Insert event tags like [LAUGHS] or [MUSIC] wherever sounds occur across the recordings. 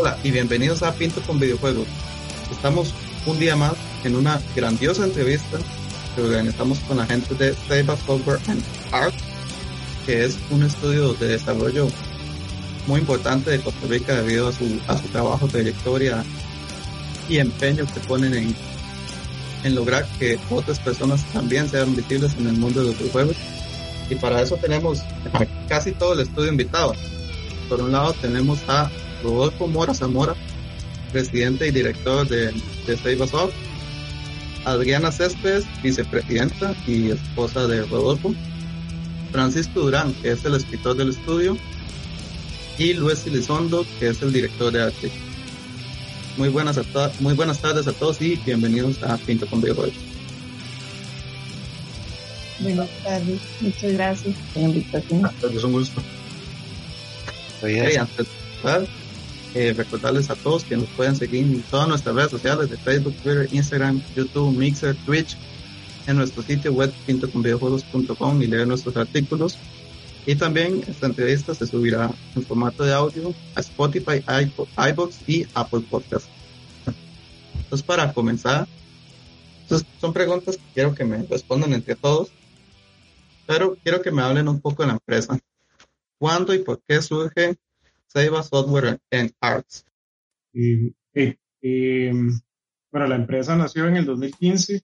Hola y bienvenidos a Pinto con Videojuegos. Estamos un día más en una grandiosa entrevista que organizamos con la gente de Seba Software and Art, que es un estudio de desarrollo muy importante de Costa Rica debido a su, a su trabajo, trayectoria y empeño que ponen en, en lograr que otras personas también sean visibles en el mundo de los videojuegos. Y para eso tenemos a casi todo el estudio invitado. Por un lado tenemos a Rodolfo Mora Zamora, presidente y director de, de Soft, Adriana Céspedes, vicepresidenta y esposa de Rodolfo, Francisco Durán, que es el escritor del estudio, y Luis Elizondo, que es el director de arte. Muy buenas, muy buenas tardes a todos y bienvenidos a Pinto con Videojuegos. Buenas tardes, muchas gracias por la invitación. Es un gusto. Okay, antes de eh, recordarles a todos que nos pueden seguir en todas nuestras redes sociales de Facebook, Twitter, Instagram, YouTube, Mixer, Twitch, en nuestro sitio web pintoconvideojuegos.com y leer nuestros artículos. Y también esta entrevista se subirá en formato de audio a Spotify, iBox y Apple Podcast. Entonces, para comenzar, son preguntas que quiero que me respondan entre todos, pero quiero que me hablen un poco de la empresa. ¿Cuándo y por qué surge Seiba Software and Arts? bueno, la empresa nació en el 2015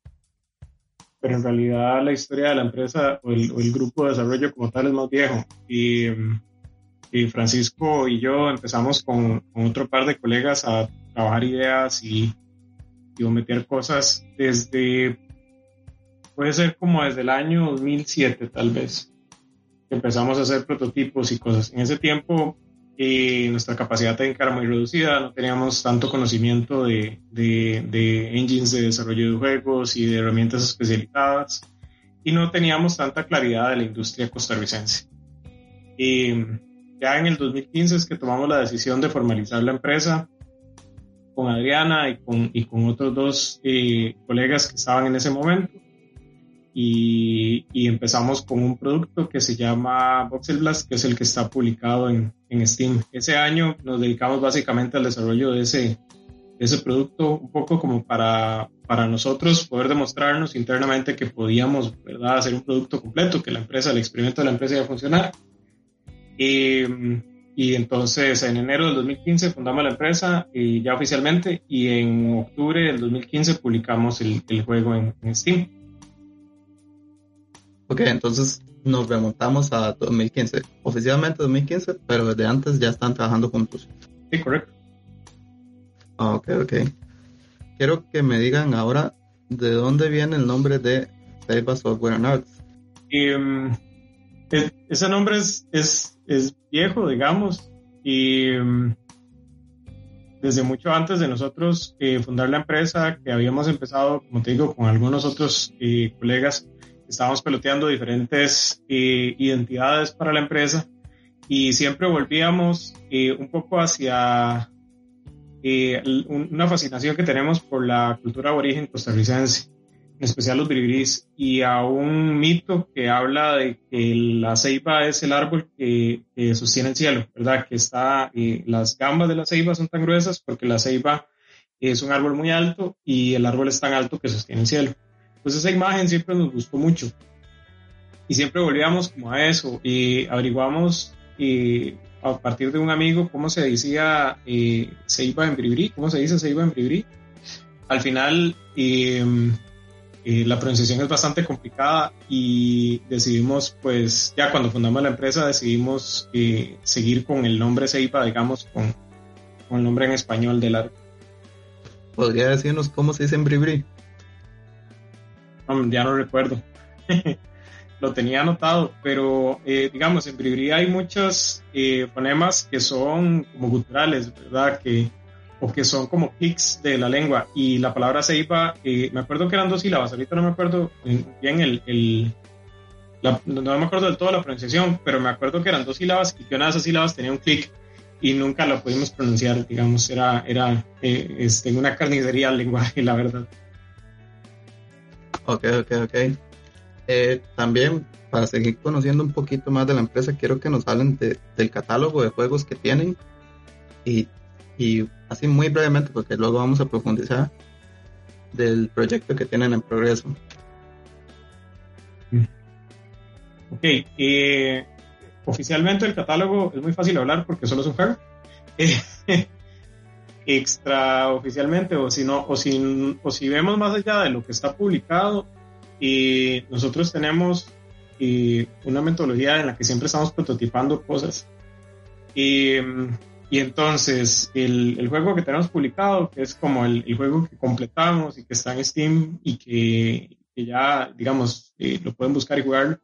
pero en realidad la historia de la empresa o el, grupo de desarrollo como tal es más viejo. Y, Francisco y yo empezamos con, otro par de colegas a trabajar ideas y, y meter cosas desde, puede ser como desde el año 2007 tal vez. Empezamos a hacer prototipos y cosas. En ese tiempo y nuestra capacidad técnica era muy reducida, no teníamos tanto conocimiento de, de, engines de desarrollo de juegos y de herramientas especializadas y no teníamos tanta claridad de la industria costarricense. Y ya en el 2015 es que tomamos la decisión de formalizar la empresa con Adriana y con, y con otros dos eh, colegas que estaban en ese momento y, empezamos con un producto que se llama Voxel Blast, que es el que está publicado en, en Steam. Ese año nos dedicamos básicamente al desarrollo de ese, ese producto, un poco como para, para nosotros poder demostrarnos internamente que podíamos ¿verdad? hacer un producto completo, que la empresa, el experimento de la empresa iba a funcionar. Y, y entonces en enero del 2015 fundamos la empresa y ya oficialmente y en octubre del 2015 publicamos el, el juego en, en Steam. Ok, entonces nos remontamos a 2015, oficialmente 2015, pero desde antes ya están trabajando juntos. Sí, correcto. Ah, ok, ok. Quiero que me digan ahora de dónde viene el nombre de Seba Software and Arts. Um, ese nombre es, es, es, viejo, digamos, y um, desde mucho antes de nosotros eh, fundar la empresa, que habíamos empezado, como te digo, con algunos otros eh, colegas, estábamos peloteando diferentes eh, identidades para la empresa y siempre volvíamos eh, un poco hacia eh, una fascinación que tenemos por la cultura aborigen costarricense, en especial los biribiris, y a un mito que habla de que la ceiba es el árbol que, sostiene el cielo, ¿verdad? Que está, las gambas de la ceiba son tan gruesas porque la ceiba es un árbol muy alto y el árbol es tan alto que sostiene el cielo. Pues esa imagen siempre nos gustó mucho. Y siempre volvíamos como a eso y averiguamos y a partir de un amigo cómo se decía eh, se iba en Bribri, cómo se dice se iba en Bribri. Al final em, eh, la pronunciación es bastante complicada y decidimos, pues ya cuando fundamos la empresa decidimos eh, seguir con el nombre Seiba, digamos, con, con, el nombre en español del árbol. ¿Podría decirnos cómo se dice en Bribri? Ya no recuerdo. [LAUGHS] Lo tenía anotado, pero eh, digamos, en Bribri hay muchos eh, fonemas que son como guturales, ¿verdad? Que, o que son como clics de la lengua. Y la palabra ceiba, eh, me acuerdo que eran dos sílabas, ahorita no me acuerdo bien el, el no, me acuerdo del todo la pronunciación, pero me acuerdo que eran dos sílabas y que una de esas sílabas tenía un clic y nunca lo pudimos pronunciar, digamos, era, era este, una carnicería al lenguaje, [LAUGHS] la verdad. Ok, ok, ok. Eh, también, para seguir conociendo un poquito más de la empresa, quiero que nos hablen del catálogo de juegos que tienen y y así muy brevemente, porque luego vamos a profundizar del proyecto que tienen en progreso. Ok, eh, oficialmente el catálogo es muy fácil de hablar porque solo es un juego. [LAUGHS] extraoficialmente, o si no, o si, o si vemos más allá de lo que está publicado, y nosotros tenemos una metodología en la que siempre estamos prototipando cosas. Y, y entonces el, juego que tenemos publicado, que es como el, juego que completamos y que está en Steam y que, que ya, digamos, eh, lo pueden buscar y jugar,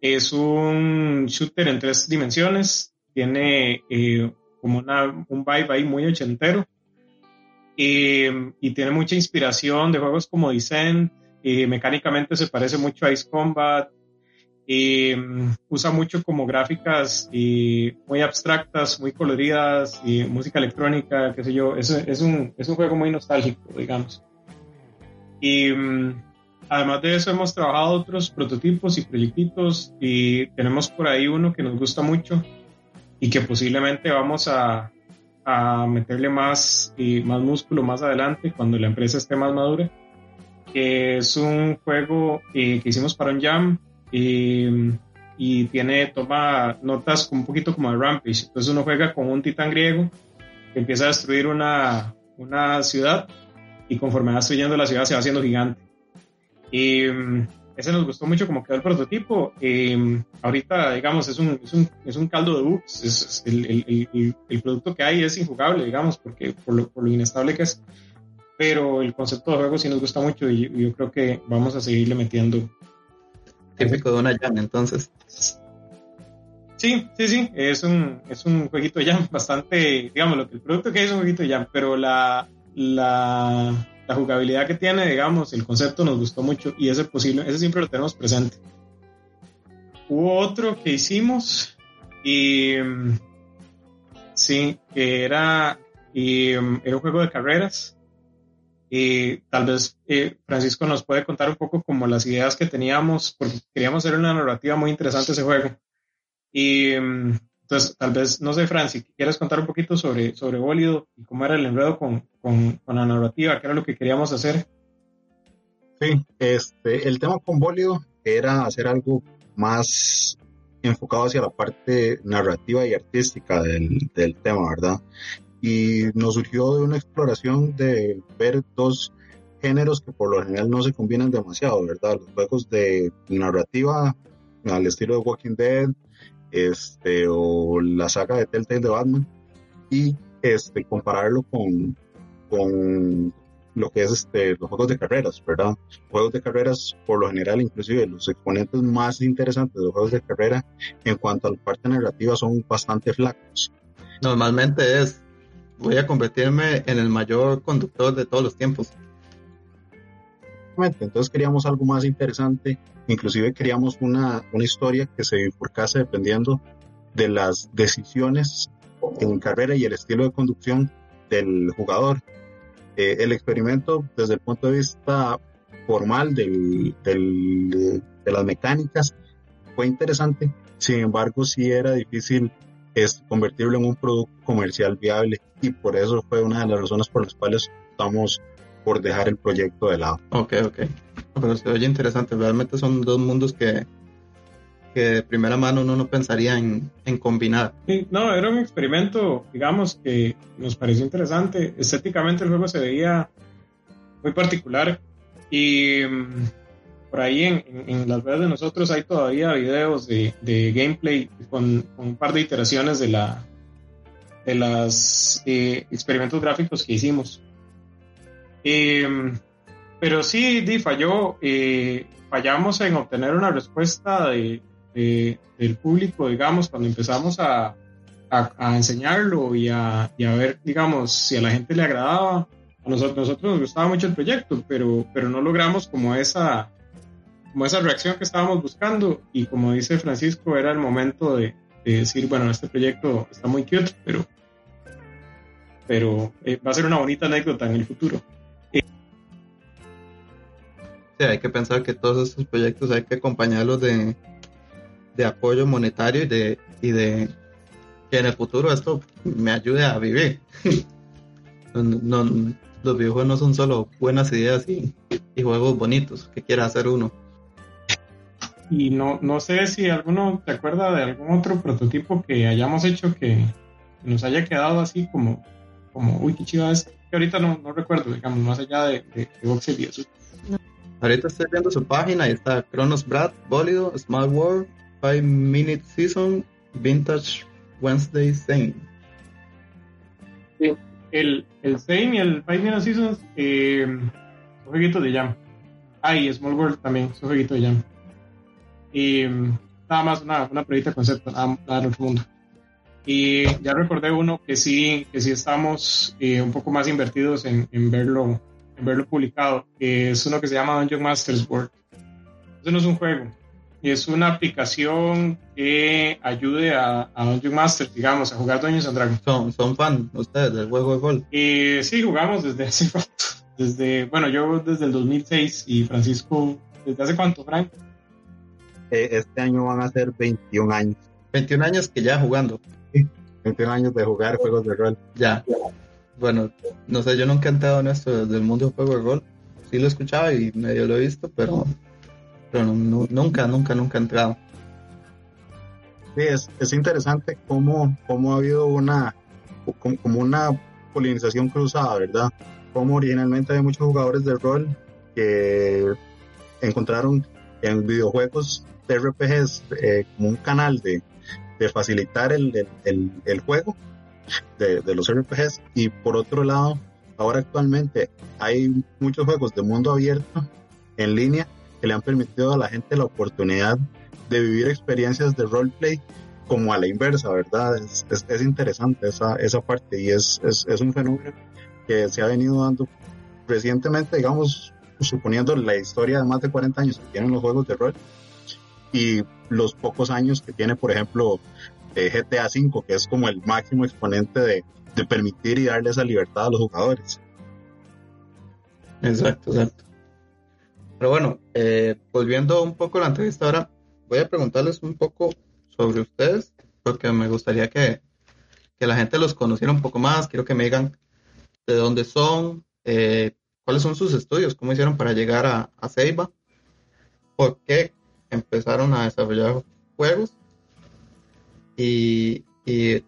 es un shooter en tres dimensiones, tiene eh, como una, un vibe ahí muy ochentero y, y tiene mucha inspiración de juegos como Descent, y mecánicamente se parece mucho a Ice Combat, y um, usa mucho como gráficas y muy abstractas, muy coloridas y música electrónica, qué sé yo, es, es, un, es un juego muy nostálgico, digamos. Y um, además de eso hemos trabajado otros prototipos y proyectitos y tenemos por ahí uno que nos gusta mucho y que posiblemente vamos a, a meterle más y más músculo más adelante cuando la empresa esté más madura. Que es un juego eh, que hicimos para un jam y, y, tiene, toma notas un poquito como de Rampage. Entonces uno juega con un titán griego que empieza a destruir una, una ciudad y conforme va destruyendo la ciudad se va haciendo gigante. Y ese nos gustó mucho como quedó el prototipo. y ahorita, digamos, es un, es un, es un caldo de bugs. Es, el, el, el, producto que hay es injugable, digamos, porque por lo, por lo, inestable que es. Pero el concepto de juego sí nos gusta mucho y yo creo que vamos a seguirle metiendo típico de una jam, entonces. Sí, sí, sí, es un, es un jueguito de jam bastante, digamos, lo que el producto que es un jueguito de jam, pero la, la, la, jugabilidad que tiene, digamos, el concepto nos gustó mucho y ese posible, ese siempre lo tenemos presente. Hubo otro que hicimos y sí, que era, y, era un juego de carreras y tal vez eh, Francisco nos puede contar un poco como las ideas que teníamos, porque queríamos hacer una narrativa muy interesante ese juego. Y mm, entonces, tal vez, no sé, Francis, ¿quieres contar un poquito sobre, sobre Bólido y cómo era el enredo con, con, la narrativa? ¿Qué era lo que queríamos hacer? Sí, este, el tema con Bólido era hacer algo más enfocado hacia la parte narrativa y artística del, del tema, ¿verdad? y nos surgió de una exploración de ver dos géneros que por lo general no se combinan demasiado, ¿verdad? Los juegos de narrativa al estilo de Walking Dead, este, o la saga de Telltale de Batman, y este, compararlo con, con lo que es este, los juegos de carreras, ¿verdad? Juegos de carreras, por lo general, inclusive los exponentes más interesantes de los juegos de carrera en cuanto a la parte narrativa son bastante flacos. Normalmente es voy a convertirme en el mayor conductor de todos los tiempos. Entonces queríamos algo más interesante, inclusive queríamos una, una historia que se bifurcase dependiendo de las decisiones en carrera y el estilo de conducción del jugador. Eh, el experimento desde el punto de vista formal del, del, de las mecánicas fue interesante, sin embargo sí era difícil es convertirlo en un producto comercial viable y por eso fue una de las razones por las cuales estamos por dejar el proyecto de lado. Ok, ok. Pero se oye interesante, realmente son dos mundos que, que de primera mano uno no pensaría en, en combinar. Sí, no, era un experimento, digamos, que nos pareció interesante. Estéticamente el juego se veía muy particular y mm, por ahí en, en, las redes de nosotros hay todavía videos de, de gameplay con, con, un par de iteraciones de la de los eh, experimentos gráficos que hicimos. Eh, pero sí, di, falló, eh, fallamos en obtener una respuesta de, de, del público, digamos, cuando empezamos a, a, enseñarlo y a, a, ver, digamos, si a la gente le agradaba. A nosotros, nosotros nos gustaba mucho el proyecto, pero, pero no logramos como esa, como esa reacción que estábamos buscando y como dice Francisco, era el momento de, de decir, bueno, este proyecto está muy cute, pero, pero eh, va a ser una bonita anécdota en el futuro. Sí, hay que pensar que todos estos proyectos hay que acompañarlos de, de apoyo monetario y de, y de que en el futuro esto me ayude a vivir. [LAUGHS] No, los videojuegos no son solo buenas ideas y, juegos bonitos que quiera hacer uno. Y no, no sé si alguno te acuerda de algún otro prototipo que hayamos hecho que, nos haya quedado así como, como uy, qué chido es. Que ahorita no, no recuerdo, digamos, más allá de, de, de y eso. Ahorita estoy viendo su página y está Kronos Brad, Bólido, Small World, Five Minute Season, Vintage Wednesday Zane. Sí, el, el Zane y el Five Minute Seasons eh, son jueguitos de Jam. Ah, y Small World también, son jueguitos de Jam. Y nada más una, una de concepto, nada, nada otro mundo. Y ya recordé uno que sí, que sí estamos eh, un poco más invertidos en, en verlo verlo publicado, es uno que se llama Dungeon Masters Board. Eso no es un juego, es una aplicación que ayude a, a Dungeon Masters, digamos, a jugar Dungeons and Dragons. ¿Son, son fan ustedes del juego de gol? Eh, sí, jugamos desde hace [LAUGHS] Desde, bueno, yo desde el 2006 y Francisco, ¿desde hace cuánto, Frank? Eh, este año van a ser 21 años. 21 años que ya jugando. 21 años de jugar juegos de rol. Ya bueno, no sé, yo nunca he entrado en esto del mundo del juego de rol. Sí lo escuchaba y medio lo he visto, pero, pero nunca, nunca, nunca he entrado. Sí, es, es interesante cómo, cómo ha habido una, como, una polinización cruzada, ¿verdad? Como originalmente hay muchos jugadores de rol que encontraron en videojuegos de RPGs eh, como un canal de, de facilitar el, el, el, juego de, los RPGs y por otro lado, ahora actualmente hay muchos juegos de mundo abierto en línea que le han permitido a la gente la oportunidad de vivir experiencias de roleplay como a la inversa, ¿verdad? Es, es, interesante esa, esa parte y es, es, un fenómeno que se ha venido dando recientemente, digamos, suponiendo la historia de más de 40 años que tienen los juegos de rol y los pocos años que tiene, por ejemplo, GTA V, que es como el máximo exponente de, permitir y darle esa libertad a los jugadores. Exacto, exacto. Pero bueno, eh, volviendo un poco a la entrevista ahora, voy a preguntarles un poco sobre ustedes, porque me gustaría que, la gente los conociera un poco más. Quiero que me digan de dónde son, eh, cuáles son sus estudios, cómo hicieron para llegar a, Ceiba, por qué empezaron a desarrollar juegos y,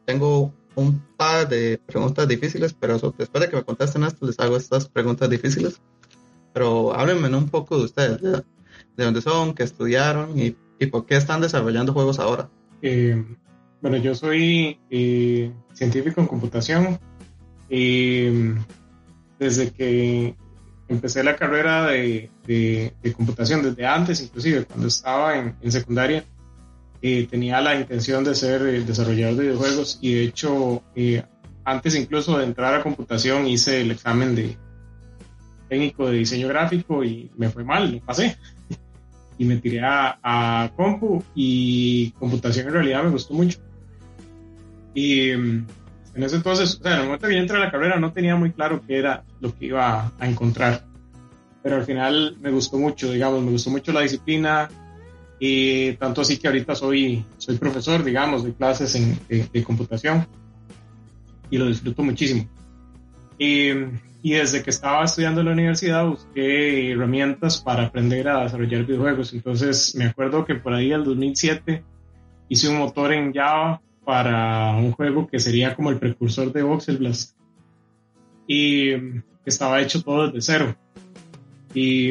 tengo un par de preguntas difíciles, pero después de que me contesten esto, les hago estas preguntas difíciles. Pero háblenme un poco de ustedes, de, dónde son, qué estudiaron y, por qué están desarrollando juegos ahora. Eh, bueno, yo soy eh, científico en computación y desde que empecé la carrera de, computación, desde antes inclusive, cuando estaba en, en secundaria, eh, tenía la intención de ser desarrollador de videojuegos y de hecho antes incluso de entrar a computación hice el examen de técnico de diseño gráfico y me fue mal, lo pasé. [LAUGHS] Y me tiré a, compu y computación en realidad me gustó mucho. Y mm, en ese entonces, o sea, en el momento que yo entré a la carrera no tenía muy claro qué era lo que iba a encontrar. Pero al final me gustó mucho, digamos, me gustó mucho la disciplina, y tanto así que ahorita soy, soy profesor, digamos, de clases en, de, computación y lo disfruto muchísimo. Y, y, desde que estaba estudiando en la universidad busqué herramientas para aprender a desarrollar videojuegos. Entonces me acuerdo que por ahí el 2007 hice un motor en Java para un juego que sería como el precursor de Voxel Blast y estaba hecho todo desde cero. Y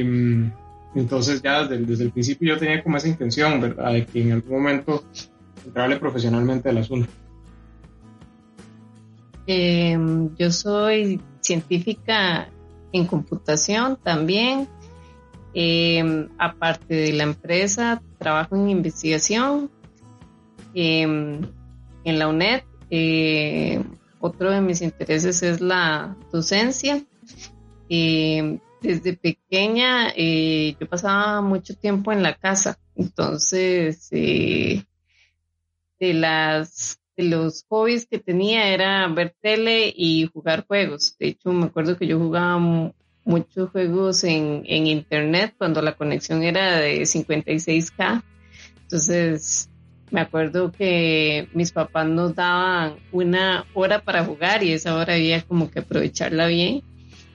entonces ya desde, el principio yo tenía como esa intención, ¿verdad? De que en algún momento entrarle profesionalmente al asunto. Em, yo soy científica en computación también. Em, aparte de la empresa, trabajo en investigación em, en la UNED. otro de mis intereses es la docencia desde pequeña eh, yo pasaba mucho tiempo en la casa, entonces eh, de las los hobbies que tenía era ver tele y jugar juegos. De hecho, me acuerdo que yo jugaba muchos juegos en, en internet cuando la conexión era de 56K. Entonces, me acuerdo que mis papás nos daban una hora para jugar y esa hora había como que aprovecharla bien.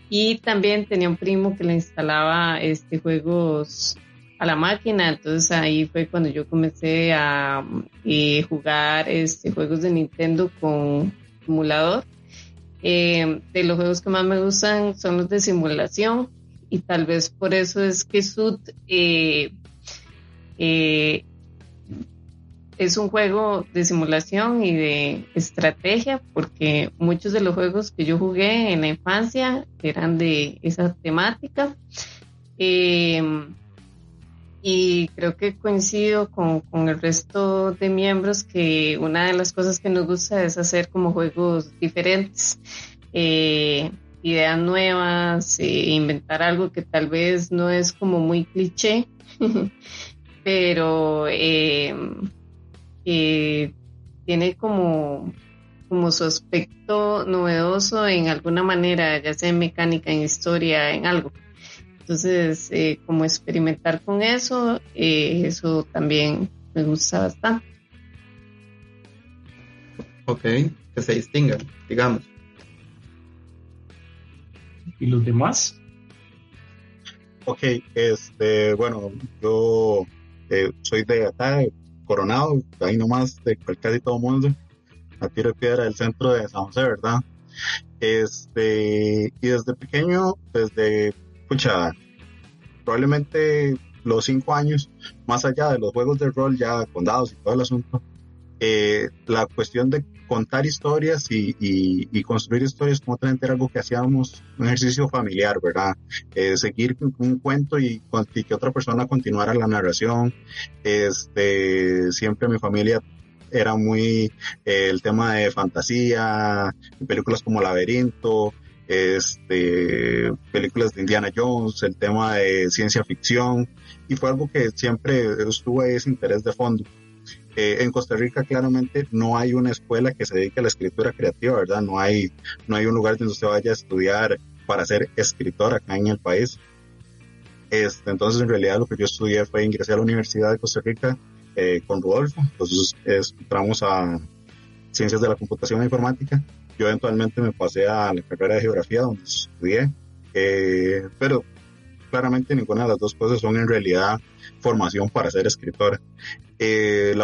Y también tenía un primo que le instalaba este juegos a la máquina, entonces ahí fue cuando yo comencé a eh, jugar este, juegos de Nintendo con simulador. Eh, de los juegos que más me gustan son los de simulación y tal vez por eso es que Sud eh, es un juego de simulación y de estrategia porque muchos de los juegos que yo jugué en la infancia eran de esa temática. Y creo que coincido con, el resto de miembros que una de las cosas que nos gusta es hacer como juegos diferentes, eh, ideas nuevas, eh, inventar algo que tal vez no es como muy cliché, [LAUGHS] pero eh, tiene como, como su aspecto novedoso en alguna manera, ya sea en mecánica, en historia, en algo. Entonces, eh, como experimentar con eso, eh, eso también me gusta bastante. Ok, que se distingan, digamos. ¿Y los demás? Ok, este, bueno, yo eh, soy de acá, Coronado, ahí nomás de casi todo mundo, a tiro de piedra del centro de San José, ¿verdad? Este, y desde pequeño, desde pucha, probablemente los cinco años, más allá de los juegos de rol ya con dados y todo el asunto, eh, la cuestión de contar historias y, construir historias como otra era algo que hacíamos, un ejercicio familiar, ¿verdad? Eh, seguir un cuento y, que otra persona continuara la narración. Este, siempre mi familia era muy eh, el tema de fantasía, películas como Laberinto, este, películas de Indiana Jones, el tema de ciencia ficción, y fue algo que siempre estuvo ahí ese interés de fondo. Eh, en Costa Rica claramente no hay una escuela que se dedique a la escritura creativa, ¿verdad? No hay, no hay un lugar donde usted vaya a estudiar para ser escritor acá en el país. Este, entonces, en realidad, lo que yo estudié fue ingresar a la Universidad de Costa Rica eh, con Rodolfo. Entonces, entramos a Ciencias de la Computación e Informática yo eventualmente me pasé a la carrera de geografía donde estudié, eh, pero claramente ninguna de las dos cosas son en realidad formación para ser escritor. Eh,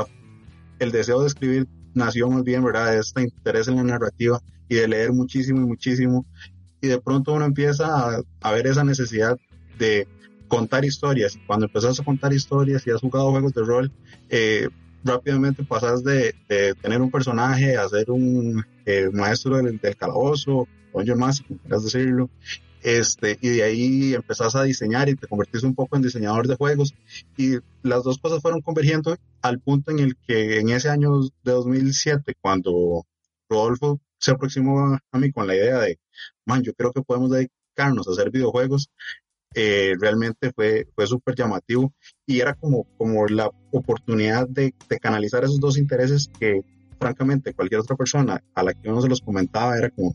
el deseo de escribir nació más bien, ¿verdad? Este interés en la narrativa y de leer muchísimo y muchísimo. Y de pronto uno empieza a, ver esa necesidad de contar historias. Cuando empezás a contar historias y has jugado juegos de rol, eh, rápidamente pasas de, tener un personaje a ser un eh, maestro del, calabozo, o yo más, si quieras decirlo, este, y de ahí empezás a diseñar y te convertís un poco en diseñador de juegos, y las dos cosas fueron convergiendo al punto en el que en ese año de 2007, cuando Rodolfo se aproximó a mí con la idea de, man, yo creo que podemos dedicarnos a hacer videojuegos, eh, realmente fue, fue súper llamativo y era como, como la oportunidad de, canalizar esos dos intereses que francamente cualquier otra persona a la que uno se los comentaba era como,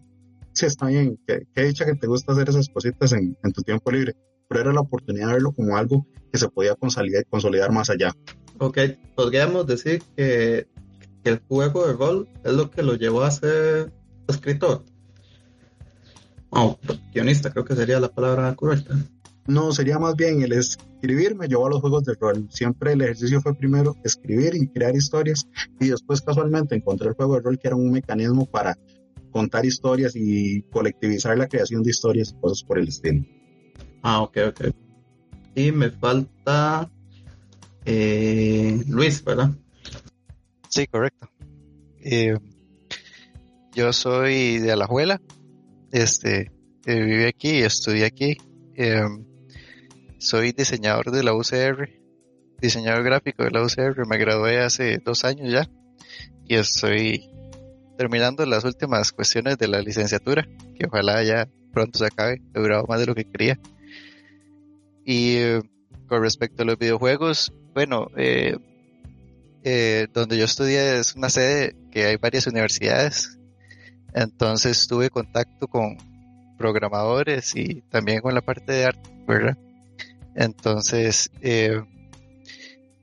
sí, está bien, que, dicha que te gusta hacer esas cositas en, tu tiempo libre, pero era la oportunidad de verlo como algo que se podía consolidar, consolidar más allá. Ok, podríamos decir que, el juego de rol es lo que lo llevó a ser escritor. O guionista, creo que sería la palabra correcta. No, sería más bien el escribir me llevó a los juegos de rol. Siempre el ejercicio fue primero escribir y crear historias y después casualmente encontré el juego de rol que era un mecanismo para contar historias y colectivizar la creación de historias y cosas por el estilo. Ah, ok, ok. Y me falta eh, Luis, ¿verdad? Sí, correcto. Eh, yo soy de Alajuela, este, eh, viví aquí y estudié aquí. Soy diseñador de la UCR, diseñador gráfico de la UCR, me gradué hace dos años ya y estoy terminando las últimas cuestiones de la licenciatura, que ojalá ya pronto se acabe, he durado más de lo que quería. Y eh, con respecto a los videojuegos, bueno, eh, eh, donde yo estudié es una sede que hay varias universidades, entonces tuve contacto con programadores y también con la parte de arte, ¿verdad? Entonces, eh,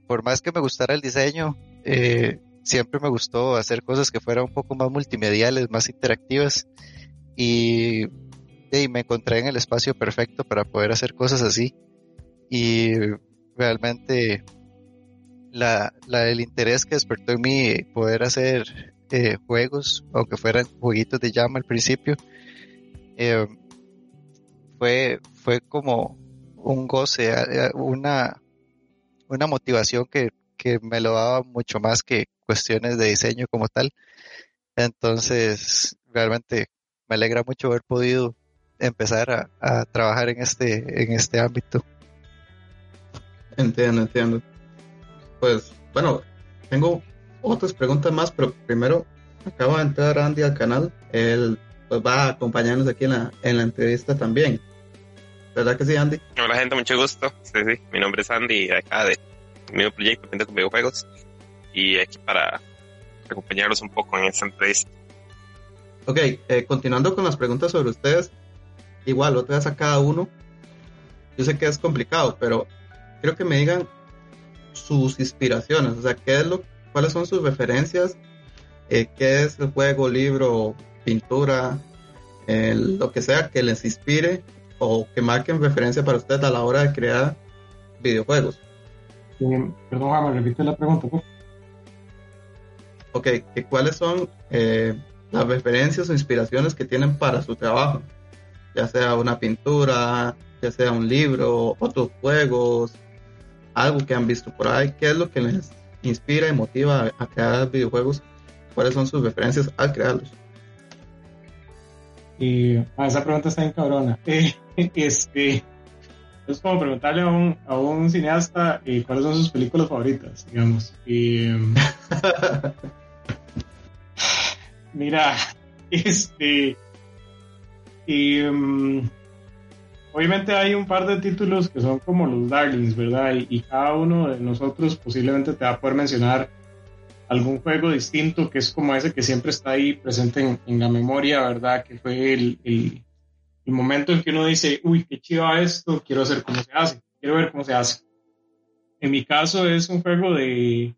por más que me gustara el diseño, eh, siempre me gustó hacer cosas que fueran un poco más multimediales, más interactivas. Y, me encontré en el espacio perfecto para poder hacer cosas así. Y realmente la, el interés que despertó en mí poder hacer eh, juegos, aunque fueran jueguitos de llama al principio, fue, fue como un goce, una, una motivación que, que me lo daba mucho más que cuestiones de diseño como tal. Entonces, realmente me alegra mucho haber podido empezar a, trabajar en este, en este ámbito. Entiendo, entiendo. Pues, bueno, tengo otras preguntas más, pero primero acaba de entrar Andy al canal. Él pues, va a acompañarnos aquí en la, en la entrevista también. ¿Verdad que sí, Andy? Hola, gente, mucho gusto. Sí, sí. Mi nombre es Andy, acá de mi proyecto Pinta con Videojuegos. Y aquí para acompañarlos un poco en esta entrevista. Ok, eh, continuando con las preguntas sobre ustedes, igual, otra vez a cada uno. Yo sé que es complicado, pero quiero que me digan sus inspiraciones, o sea, qué es lo, cuáles son sus referencias, eh, qué es el juego, libro, pintura, lo que sea que les inspire o que marquen referencia para ustedes a la hora de crear videojuegos. perdón, me repite la pregunta. Ok, ¿cuáles son eh, las referencias o inspiraciones que tienen para su trabajo? Ya sea una pintura, ya sea un libro, otros juegos, algo que han visto por ahí. ¿Qué es lo que les inspira y motiva a crear videojuegos? ¿Cuáles son sus referencias al crearlos? Y ah, esa pregunta está en cabrona. [LAUGHS] este, es como preguntarle a un, a un cineasta eh, cuáles son sus películas favoritas, digamos. Y, [LAUGHS] mira, este. Y, mm, obviamente hay un par de títulos que son como los darlings, ¿verdad? Y, y, cada uno de nosotros posiblemente te va a poder mencionar algún juego distinto que es como ese que siempre está ahí presente en, la memoria, ¿verdad? Que fue el, el, momento en que uno dice, uy, qué chido esto, quiero hacer cómo se hace, quiero ver cómo se hace. En mi caso es un juego de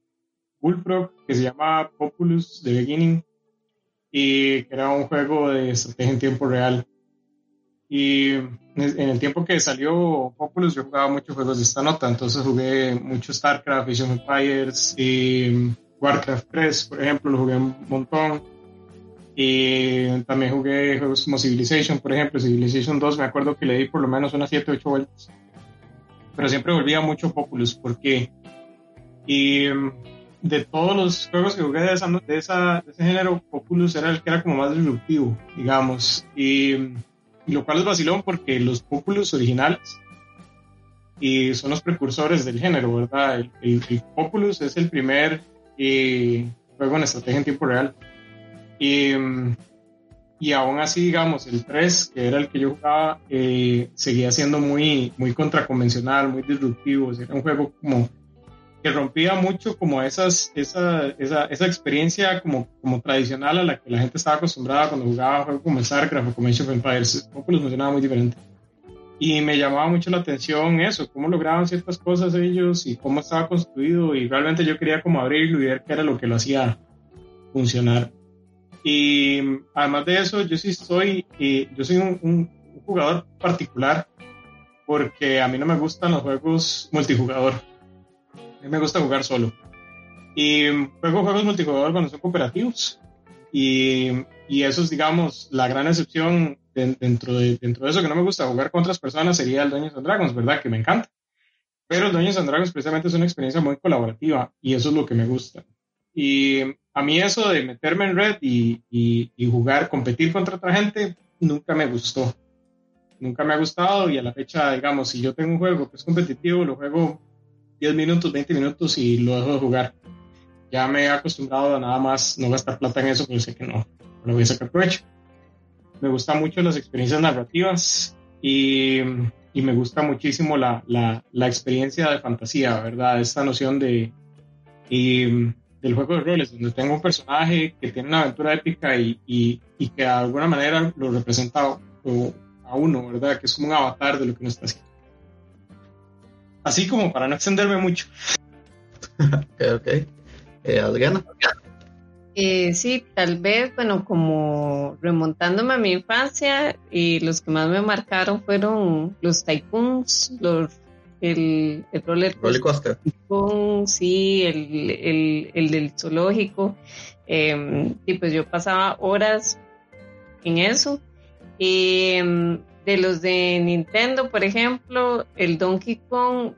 Bullfrog que se llama Populus The Beginning y que era un juego de estrategia en tiempo real. Y en el tiempo que salió Populus yo jugaba muchos juegos de esta nota, entonces jugué mucho StarCraft, Vision Empires y Warcraft 3, por ejemplo, lo jugué un montón. Y también jugué juegos como Civilization, por ejemplo, Civilization 2, me acuerdo que le di por lo menos unas 7 o 8 vueltas. Pero siempre volvía mucho Populus, porque. Y mm, de todos los juegos que jugué de, esa, de, esa, ese género, Populus era el que era como más disruptivo, digamos. Y, y lo cual es vacilón porque los Populus originales y son los precursores del género, ¿verdad? El, el Populus es el primer y juego en estrategia en tiempo real. Y, y aún así, digamos, el 3, que era el que yo jugaba, eh, seguía siendo muy, muy contraconvencional, muy disruptivo. Era un juego como que rompía mucho como esas, esa, esa, esa experiencia como, como tradicional a la que la gente estaba acostumbrada cuando jugaba juegos como StarCraft o como Age of Empires. Un los funcionaba muy diferente. Y me llamaba mucho la atención eso, cómo lograban ciertas cosas ellos y cómo estaba construido y realmente yo quería como abrirlo y ver qué era lo que lo hacía funcionar. Y además de eso, yo sí soy, y yo soy un, jugador particular porque a mí no me gustan los juegos multijugador. A mí me gusta jugar solo. Y juego juegos multijugador cuando son cooperativos. Y, y eso es, digamos, la gran excepción dentro, de, dentro de eso que no me gusta jugar con otras personas sería el Dungeons and Dragons, ¿verdad? Que me encanta. Pero el Dungeons and Dragons precisamente es una experiencia muy colaborativa y eso es lo que me gusta. Y a mí eso de meterme en red y, y, jugar, competir contra otra gente, nunca me gustó. Nunca me ha gustado y a la fecha, digamos, si yo tengo un juego que es competitivo, lo juego 10 minutos, 20 minutos y lo dejo de jugar. Ya me he acostumbrado a nada más no gastar plata en eso, pero sé que no, no lo voy a sacar provecho me gustan mucho las experiencias narrativas y, y me gusta muchísimo la, la, la, experiencia de fantasía, ¿verdad? Esta noción de, y, del juego de roles, donde tengo un personaje que tiene una aventura épica y, y, y que de alguna manera lo representa a uno, ¿verdad? Que es como un avatar de lo que uno está haciendo. Así como para no extenderme mucho. [LAUGHS] ok, ok. Eh, Adriana. Eh, sí, tal vez, bueno, como remontándome a mi infancia, y los que más me marcaron fueron los tycoons, los, el, el roller Rolly Coaster. tycoon, sí, el, el, el del zoológico. eh, y pues yo pasaba horas en eso. Eh, de los de Nintendo, por ejemplo, el Donkey Kong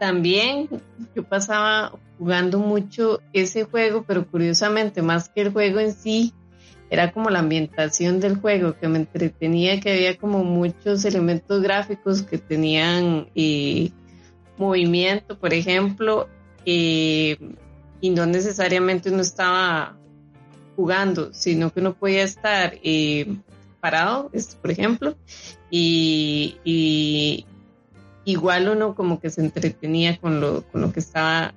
también, yo pasaba jugando mucho ese juego, pero curiosamente, más que el juego en sí, era como la ambientación del juego que me entretenía, que había como muchos elementos gráficos que tenían eh, movimiento, por ejemplo, eh, y no necesariamente uno estaba jugando, sino que uno podía estar eh, parado, es- por ejemplo, y, y igual uno como que se entretenía con lo, con lo que estaba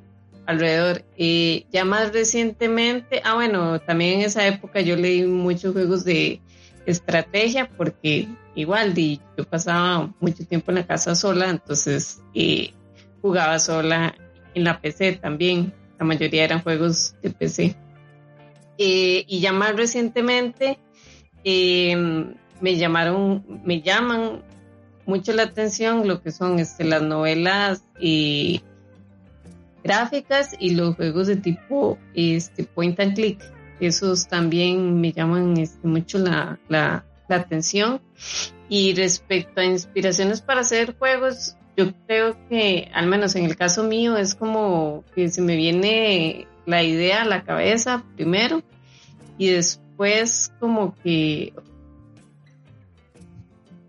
alrededor. Eh, ya más recientemente, ah bueno, también en esa época yo leí muchos juegos de estrategia porque igual di, yo pasaba mucho tiempo en la casa sola, entonces jugaba sola en la PC también. La mayoría eran juegos de PC. Y ya más recientemente eh, me llamaron, me llaman mucho la atención lo que son este, las novelas eh, gráficas y los juegos de tipo este, point and click. Esos también me llaman este, mucho la, la, la atención. Y respecto a inspiraciones para hacer juegos, yo creo que, al menos en el caso mío, es como que se me viene la idea a la cabeza primero y después como que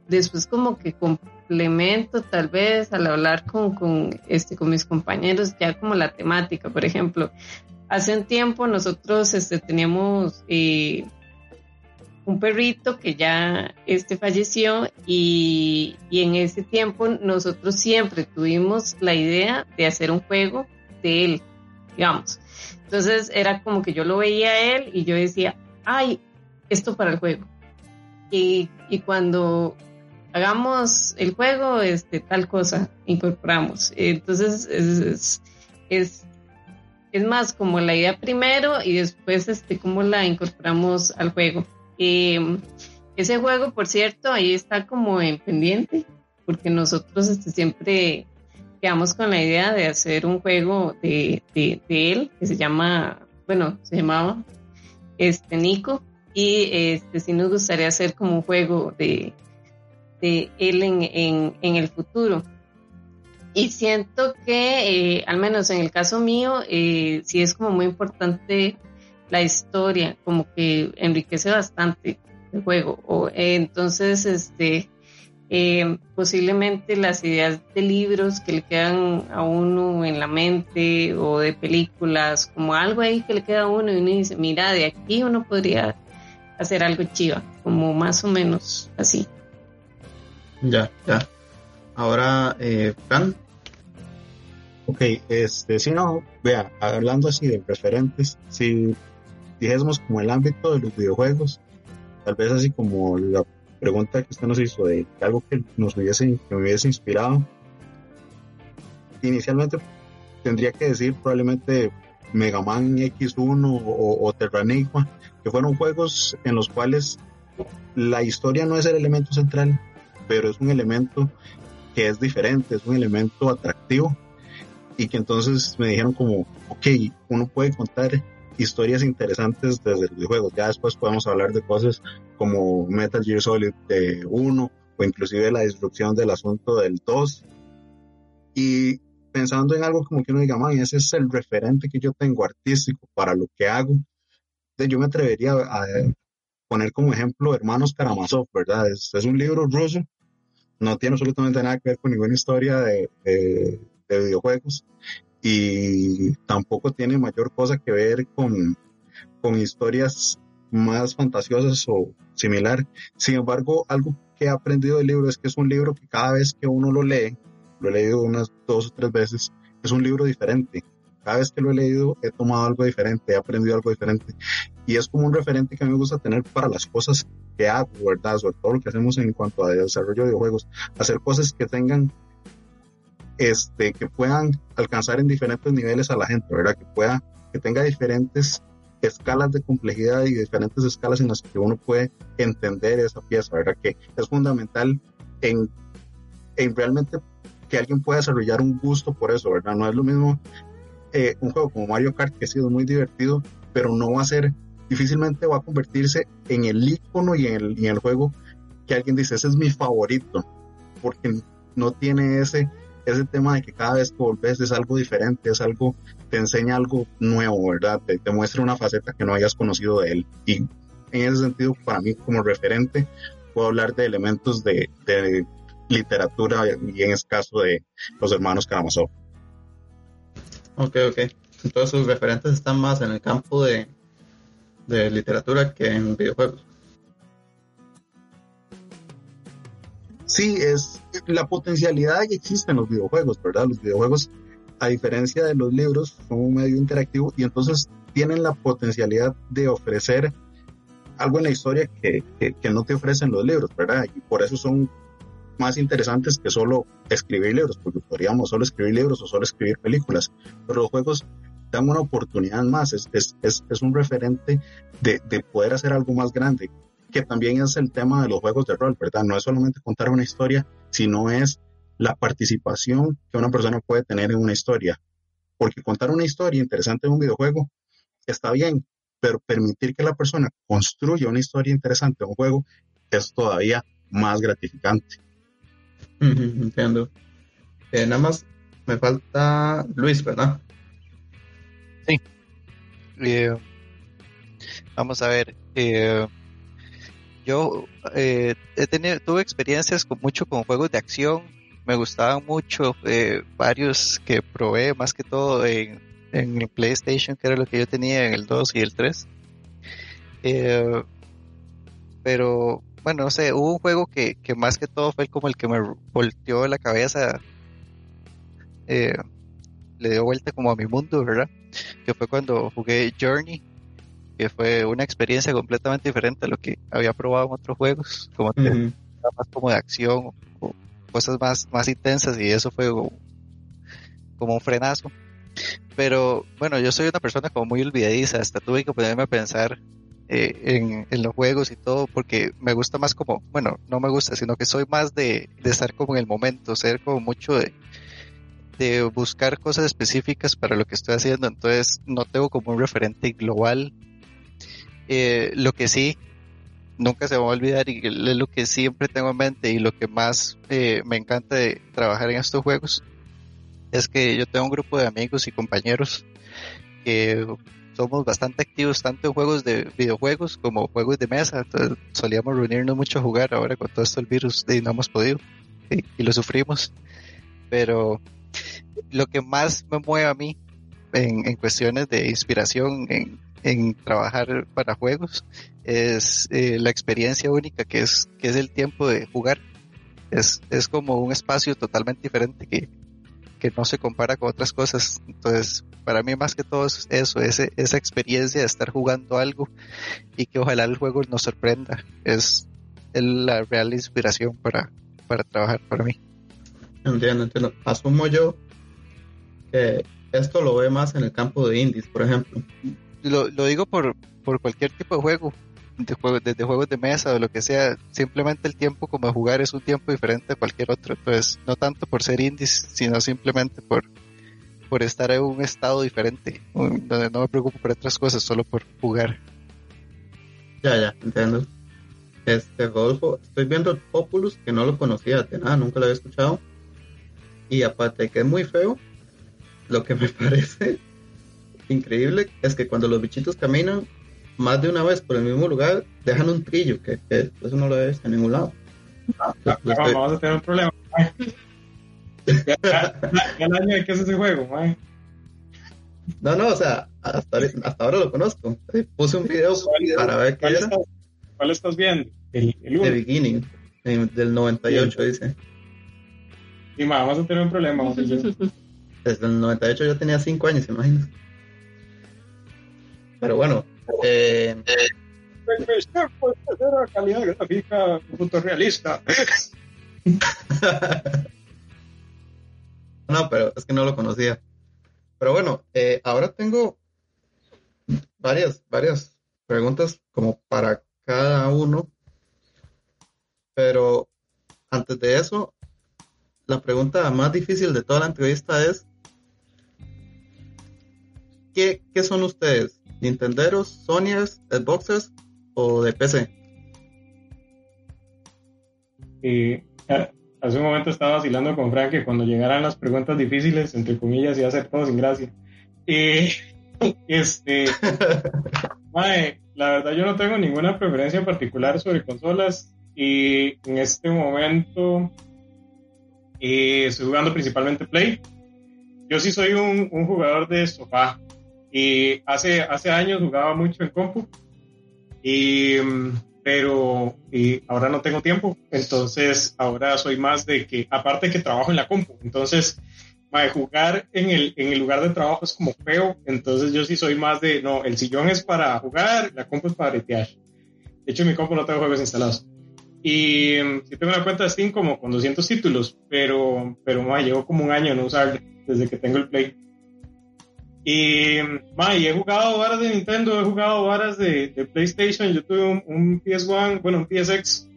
después como que complemento tal vez al hablar con, con, este, con mis compañeros ya como la temática, por ejemplo. Hace un tiempo nosotros este, teníamos eh, un perrito que ya este, falleció y, y en ese tiempo nosotros siempre tuvimos la idea de hacer un juego de él, digamos. Entonces era como que yo lo veía a él y yo decía, ay, esto para el juego. Y, y cuando hagamos el juego, este, tal cosa, incorporamos. Entonces, es, es, más como la idea primero y después, este, cómo la incorporamos al juego. Eh, ese juego, por cierto, ahí está como en pendiente, porque nosotros este, siempre quedamos con la idea de hacer un juego de, de, de él, que se llama, bueno, se llamaba este Nico, y este sí nos gustaría hacer como un juego de, de él en, en, el futuro. Y siento que, eh, al menos en el caso mío, eh, sí es como muy importante la historia, como que enriquece bastante el juego. O, eh, entonces, este, posiblemente las ideas de libros que le quedan a uno en la mente o de películas, como algo ahí que le queda a uno y uno dice, mira, de aquí uno podría hacer algo chiva, como más o menos así. Ya, ya. Ahora, eh, Fran. Ok, este, si no, vea, hablando así de referentes, si dijésemos como el ámbito de los videojuegos, tal vez así como la pregunta que usted nos hizo de algo que nos hubiese, que me hubiese inspirado, inicialmente tendría que decir probablemente Mega Man X1 o, o Terranigma, que fueron juegos en los cuales la historia no es el elemento central, pero es un elemento que es diferente, es un elemento atractivo. Y que entonces me dijeron como, ok, uno puede contar historias interesantes desde el videojuego, ya después podemos hablar de cosas como Metal Gear Solid 1 o inclusive la disrupción del asunto del 2 y pensando en algo como que uno diga, man, ese es el referente que yo tengo artístico para lo que hago, yo me atrevería a poner como ejemplo Hermanos Karamazov, ¿verdad? Es, es un libro ruso no tiene absolutamente nada que ver con ninguna historia de, de, de, videojuegos y tampoco tiene mayor cosa que ver con, con historias más fantasiosas o similar. Sin embargo, algo que he aprendido del libro es que es un libro que cada vez que uno lo lee, lo he leído unas dos o tres veces, es un libro diferente. Cada vez que lo he leído he tomado algo diferente, he aprendido algo diferente. Y es como un referente que a mí me gusta tener para las cosas que hago, ¿verdad? Sobre todo lo que hacemos en cuanto a desarrollo de videojuegos. Hacer cosas que tengan, este, que puedan alcanzar en diferentes niveles a la gente, ¿verdad? Que pueda que tenga diferentes escalas de complejidad y diferentes escalas en las que uno puede entender esa pieza, ¿verdad? Que es fundamental en, en realmente que alguien pueda desarrollar un gusto por eso, ¿verdad? No es lo mismo eh, un juego como Mario Kart que ha sido muy divertido, pero no va a ser, difícilmente va a convertirse en el icono y en el, juego que alguien dice, ese es mi favorito, porque no tiene ese, ese tema de que cada vez que volvés es algo diferente, es algo, te enseña algo nuevo, ¿verdad? Te, te muestra una faceta que no hayas conocido de él. Y en ese sentido, para mí como referente, puedo hablar de elementos de, de literatura y en este caso de los hermanos Karamazov. Ok, ok. Entonces sus referentes están más en el campo de, de literatura que en videojuegos. Sí, es la potencialidad que existe en los videojuegos, ¿verdad? Los videojuegos, a diferencia de los libros, son un medio interactivo y entonces tienen la potencialidad de ofrecer algo en la historia que, que, que no te ofrecen los libros, ¿verdad? Y por eso son más interesantes que solo escribir libros, porque podríamos solo escribir libros o solo escribir películas, pero los juegos dan una oportunidad más, es, es, es, es un referente de, de, poder hacer algo más grande, que también es el tema de los juegos de rol, ¿verdad? No es solamente contar una historia, sino es la participación que una persona puede tener en una historia, porque contar una historia interesante en un videojuego está bien, pero permitir que la persona construya una historia interesante en un juego es todavía más gratificante. Entiendo. Eh, nada más me falta Luis, ¿verdad? Sí. Eh, vamos a ver. Eh, yo eh, he tenido, tuve experiencias con mucho con juegos de acción. Me gustaban mucho varios que probé, más que todo en, en el PlayStation, que era lo que yo tenía en el 2 y el 3. pero bueno, no sé, hubo un juego que, que, más que todo fue como el que me volteó la cabeza, eh, le dio vuelta como a mi mundo, ¿verdad? Que fue cuando jugué Journey, que fue una experiencia completamente diferente a lo que había probado en otros juegos, como uh -huh. más como de acción, o cosas más, más intensas, y eso fue como, como un frenazo. Pero bueno, yo soy una persona como muy olvidadiza, hasta tuve que ponerme a pensar eh, en, en, los juegos y todo, porque me gusta más como, bueno, no me gusta, sino que soy más de, de estar como en el momento, ser como mucho de, de buscar cosas específicas para lo que estoy haciendo, entonces no tengo como un referente global. Eh, lo que sí, nunca se va a olvidar y es lo que siempre tengo en mente y lo que más eh, me encanta de trabajar en estos juegos es que yo tengo un grupo de amigos y compañeros que somos bastante activos tanto en juegos de videojuegos como juegos de mesa. Solíamos reunirnos mucho a jugar ahora con todo esto el virus y no hemos podido y, y, lo sufrimos. Pero lo que más me mueve a mí en, en cuestiones de inspiración en, en, trabajar para juegos es eh, la experiencia única que es, que es el tiempo de jugar. Es, es como un espacio totalmente diferente que, que no se compara con otras cosas. Entonces, para mí más que todo es eso, ese, esa experiencia de estar jugando algo y que ojalá el juego nos sorprenda. Es la real inspiración para, para trabajar para mí. Entiendo, entiendo. Asumo yo que esto lo ve más en el campo de indies, por ejemplo. Lo, lo digo por, por cualquier tipo de juego, de juegos, desde juegos de mesa o lo que sea, simplemente el tiempo como jugar es un tiempo diferente a cualquier otro. Entonces, no tanto por ser indies, sino simplemente por, por estar en un estado diferente, donde no me preocupo por otras cosas, solo por jugar. Ya, ya, entiendo. Este, Rodolfo, estoy viendo Populus, que no lo conocía de nada, nunca lo había escuchado. Y aparte de que es muy feo, lo que me [LAUGHS] parece increíble es que cuando los bichitos caminan más de una vez por el mismo lugar, dejan un trillo, que, que eso no lo he visto en ningún lado. Estoy... Vamos a tener un problema. ya, ya, ya el año de qué es ese juego, man. No, no, o sea, hasta, hasta ahora lo conozco. Puse un video para ver qué. Estás, ¿Cuál estás viendo? El, el The Beginning, del 98, sí. dice. Y más, vamos a tener un problema. Desde el 98 yo tenía 5 años, imagino. Pero bueno, calidad gráfica fotorrealista. no, pero es que no lo conocía. Pero bueno, eh, ahora tengo varias, varias preguntas como para cada uno. Pero antes de eso, la pregunta más difícil de toda la entrevista es, ¿qué, qué son ustedes? ¿Nintenderos, Sonyers, Xboxers o de PC? Y ah, hace un momento estaba vacilando con Frank que cuando llegaran las preguntas difíciles, entre comillas, iba a ser todo sin gracia. Y [LAUGHS] este, [LAUGHS] mae, la verdad yo no tengo ninguna preferencia particular sobre consolas y en este momento eh, estoy jugando principalmente Play. Yo sí soy un, un jugador de sofá y hace, hace años jugaba mucho en compu y mm, pero y ahora no tengo tiempo, entonces ahora soy más de que, aparte que trabajo en la compu, entonces mae, jugar en el, en el lugar de trabajo es como feo, entonces yo sí soy más de, no, el sillón es para jugar, la compu es para retear. De hecho, en mi compu no tengo juegos instalados. Y mm, sí tengo una cuenta de Steam como con 200 títulos, pero, pero mae, llevo como un año no usarla desde que tengo el Play. Y, ma, y he jugado varas de Nintendo, he jugado varas de, de PlayStation, yo tuve un, un, PS1, bueno, un PSX,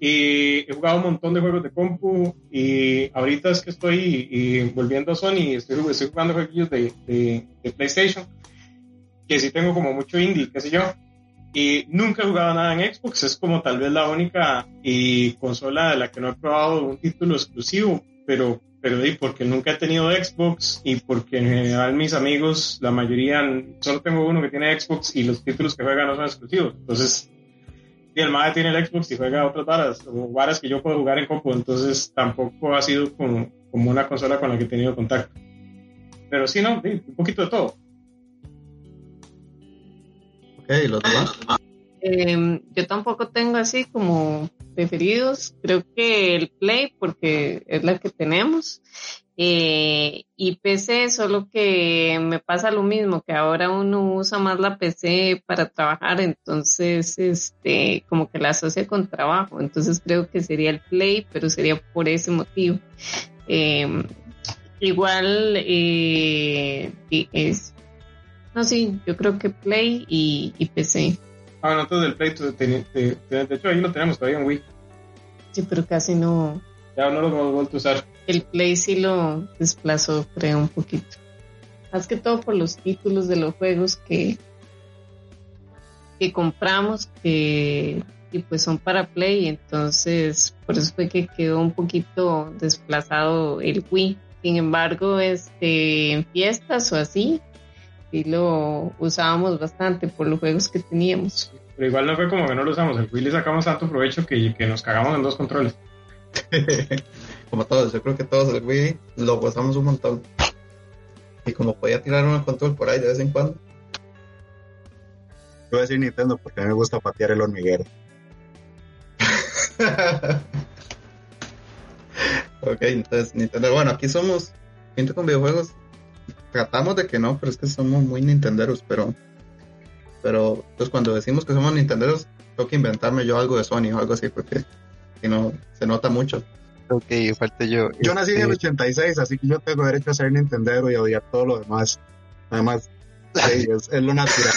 y he jugado un montón de juegos de compu, y ahorita es que estoy y, volviendo a Sony, estoy, estoy jugando juegos de, de, de, PlayStation, que sí tengo como mucho indie, qué sé yo, y nunca he jugado nada en Xbox, es como tal vez la única y consola de la que no he probado un título exclusivo, pero pero porque nunca he tenido Xbox y porque en general mis amigos, la mayoría, solo tengo uno que tiene Xbox y los títulos que juegan no son exclusivos. Entonces, y el MAE tiene el Xbox y juega otras varas, o varas que yo puedo jugar en compu, entonces tampoco ha sido como, como una consola con la que he tenido contacto. Pero sí, no, un poquito de todo. Ok, los demás. Eh, yo tampoco tengo así como preferidos. Creo que el Play, porque es la que tenemos. Eh, y PC, solo que me pasa lo mismo, que ahora uno usa más la PC para trabajar, entonces, este, como que la asocia con trabajo. Entonces creo que sería el Play, pero sería por ese motivo. Eh, igual, es, no, sí, yo creo que Play y PC. Ah, no, todo el Play, de, de, hecho ahí lo tenemos todavía en Wii. Sí, pero casi no. Ya no lo hemos vuelto a usar. El Play sí lo desplazó, creo, un poquito. Más que todo por los títulos de los juegos que, que compramos, que y pues son para Play, entonces por eso fue que quedó un poquito desplazado el Wii. Sin embargo, este, en fiestas o así, sí lo usábamos bastante por los juegos que teníamos. Pero igual no fue como que no lo usamos, el Wii le sacamos tanto provecho que, que nos cagamos en dos controles. [LAUGHS] como todos, yo creo que todos el Wii lo usamos un montón. Y como podía tirar un control por ahí de vez en cuando. Yo voy a decir Nintendo porque a mí me gusta patear el hormiguero. [LAUGHS] ok, entonces Nintendo. Bueno, aquí somos gente con videojuegos tratamos de que no, pero es que somos muy nintenderos, pero pero pues cuando decimos que somos nintenderos, tengo que inventarme yo algo de Sony o algo así, porque si no, se nota mucho. Ok, falta yo. Yo nací en el 86, este, así que yo tengo derecho a ser nintendero y odiar todo lo demás. Además, [LAUGHS] sí, es, es, lo natural.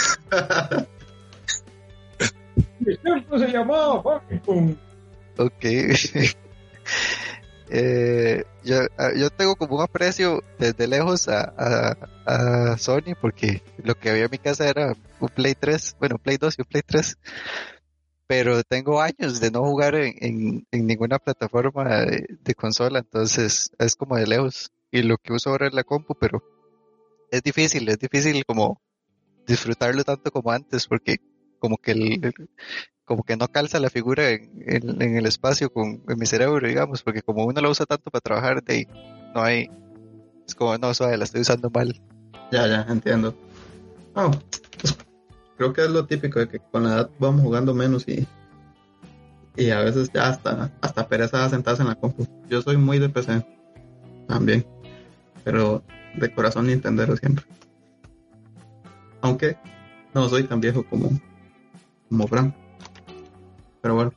se llamaba Ok. [LAUGHS] Eh, yo, ah, yo tengo como un aprecio desde lejos a, Sony porque lo que había en mi casa era un Play 3, bueno, Play 2 y un Play 3, pero tengo años de no jugar en ninguna plataforma de, de, consola, entonces es como de lejos y lo que uso ahora es la compu, pero es difícil, es difícil como disfrutarlo tanto como antes porque como que el, como que no calza la figura en, en, el espacio con en mi cerebro, digamos, porque como uno la usa tanto para trabajar, de ahí no hay, es como, no, suave, la estoy usando mal. Ya, ya, entiendo. Oh, pues, creo que es lo típico de que con la edad vamos jugando menos y, y a veces ya hasta, hasta pereza sentarse en la compu. Yo soy muy de PC también, pero de corazón Nintendero siempre. Aunque no soy tan viejo como, como Fran. Pero bueno.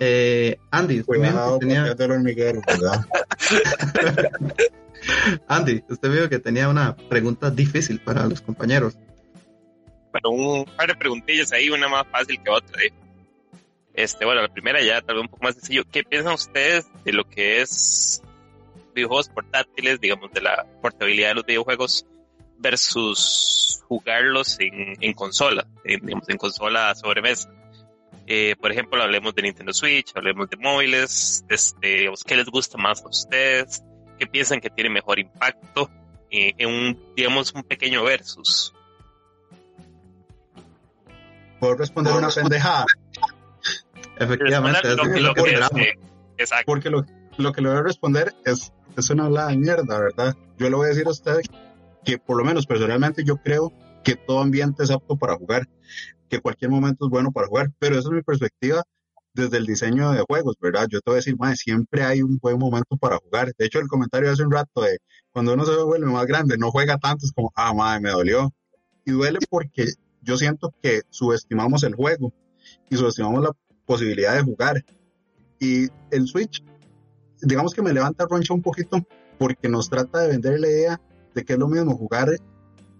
Eh, Andy, Cuidado, tenía... hormiguero, [LAUGHS] Andy, usted vio que tenía una pregunta difícil para los compañeros. bueno, un par de preguntillas ahí, una más fácil que otra. ¿eh? Este, bueno, la primera ya tal vez un poco más sencillo. ¿Qué piensan ustedes de lo que es videojuegos portátiles, digamos, de la portabilidad de los videojuegos versus jugarlos en, en consola, en, digamos, en consola sobremesa? Eh, por ejemplo, hablemos de Nintendo Switch, hablemos de móviles, este, ¿qué les gusta más a ustedes? ¿Qué piensan que tiene mejor impacto eh, en un, digamos, un pequeño versus? Puedo responder una pendejada. Efectivamente, es Lo que- es lo lo que que es, esperamos. eh, Exacto. Porque lo, lo que le voy a responder es, es una hablada de mierda, ¿verdad? Yo le voy a decir a usted que por lo menos personalmente yo creo que todo ambiente es apto para jugar, que cualquier momento es bueno para jugar, pero esa es mi perspectiva desde el diseño de juegos, ¿verdad? Yo te voy a decir, madre, siempre hay un buen momento para jugar. De hecho, el comentario hace un rato de cuando uno se vuelve más grande, no juega tanto, es como, ah, madre, me dolió. Y duele porque yo siento que subestimamos el juego y subestimamos la posibilidad de jugar. Y el Switch, digamos que me levanta roncha un poquito porque nos trata de vender la idea de que es lo mismo jugar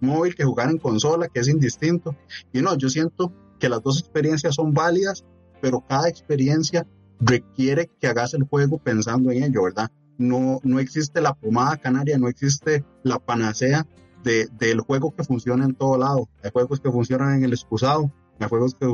móvil que jugar en consola, que es indistinto. Y no, yo siento que las dos experiencias son válidas, pero cada experiencia requiere que hagas el juego pensando en ello, ¿verdad? No, no existe la pomada canaria, no existe la panacea de, del juego que funciona en todo lado. Hay juegos que funcionan en el excusado, hay juegos que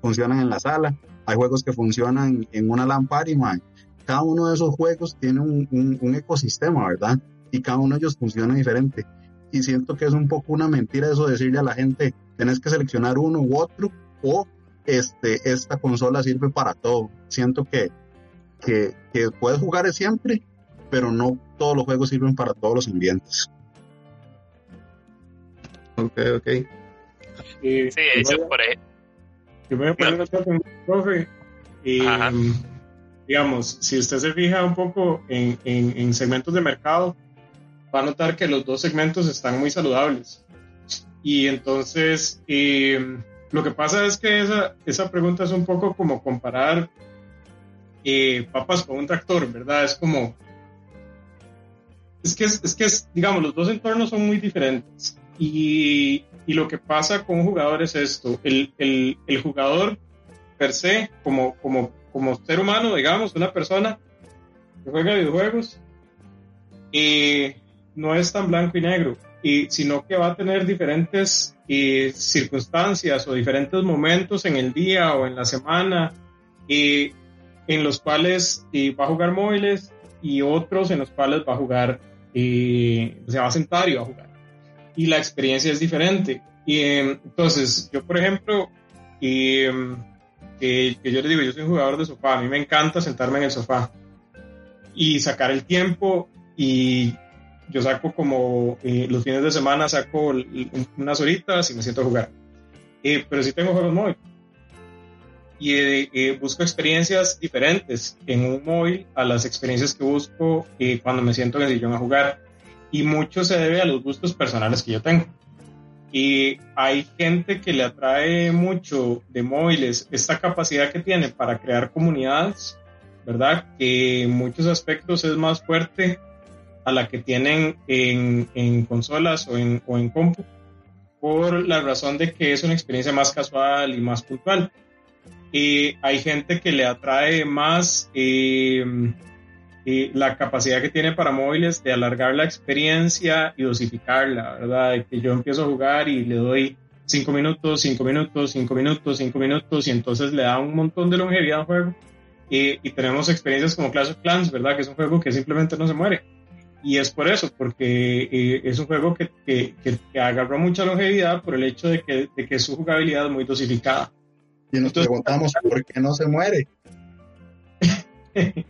funcionan en la sala, hay juegos que funcionan en una lámpara y man, cada uno de esos juegos tiene un, un ecosistema, ¿verdad? Y cada uno de ellos funciona diferente. Y siento que es un poco una mentira eso de decirle a la gente, tenés que seleccionar uno u otro, o este, esta consola sirve para todo. Siento que, que, que puedes jugar siempre, pero no todos los juegos sirven para todos los ambientes. Ok, ok. Y Sí, eso por ejemplo. yo me voy a poner el profe. Y, Ajá. digamos, si usted se fija un poco en, en, en segmentos de mercado, va a notar que los dos segmentos están muy saludables. Y entonces, eh, lo que pasa es que esa, esa pregunta es un poco como comparar eh, papas con un tractor, ¿verdad? Es como... Es que, es, es que es, digamos, los dos entornos son muy diferentes. Y, y lo que pasa con un jugador es esto, el, el, el jugador per se, como, como, como ser humano, digamos, una persona que juega videojuegos, eh, no es tan blanco y negro, y, sino que va a tener diferentes eh, circunstancias o diferentes momentos en el día o en la semana eh, en los cuales eh, va a jugar móviles y otros en los cuales va a jugar, eh, se va a sentar y va a jugar. Y la experiencia es diferente. Y eh, entonces, yo por ejemplo, que, que yo les digo, yo soy un jugador de sofá, a mí me encanta sentarme en el sofá y sacar el tiempo y yo saco como eh, los fines de semana saco unas horitas y me siento a jugar. Eh, pero sí tengo juegos móviles. Y eh, eh, busco experiencias diferentes en un móvil a las experiencias que busco eh, cuando me siento en el sillón a jugar. Y mucho se debe a los gustos personales que yo tengo. Y hay gente que le atrae mucho de móviles esta capacidad que tiene para crear comunidades, ¿verdad? Que en muchos aspectos es más fuerte a la que tienen en, en consolas o en, o en compu, por la razón de que es una experiencia más casual y más puntual. Y hay gente que le atrae más eh, eh, la capacidad que tiene para móviles de alargar la experiencia y dosificarla, ¿verdad? De que yo empiezo a jugar y le doy cinco minutos, cinco minutos, cinco minutos, cinco minutos, y entonces le da un montón de longevidad al juego. Eh, y tenemos experiencias como Clash of Clans, ¿verdad? Que es un juego que simplemente no se muere. Y es por eso, porque eh, es un juego que, que, que, agarró mucha longevidad por el hecho de que, de que su jugabilidad es muy dosificada. Y nos Entonces- preguntamos [LAUGHS] por qué no se muere. [LAUGHS]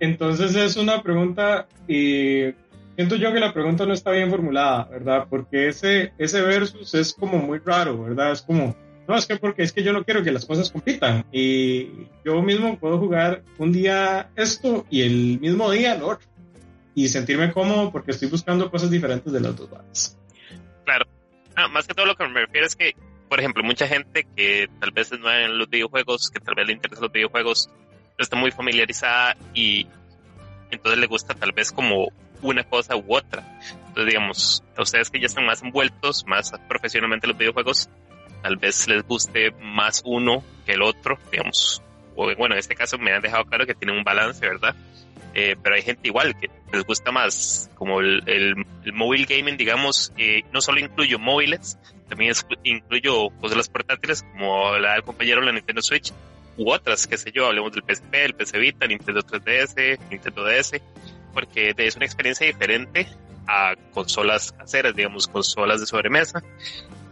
Entonces es una pregunta, y siento yo que la pregunta no está bien formulada, ¿verdad? Porque ese, ese versus es como muy raro, ¿verdad? Es como, no, es que porque es que yo no quiero que las cosas compitan. Y yo mismo puedo jugar un día esto y el mismo día lo otro. Y sentirme cómodo porque estoy buscando cosas diferentes de las dos bandas. Ah, más que todo lo que me refiero es que, por ejemplo, mucha gente que tal vez nueva en los videojuegos, que tal vez le interesan los videojuegos, no está muy familiarizada y entonces le gusta tal vez como una cosa u otra. Entonces, digamos, a ustedes que ya están más envueltos, más profesionalmente en los videojuegos, tal vez les guste más uno que el otro, digamos. O bueno, en este caso me han dejado claro que tienen un balance, ¿verdad? Eh, pero hay gente igual que les gusta más, como el, el, mobile gaming, digamos, eh, no solo incluyo móviles, también incluyo cosas portátiles como la del compañero la Nintendo Switch u otras, qué sé yo, hablemos del PSP, el PC Vita, Nintendo 3DS, Nintendo DS, porque es una experiencia diferente a consolas caseras, digamos, consolas de sobremesa,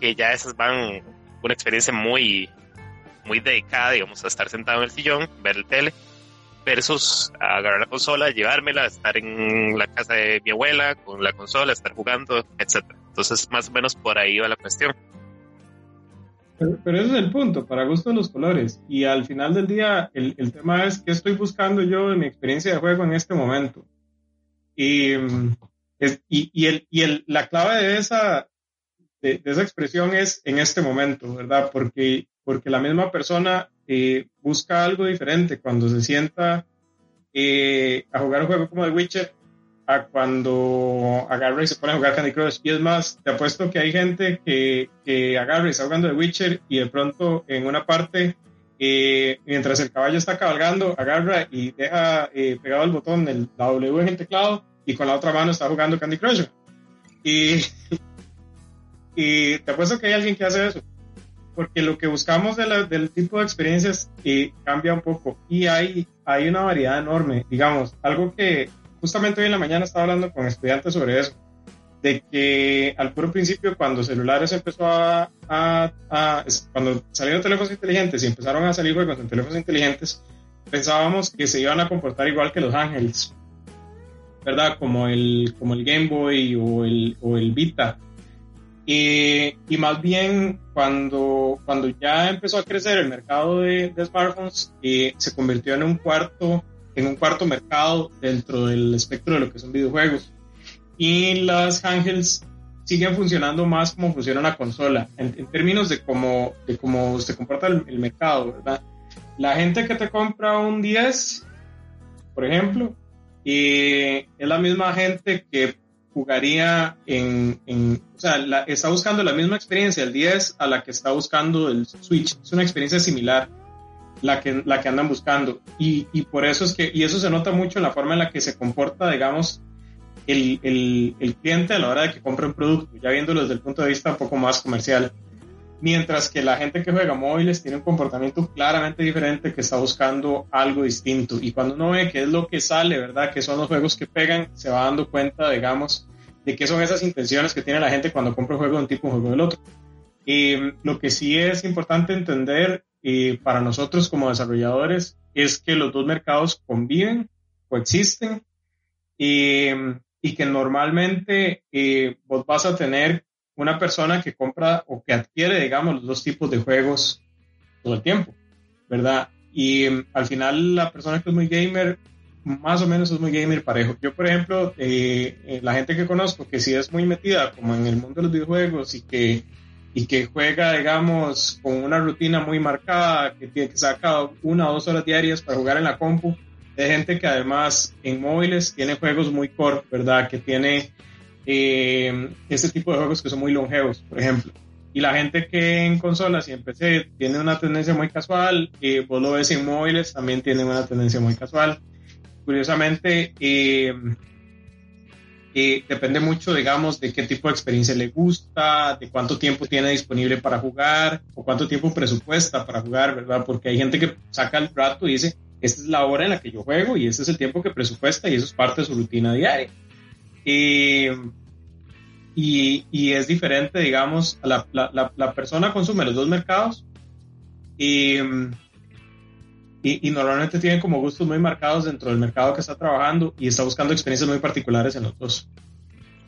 que ya esas van una experiencia muy, muy dedicada, digamos, a estar sentado en el sillón, ver el tele, versus agarrar la consola, llevármela, estar en la casa de mi abuela con la consola, estar jugando, etcétera. Entonces, más o menos por ahí va la cuestión. Pero, ese es el punto, para gusto de los colores. Y al final del día, el, el tema es qué estoy buscando yo en mi experiencia de juego en este momento. Y, y, y, el, y el, la clave de esa, de, esa expresión es en este momento, ¿verdad? Porque, porque la misma persona eh, busca algo diferente cuando se sienta eh, a jugar un juego como The Witcher a cuando agarra y se pone a jugar Candy Crush. Y es más, te apuesto que hay gente que, agarra y está jugando The Witcher y de pronto en una parte, eh, mientras el caballo está cabalgando, agarra y deja pegado el botón, el, la W en el teclado y con la otra mano está jugando Candy Crush. Y, [LAUGHS] y te apuesto que hay alguien que hace eso porque lo que buscamos del tipo de experiencias eh, cambia un poco y hay, hay una variedad enorme. Digamos, algo que justamente hoy en la mañana estaba hablando con estudiantes sobre eso, de que al puro principio cuando celulares empezó a, a, cuando salieron teléfonos inteligentes y empezaron a salir juegos en teléfonos inteligentes, pensábamos que se iban a comportar igual que los ángeles, ¿verdad? Como el, como el Game Boy o el, o el Vita y, y, más bien cuando, cuando ya empezó a crecer el mercado de, smartphones, eh, se convirtió en un cuarto en un cuarto mercado dentro del espectro de lo que son videojuegos. Y las handhelds siguen funcionando más como funciona una consola, en, términos de cómo, de cómo se comporta el, mercado, ¿verdad? La gente que te compra un 10, por ejemplo, eh, es la misma gente que jugaría en, o sea, está buscando la misma experiencia el 10 a la que está buscando el Switch. Es una experiencia similar la que, la que andan buscando. Y, y por eso es que, y eso se nota mucho en la forma en la que se comporta, digamos, el, el, el cliente a la hora de que compra un producto, ya viéndolo desde el punto de vista un poco más comercial mientras que la gente que juega móviles tiene un comportamiento claramente diferente que está buscando algo distinto. Y cuando uno ve qué es lo que sale, ¿verdad? Que son los juegos que pegan, se va dando cuenta, digamos, de qué son esas intenciones que tiene la gente cuando compra un juego de un tipo, un juego del otro. Y lo que sí es importante entender eh, para nosotros como desarrolladores es que los dos mercados conviven, coexisten y, y que normalmente eh, vos vas a tener una persona que compra o que adquiere, digamos, los dos tipos de juegos todo el tiempo, ¿verdad? Y mm, al final la persona que es muy gamer, más o menos es muy gamer parejo. Yo, por ejemplo, eh, eh, la gente que conozco que sí es muy metida como en el mundo de los videojuegos y que, y que juega, digamos, con una rutina muy marcada, que tiene que sacar una o dos horas diarias para jugar en la compu, de gente que además en móviles tiene juegos muy core, ¿verdad? Que tiene eh, este tipo de juegos que son muy longevos, por ejemplo. Y la gente que en consolas y en PC tiene una tendencia muy casual, eh, vos lo ves en móviles, también tiene una tendencia muy casual. Curiosamente, eh, eh, depende mucho, digamos, de qué tipo de experiencia le gusta, de cuánto tiempo tiene disponible para jugar o cuánto tiempo presupuesta para jugar, ¿verdad? Porque hay gente que saca el rato y dice, esta es la hora en la que yo juego y este es el tiempo que presupuesta y eso es parte de su rutina diaria. Eh, y, y, es diferente, digamos, la, la, la, persona consume los dos mercados y, y, normalmente tiene como gustos muy marcados dentro del mercado que está trabajando y está buscando experiencias muy particulares en los dos.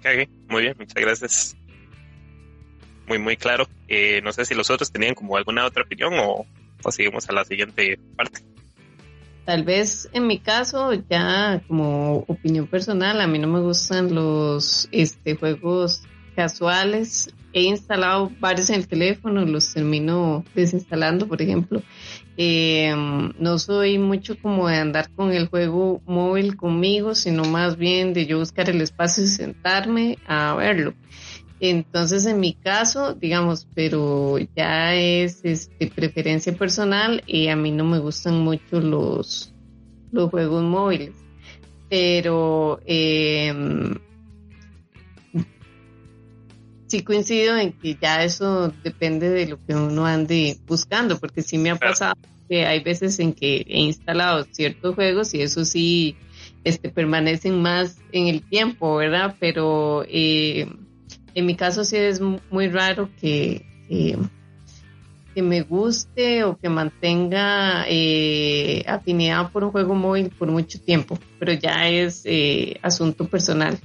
Okay, muy bien, muchas gracias. Muy, muy claro. Eh, no sé si los otros tenían como alguna otra opinión o, o seguimos a la siguiente parte. Tal vez en mi caso, ya como opinión personal, a mí no me gustan los este, juegos casuales he instalado varios en el teléfono, los termino desinstalando, por ejemplo. Eh, no soy mucho como de andar con el juego móvil conmigo, sino más bien de yo buscar el espacio y sentarme a verlo. Entonces, en mi caso, digamos, pero ya es este, preferencia personal y a mí no me gustan mucho los, los juegos móviles. Pero eh, sí coincido en que ya eso depende de lo que uno ande buscando, porque sí me ha pasado que hay veces en que he instalado ciertos juegos y eso sí este, permanecen más en el tiempo, ¿verdad? Pero eh, en mi caso sí es muy raro que, que me guste o que mantenga eh, afinidad por un juego móvil por mucho tiempo, pero ya es eh, asunto personal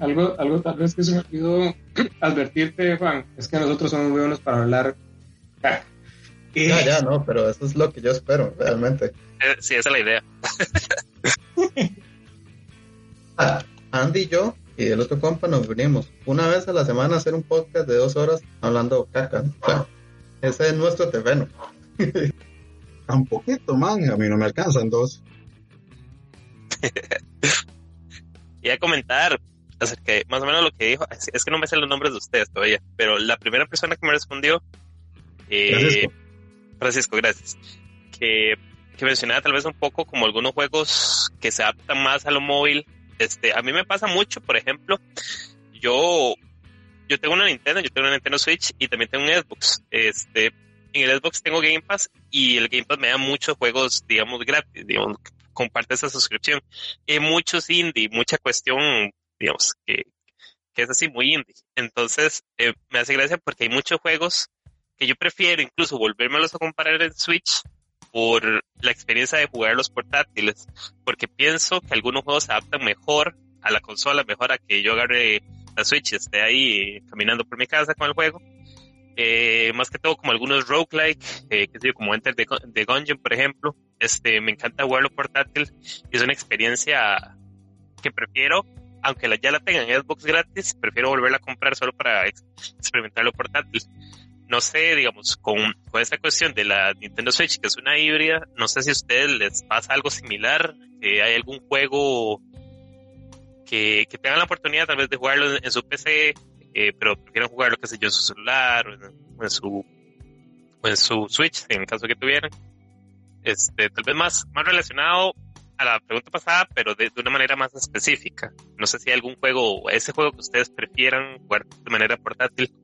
algo, algo tal vez que se me olvidó [CLEARS THROAT] advertirte, Juan, es que nosotros somos muy buenos para hablar. [LAUGHS] Ya, ya, no, pero eso es lo que yo espero, realmente. Eh, sí, esa es la idea. [LAUGHS] Ah, Andy y yo y el otro compa nos unimos una vez a la semana a hacer un podcast de dos horas hablando caca. ese es nuestro terreno. [LAUGHS] Un poquito, man, a mí no me alcanzan dos. [LAUGHS] y a comentar, acerca de más o menos lo que dijo. Es que no me sé los nombres de ustedes todavía, pero la primera persona que me respondió, eh, Francisco. gracias, que, que mencionaba tal vez un poco como algunos juegos que se adaptan más a lo móvil. Este, a mí me pasa mucho, por ejemplo, yo, yo tengo una Nintendo, yo tengo una Nintendo Switch y también tengo un Xbox. Este, en el Xbox tengo Game Pass y el Game Pass me da muchos juegos, digamos, gratis, digamos, comparte esa suscripción. Y muchos indie, mucha cuestión digamos, que, que es así muy indie. Entonces, eh, me hace gracia porque hay muchos juegos que yo prefiero incluso volvérmelos a comparar en Switch por la experiencia de jugar los portátiles, porque pienso que algunos juegos se adaptan mejor a la consola, mejor a que yo agarre la Switch y esté ahí caminando por mi casa con el juego. Eh, más que todo como algunos roguelike, eh, que sé como Enter the, Gungeon, por ejemplo. Este, me encanta jugarlo portátil y es una experiencia que prefiero aunque la, ya la tengan en Xbox gratis, prefiero volverla a comprar solo para experimentarlo portátil. No sé, digamos, con, con esta cuestión de la Nintendo Switch, que es una híbrida, no sé si a ustedes les pasa algo similar, hay algún juego que, que tengan la oportunidad tal vez de jugarlo en, su PC, eh, pero prefieren jugarlo, qué sé yo, en su celular o en, su, en su Switch, en el caso que tuvieran. Este, tal vez más, más relacionado a la pregunta pasada, pero de, una manera más específica. No sé si hay algún juego, ese juego que ustedes prefieran jugar de manera portátil.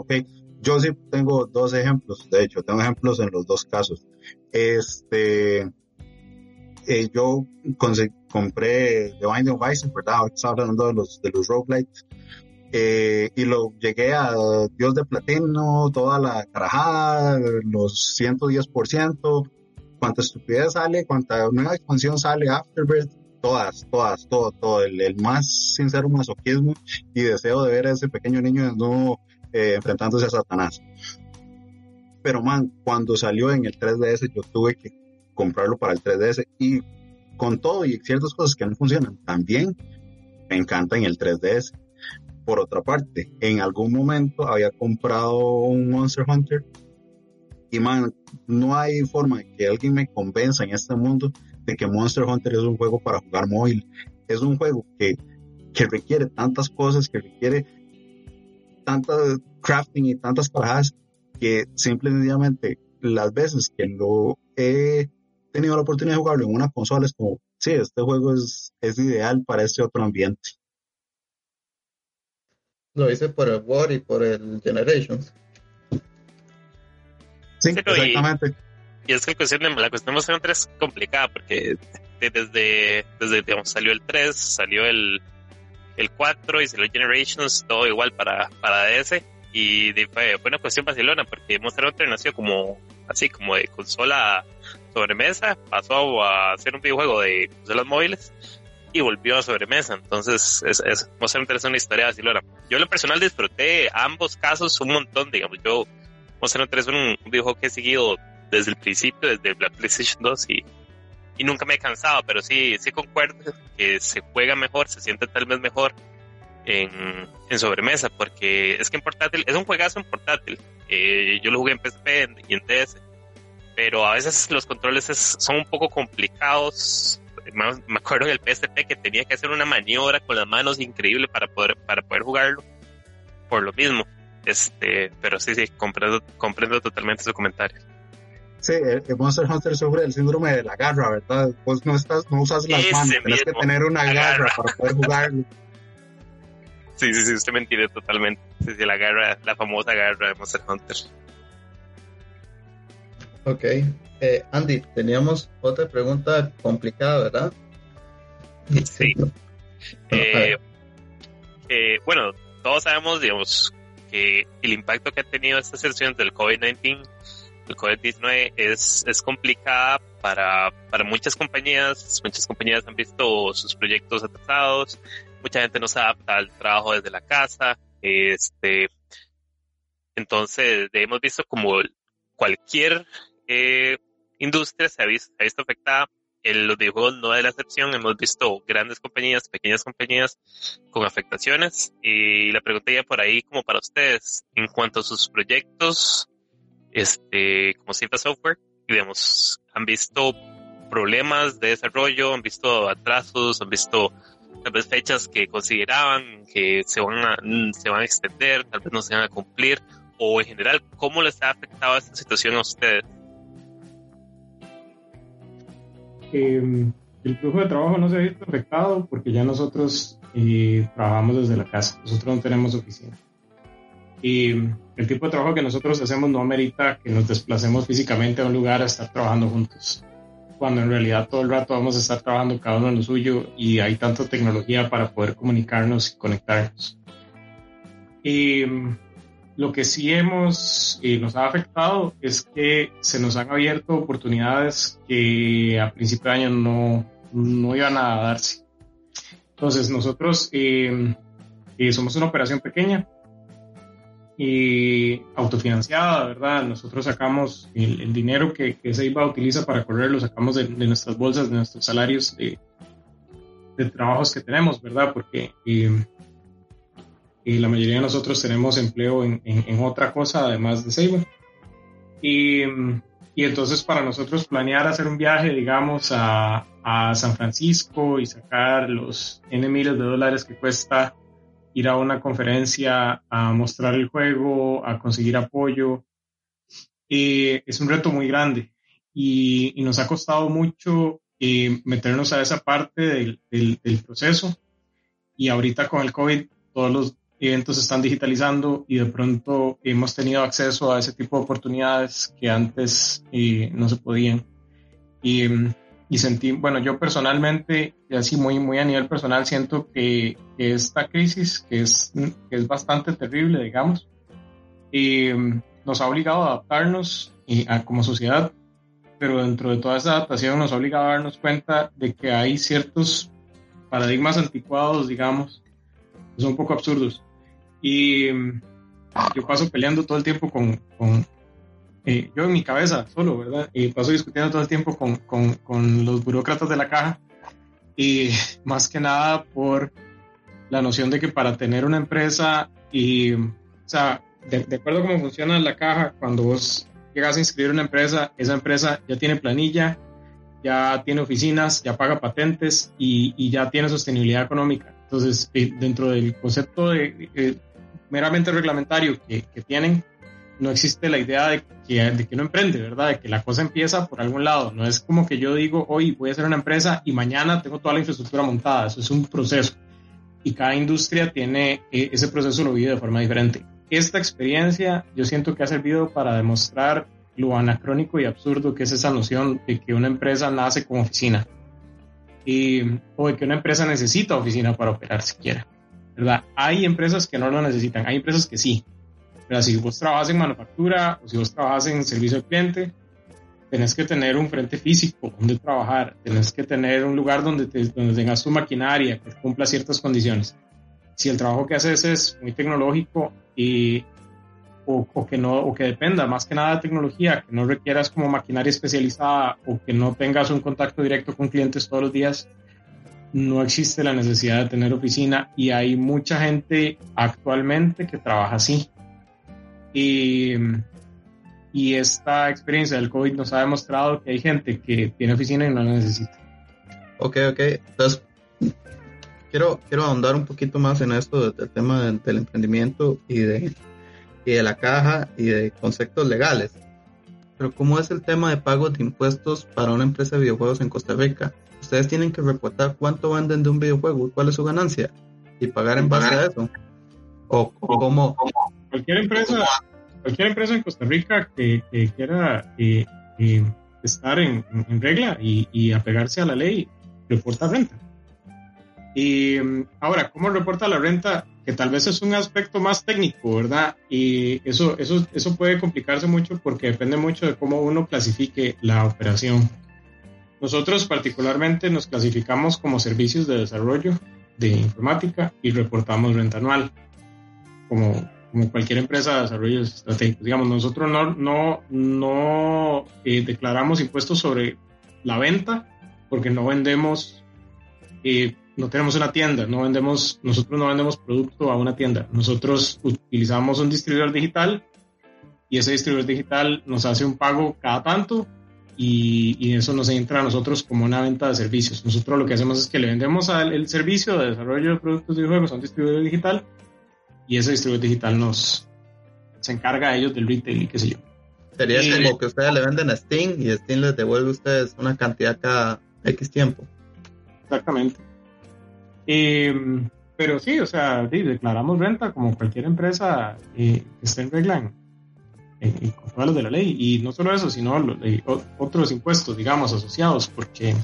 Ok, yo sí tengo dos ejemplos, de hecho, tengo ejemplos en los dos casos. Este, eh, yo compré The Binding of Isaac, ¿verdad? estaba hablando de los, de los roguelites. Eh, y lo llegué a Dios de Platino, toda la carajada, los 110%, cuánta estupidez sale, cuánta nueva expansión sale, Afterbirth, todas, todas, todo, todo, el, más sincero masoquismo y deseo de ver a ese pequeño niño nuevo eh, enfrentándose a Satanás. Pero man, cuando salió en el 3DS yo tuve que comprarlo para el 3DS y con todo y ciertas cosas que no funcionan también me encanta en el 3DS. Por otra parte, en algún momento había comprado un Monster Hunter y man, no hay forma de que alguien me convenza en este mundo de que Monster Hunter es un juego para jugar móvil. Es un juego que, que requiere tantas cosas, que requiere tanta crafting y tantas cosas que simplemente las veces que lo he tenido la oportunidad de jugarlo en una consola es como, sí, este juego es, es ideal para este otro ambiente. Lo hice por el War y por el Generations. Sí, exactamente. Y, es que la cuestión de, la cuestión de 3 es complicada porque desde, desde digamos, salió el 3, salió el, el 4 y el Generations, todo igual para, para DS. Y fue, una cuestión vacilona porque Monster Hunter nació como así, como de consola sobremesa, pasó a ser un videojuego de consolas móviles y volvió a sobremesa. Entonces, es, es, Monster Hunter es una historia vacilona. Yo en lo personal disfruté ambos casos un montón, digamos, yo Monster Hunter es un, videojuego que he seguido desde el principio, desde la PlayStation 2 y, y nunca me he cansado, pero sí, sí concuerdo que se juega mejor, se siente tal vez mejor en, en sobremesa, porque es que en portátil, es un juegazo en portátil. Eh, yo lo jugué en PSP y en DS, pero a veces los controles son un poco complicados. Me acuerdo del PSP que tenía que hacer una maniobra con las manos increíble para poder, para poder jugarlo, por lo mismo. Este, pero sí, sí, comprendo, comprendo totalmente su comentario. Sí, el, Monster Hunter sufre el síndrome de la garra, ¿verdad? Vos no estás, no usas las manos, tienes que tener una garra, para poder jugarlo. Sí, sí, sí, usted me entiende totalmente. Sí, sí, la garra, la famosa garra de Monster Hunter. Ok. Eh, Andy, teníamos otra pregunta complicada, ¿verdad? Sí. Eh, eh, bueno, todos sabemos, digamos, que el impacto que ha tenido estas sesiones del COVID-19 el COVID-19 es, es complicada para, para muchas compañías. Muchas compañías han visto sus proyectos atrasados. Mucha gente no se adapta al trabajo desde la casa. Este, entonces, hemos visto como cualquier eh, industria se ha, visto, ha visto afectada. En los videojuegos no es la excepción. Hemos visto grandes compañías, pequeñas compañías con afectaciones. Y la pregunta ya por ahí como para ustedes, en cuanto a sus proyectos, este, como Cifra Software, digamos, han visto problemas de desarrollo, han visto atrasos, han visto tal vez fechas que consideraban que se van a, se van a extender, tal vez no se van a cumplir, o en general, ¿cómo les ha afectado esta situación a ustedes? Em, el flujo de trabajo no se ha visto afectado porque ya nosotros eh, trabajamos desde la casa, nosotros no tenemos oficina. Y el tipo de trabajo que nosotros hacemos no amerita que nos desplacemos físicamente a un lugar a estar trabajando juntos, cuando en realidad todo el rato vamos a estar trabajando cada uno en lo suyo y hay tanta tecnología para poder comunicarnos y conectarnos. Y mm, lo que sí hemos y nos ha afectado es que se nos han abierto oportunidades que a principio de año no, no iban a darse. Entonces nosotros eh, eh, somos una operación pequeña, y autofinanciada, ¿verdad? Nosotros sacamos el, dinero que, que Seiba utiliza para correr, lo sacamos de, nuestras bolsas, de nuestros salarios de, de trabajos que tenemos, ¿verdad? Porque eh, la mayoría de nosotros tenemos empleo en, en, otra cosa además de Seiba. Y, y, entonces para nosotros planear hacer un viaje, digamos, a, a San Francisco y sacar los N miles de dólares que cuesta ir a una conferencia a mostrar el juego, a conseguir apoyo. Eh, es un reto muy grande y, nos ha costado mucho eh, meternos a esa parte del, del, proceso. Y ahorita con el COVID, todos los eventos se están digitalizando y de pronto hemos tenido acceso a ese tipo de oportunidades que antes eh, no se podían. Y y sentí, bueno, yo personalmente, y así muy, muy a nivel personal, siento que, esta crisis, que es, es bastante terrible, digamos, mm, nos ha obligado a adaptarnos a, como sociedad, pero dentro de toda esa adaptación nos ha obligado a darnos cuenta de que hay ciertos paradigmas anticuados, digamos, que son un poco absurdos. Y mm, yo paso peleando todo el tiempo con, eh, yo en mi cabeza solo, ¿verdad? Y paso discutiendo todo el tiempo con, con, con, los burócratas de la caja y más que nada por la noción de que para tener una empresa y, o sea, de, de acuerdo a cómo funciona la caja, cuando vos llegas a inscribir una empresa, esa empresa ya tiene planilla, ya tiene oficinas, ya paga patentes y, y ya tiene sostenibilidad económica. Entonces, eh, dentro del concepto de, eh, meramente reglamentario que, que tienen, no existe la idea de que, de uno emprende, ¿verdad? De que la cosa empieza por algún lado. No es como que yo digo, hoy voy a hacer una empresa y mañana tengo toda la infraestructura montada. Eso es un proceso. Y cada industria tiene eh, ese proceso lo vive de forma diferente. Esta experiencia yo siento que ha servido para demostrar lo anacrónico y absurdo que es esa noción de que una empresa nace como oficina. Y, o de que una empresa necesita oficina para operar siquiera. ¿verdad? Hay empresas que no lo necesitan, hay empresas que sí, pero si vos trabajas en manufactura o si vos trabajas en servicio al cliente, tenés que tener un frente físico donde trabajar, tenés que tener un lugar donde, donde tengas tu maquinaria que cumpla ciertas condiciones. Si el trabajo que haces es muy tecnológico y, o, o, que no, o que dependa más que nada de tecnología, que no requieras como maquinaria especializada o que no tengas un contacto directo con clientes todos los días, no existe la necesidad de tener oficina y hay mucha gente actualmente que trabaja así. Y, y esta experiencia del COVID nos ha demostrado que hay gente que tiene oficina y no la necesita. Ok, ok. Entonces, quiero, quiero ahondar un poquito más en esto del tema del, del emprendimiento y de, y de la caja y de conceptos legales. Pero ¿cómo es el tema de pago de impuestos para una empresa de videojuegos en Costa Rica? Ustedes tienen que reportar cuánto venden de un videojuego y cuál es su ganancia y pagar en base a eso. O, o cómo... Cualquier empresa, cualquier empresa en Costa Rica que, que quiera eh, eh, estar en, en regla y, y, apegarse a la ley, reporta renta. Y mm, ahora, ¿cómo reporta la renta? Que tal vez es un aspecto más técnico, ¿verdad? Y eso, eso, eso puede complicarse mucho porque depende mucho de cómo uno clasifique la operación. Nosotros particularmente nos clasificamos como servicios de desarrollo de informática y reportamos renta anual, como, como cualquier empresa de desarrollo estratégico. Digamos, nosotros no, no, no eh, declaramos impuestos sobre la venta porque no vendemos, eh, no tenemos una tienda, no vendemos, nosotros no vendemos producto a una tienda. Nosotros utilizamos un distribuidor digital y ese distribuidor digital nos hace un pago cada tanto y, y, eso nos entra a nosotros como una venta de servicios. Nosotros lo que hacemos es que le vendemos al, el servicio de desarrollo de productos de juegos a un distribuidor digital y ese distribuidor digital nos se encarga a ellos del retail y qué sé yo. Sería y, como que ustedes le venden a Steam y Steam les devuelve a ustedes una cantidad cada X tiempo. Exactamente. Eh, pero sí, o sea, sí, declaramos renta como cualquier empresa eh, que esté en regla en, en, con los de la ley. Y no solo eso, sino lo, eh, otros impuestos, digamos, asociados, porque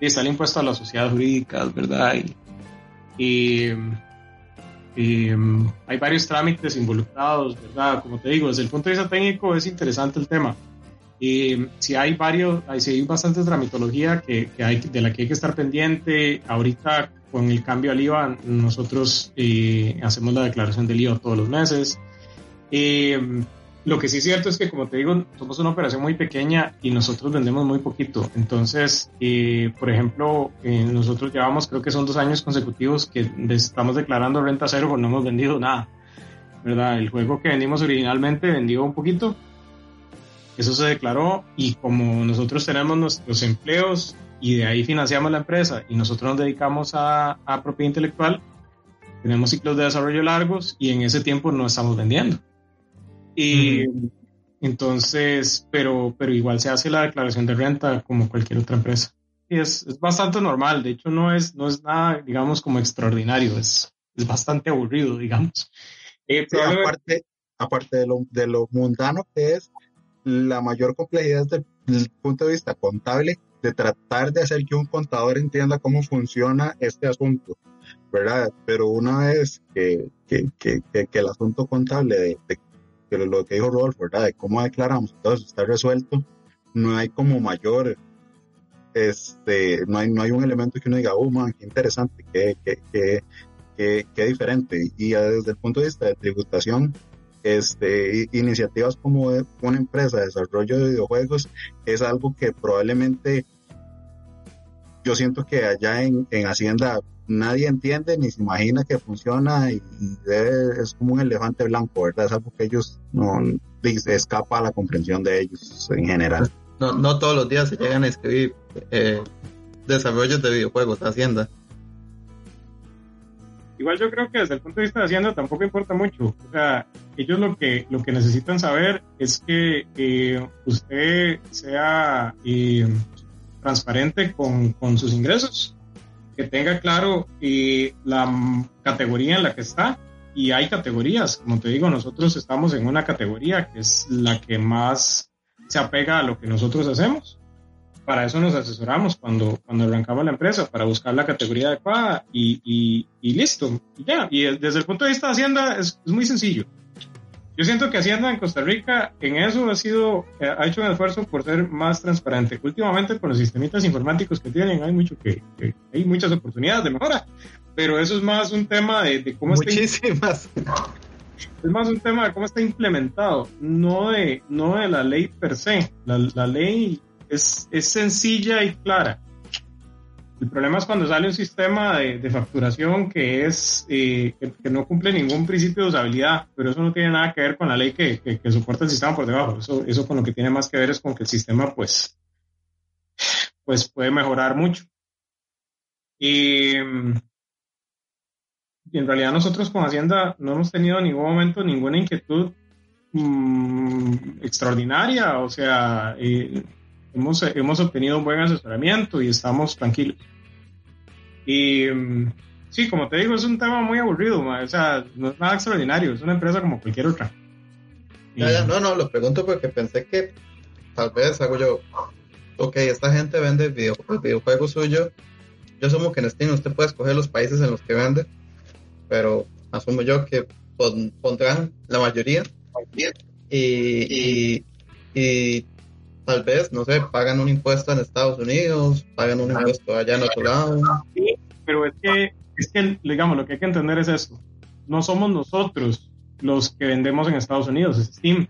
está el impuesto a las sociedades jurídicas, ¿verdad? Y, y, y, hay varios trámites involucrados, ¿verdad? Como te digo, desde el punto de vista técnico es interesante el tema. Y si hay varios, si hay bastante tramitología que, que, hay, de la que hay que estar pendiente. Ahorita con el cambio al IVA, nosotros eh, hacemos la declaración del IVA todos los meses. Lo que sí es cierto es que, como te digo, somos una operación muy pequeña y nosotros vendemos muy poquito. Entonces, eh, por ejemplo, eh, nosotros llevamos, creo que son dos años consecutivos que estamos declarando renta cero, porque no hemos vendido nada. ¿Verdad? El juego que vendimos originalmente vendió un poquito. Eso se declaró y como nosotros tenemos nuestros empleos y de ahí financiamos la empresa y nosotros nos dedicamos a, a propiedad intelectual, tenemos ciclos de desarrollo largos y en ese tiempo no estamos vendiendo. Y uh-huh. entonces, pero, pero igual se hace la declaración de renta como cualquier otra empresa. Y es, es bastante normal, de hecho no es, no es nada, digamos, como extraordinario, es, es bastante aburrido, [LAUGHS] digamos. Eh, sí, aparte, aparte de lo, de lo mundano que es, la mayor complejidad desde el punto de vista contable de tratar de hacer que un contador entienda cómo funciona este asunto, ¿verdad? Pero una vez que, que, que, que el asunto contable de, de que lo que dijo Rodolfo, ¿verdad? De cómo declaramos, eso está resuelto, no hay como mayor, este, no hay, no hay un elemento que uno diga, oh, man, qué interesante, qué, qué, qué, qué, qué diferente. Y desde el punto de vista de tributación, este, iniciativas como una empresa de desarrollo de videojuegos es algo que probablemente yo siento que allá en, en Hacienda nadie entiende ni se imagina que funciona y, debe, es como un elefante blanco, ¿verdad? Es algo que ellos no se escapa a la comprensión de ellos en general. No, no todos los días se llegan a escribir eh, desarrollos de videojuegos a Hacienda. Igual yo creo que desde el punto de vista de Hacienda tampoco importa mucho. O sea, ellos lo que, lo que necesitan saber es que eh, usted sea eh, transparente con, con sus ingresos que tenga claro eh, la categoría en la que está. Y hay categorías, como te digo, nosotros estamos en una categoría que es la que más se apega a lo que nosotros hacemos. Para eso nos asesoramos cuando, cuando arrancamos la empresa, para buscar la categoría adecuada y, y, y listo. Y ya, y desde el punto de vista de Hacienda es, es muy sencillo yo siento que Hacienda en Costa Rica en eso ha sido, eh, ha hecho un esfuerzo por ser más transparente. Últimamente con los sistemitas informáticos que tienen hay mucho que, que hay muchas oportunidades de mejora, pero eso es más un tema de, de cómo Muchísimas. está es más un tema de cómo está implementado, no de no de la ley per se. La, la ley es, es sencilla y clara. El problema es cuando sale un sistema de, facturación que es eh, que, no cumple ningún principio de usabilidad, pero eso no tiene nada que ver con la ley que, que, soporta el sistema por debajo. Eso, eso con lo que tiene más que ver es con que el sistema pues, pues puede mejorar mucho. Y, en realidad nosotros con Hacienda no hemos tenido en ningún momento ninguna inquietud mm, extraordinaria, o sea, eh, hemos, hemos obtenido un buen asesoramiento y estamos tranquilos. Y mm, sí, como te digo, es un tema muy aburrido, o sea, no es nada extraordinario, es una empresa como cualquier otra. no, no, lo pregunto porque pensé que tal vez hago yo, ok, esta gente vende videojuegos suyos, yo asumo que en Steam usted puede escoger los países en los que vende, pero asumo yo que pondrán la mayoría y, y tal vez, no sé, pagan un impuesto en Estados Unidos, pagan un impuesto allá en otro lado. Sí, pero es que, es que, digamos, lo que hay que entender es esto. No somos nosotros los que vendemos en Estados Unidos, es Steam.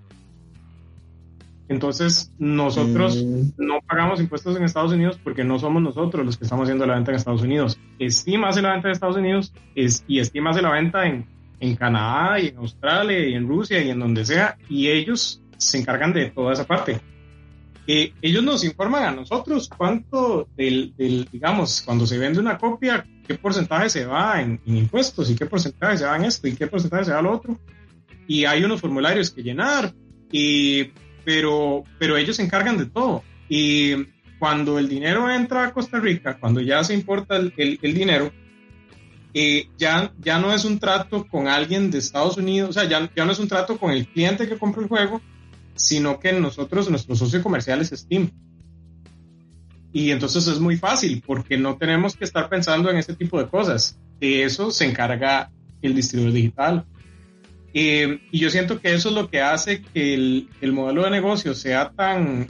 Entonces, nosotros mm. no pagamos impuestos en Estados Unidos porque no somos nosotros los que estamos haciendo la venta en Estados Unidos. Steam hace la venta en Estados Unidos es, y Steam hace la venta en, en Canadá y en Australia y en Rusia y en donde sea, y ellos se encargan de toda esa parte ellos nos informan a nosotros cuánto del, digamos, cuando se vende una copia, qué porcentaje se va en, impuestos y qué porcentaje se va en esto y qué porcentaje se va en lo otro. Y hay unos formularios que llenar, y, pero, pero ellos se encargan de todo. Y cuando el dinero entra a Costa Rica, cuando ya se importa el, el, dinero, eh, ya, ya no es un trato con alguien de Estados Unidos, o sea, ya, ya no es un trato con el cliente que compra el juego, sino que nosotros, nuestro socio comercial es Steam. Y entonces es muy fácil porque no tenemos que estar pensando en ese tipo de cosas. De eso se encarga el distribuidor digital. Eh, y yo siento que eso es lo que hace que el, el, modelo de negocio sea tan,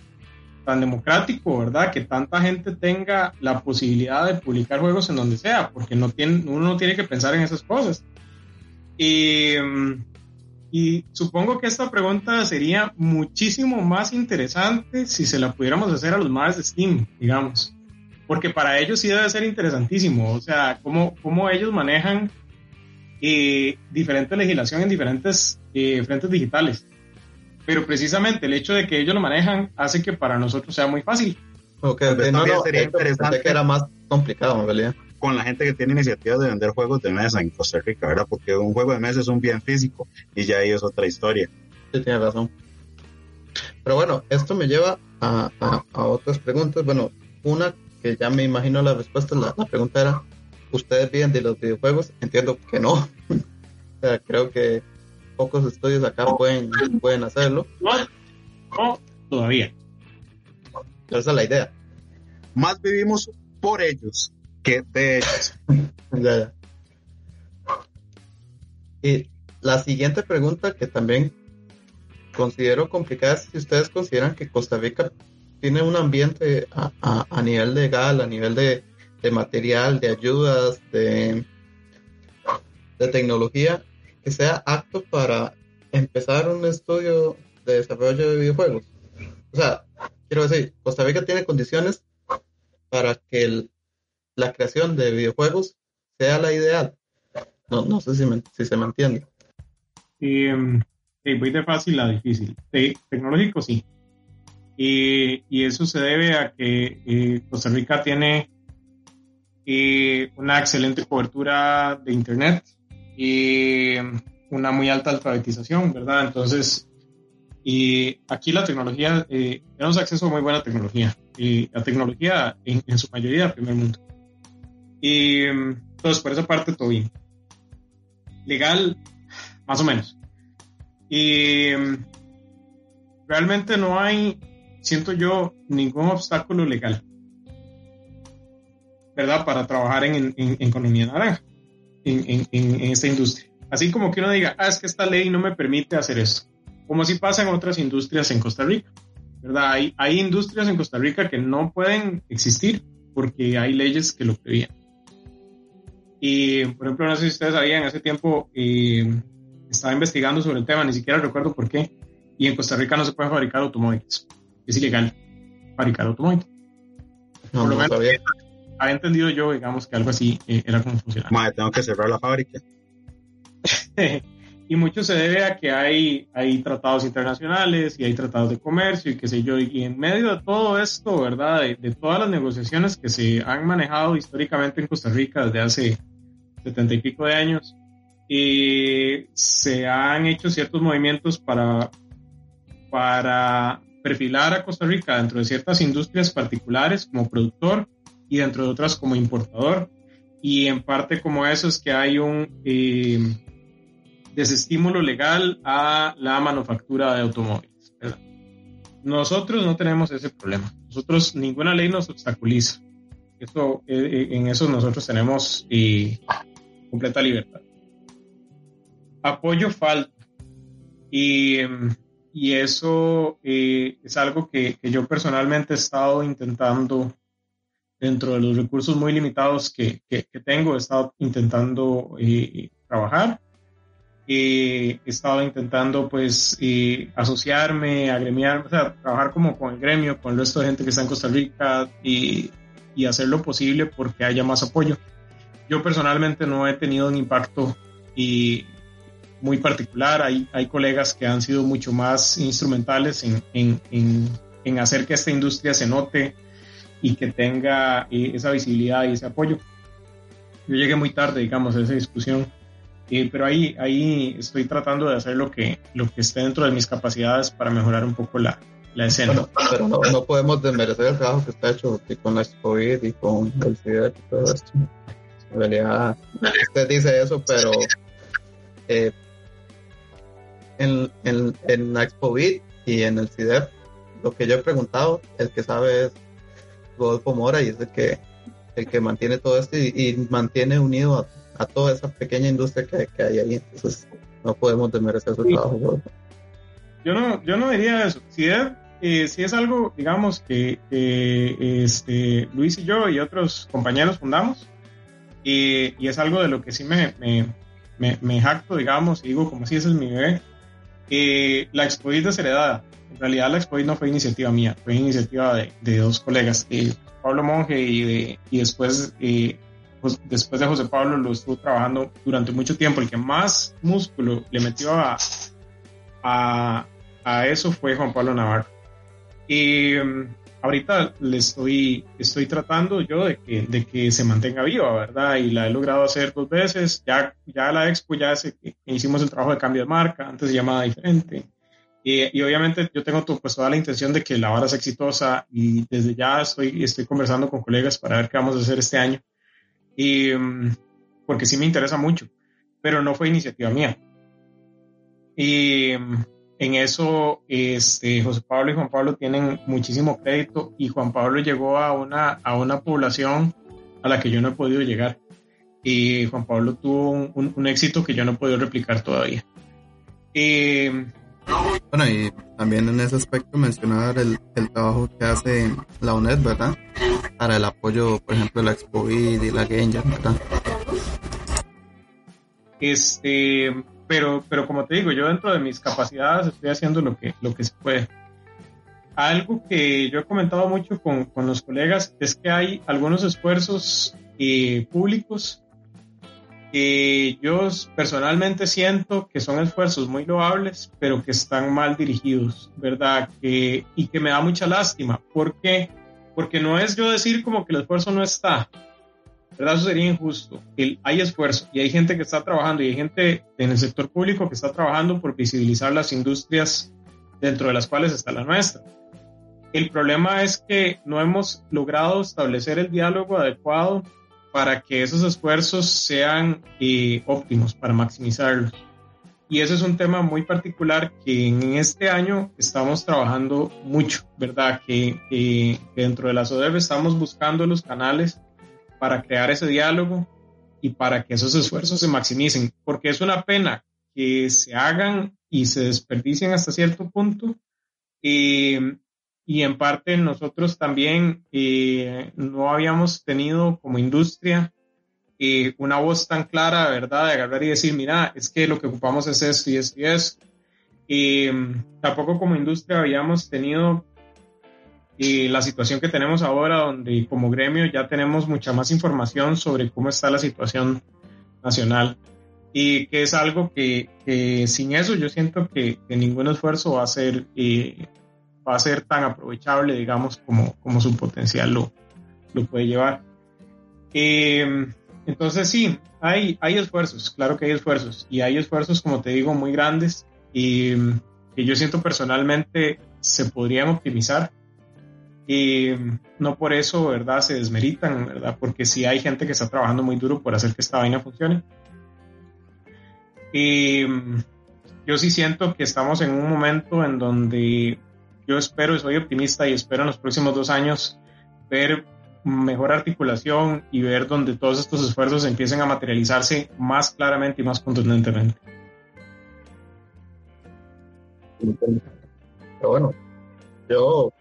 tan democrático, ¿verdad? Que tanta gente tenga la posibilidad de publicar juegos en donde sea, porque no tiene, uno no tiene que pensar en esas cosas. Y, y supongo que esta pregunta sería muchísimo más interesante si se la pudiéramos hacer a los más de Steam, digamos. Porque para ellos sí debe ser interesantísimo. O sea, cómo, cómo ellos manejan eh, diferente legislación en diferentes eh, frentes digitales. Pero precisamente el hecho de que ellos lo manejan hace que para nosotros sea muy fácil. Ok, no, sería interesante. que era más complicado, en realidad con la gente que tiene iniciativas de vender juegos de mesa en Costa Rica, ¿verdad? Porque un juego de mesa es un bien físico y ya ahí es otra historia. Sí, tiene razón. Pero bueno, esto me lleva a, otras preguntas. Bueno, una que ya me imagino la respuesta, la, pregunta era, ¿ustedes viven de los videojuegos? Entiendo que no. [LAUGHS] o sea, creo que pocos estudios acá pueden, pueden hacerlo. No, todavía. esa es la idea. Más vivimos por ellos que de [LAUGHS] Y la siguiente pregunta que también considero complicada es si ustedes consideran que Costa Rica tiene un ambiente a, nivel legal, a nivel de, material, de ayudas, de, de tecnología, que sea apto para empezar un estudio de desarrollo de videojuegos. O sea, quiero decir, Costa Rica tiene condiciones para que el, la creación de videojuegos sea la ideal. No, no sé si, si se me entiende. Em, voy de fácil a difícil. tecnológico sí. Y, eso se debe a que eh, Costa Rica tiene eh, una excelente cobertura de Internet y una muy alta alfabetización, ¿verdad? Entonces, y aquí la tecnología, eh, tenemos acceso a muy buena tecnología. Y la tecnología en, en su mayoría primer mundo. Y entonces, por esa parte, todo bien. Legal, más o menos. Y realmente no hay, siento yo, ningún obstáculo legal, ¿verdad? Para trabajar en, economía naranja, en, esta industria. Así como que uno diga, ah, es que esta ley no me permite hacer esto. Como si pasa en otras industrias en Costa Rica, ¿verdad? Hay, hay industrias en Costa Rica que no pueden existir porque hay leyes que lo prevían. Y, por ejemplo, no sé si ustedes sabían, hace tiempo eh, estaba investigando sobre el tema, ni siquiera recuerdo por qué, y en Costa Rica no se puede fabricar automóviles. Es ilegal fabricar automóviles. No, por, lo menos, ha entendido yo, digamos, que algo así eh, era como funcionaba. Madre, tengo que cerrar la fábrica. [LAUGHS] y mucho se debe a que hay, hay tratados internacionales y hay tratados de comercio y qué sé yo, y en medio de todo esto, ¿verdad? De, de todas las negociaciones que se han manejado históricamente en Costa Rica desde hace setenta y pico de años, y se han hecho ciertos movimientos para, para perfilar a Costa Rica dentro de ciertas industrias particulares como productor y dentro de otras como importador. Y en parte como eso es que hay un eh, desestímulo legal a la manufactura de automóviles. Nosotros no tenemos ese problema. Nosotros, ninguna ley nos obstaculiza. Eso, eh, eh, en eso nosotros tenemos completa libertad. Apoyo falta. Y, y eso es algo que, yo personalmente he estado intentando dentro de los recursos muy limitados que, que, tengo, he estado intentando eh, trabajar. he estado intentando pues asociarme, agremiarme, o trabajar como con el gremio, con el resto de gente que está en Costa Rica y, y hacer lo posible porque haya más apoyo. Yo personalmente no he tenido un impacto y muy particular. Hay, hay colegas que han sido mucho más instrumentales en, en, en, en hacer que esta industria se note, y que tenga eh, esa visibilidad y ese apoyo. Yo llegué muy tarde, digamos, a esa discusión, eh, pero ahí, ahí estoy tratando de hacer lo que, lo que esté dentro de mis capacidades para mejorar un poco la, la escena. pero no, no, podemos desmerecer el trabajo que está hecho con la COVID y con el y todo esto. En realidad, usted dice eso, pero eh, en, en, en la COVID y en el CIDER, lo que yo he preguntado, el que sabe es Rodolfo Mora y es el que, el que mantiene todo esto y, mantiene unido a, toda esa pequeña industria que, hay ahí. Entonces, no podemos desmerecer su trabajo. Yo no, yo no diría eso. Es, eh, si es algo, digamos, que este, Luis y yo y otros compañeros fundamos, y, y es algo de lo que sí me, me, me, jacto, digamos, y digo, como si ese es mi bebé, eh, la exposición heredada en realidad la Expo no fue iniciativa mía, fue iniciativa de, de dos colegas, eh, Pablo Monge y, de, y después, eh, pues, después de José Pablo lo estuvo trabajando durante mucho tiempo. El que más músculo le metió a, a, a eso fue Juan Pablo Navarro. Ahorita le estoy, estoy tratando yo de que, de que se mantenga viva, ¿verdad? Y la he logrado hacer dos veces. Ya, ya la expo, ya hicimos el trabajo de cambio de marca, antes se llamaba diferente. Y, obviamente yo tengo pues, toda la intención de que la vara sea exitosa y desde ya estoy, estoy conversando con colegas para ver qué vamos a hacer este año. Y, porque sí me interesa mucho, pero no fue iniciativa mía. Y en eso este, José Pablo y Juan Pablo tienen muchísimo crédito y Juan Pablo llegó a una, a una población a la que yo no he podido llegar. Y Juan Pablo tuvo un, un, éxito que yo no he podido replicar todavía. Y bueno, y también en ese aspecto mencionar el, el trabajo que hace la UNED, ¿verdad? Para el apoyo, por ejemplo, de la Expo y la Game ¿verdad? Este, pero, pero como te digo, yo dentro de mis capacidades estoy haciendo lo que, lo que se puede. Algo que yo he comentado mucho con, con los colegas es que hay algunos esfuerzos eh, públicos yo personalmente siento que son esfuerzos muy loables, pero que están mal dirigidos, ¿verdad? Que, y que me da mucha lástima. ¿Por qué? Porque no es yo decir como que el esfuerzo no está, ¿verdad? Eso sería injusto. El, hay esfuerzo y hay gente que está trabajando y hay gente en el sector público que está trabajando por visibilizar las industrias dentro de las cuales está la nuestra. El problema es que no hemos logrado establecer el diálogo adecuado para que esos esfuerzos sean eh, óptimos, para maximizarlos. Y eso es un tema muy particular que en este año estamos trabajando mucho, ¿verdad? Que, dentro de la SODEF estamos buscando los canales para crear ese diálogo y para que esos esfuerzos se maximicen, porque es una pena que se hagan y se desperdicien hasta cierto punto eh, y en parte nosotros también eh, no habíamos tenido como industria eh, una voz tan clara, ¿verdad? De agarrar y decir, mira, es que lo que ocupamos es esto y esto y esto. Y tampoco como industria habíamos tenido y la situación que tenemos ahora, donde como gremio ya tenemos mucha más información sobre cómo está la situación nacional. Y que es algo que, sin eso yo siento que, ningún esfuerzo va a ser eh, va a ser tan aprovechable digamos como, como su potencial lo, lo puede llevar. Eh, entonces sí hay, hay esfuerzos claro que hay esfuerzos y hay esfuerzos como te digo muy grandes y que yo siento personalmente se podrían optimizar y no por eso, ¿verdad? Se desmeritan, ¿verdad? Porque sí hay gente que está trabajando muy duro por hacer que esta vaina funcione. Y yo sí siento que estamos en un momento en donde yo espero soy optimista y espero en los próximos dos años ver mejor articulación y ver donde todos estos esfuerzos empiecen a materializarse más claramente y más contundentemente. Pero bueno, yo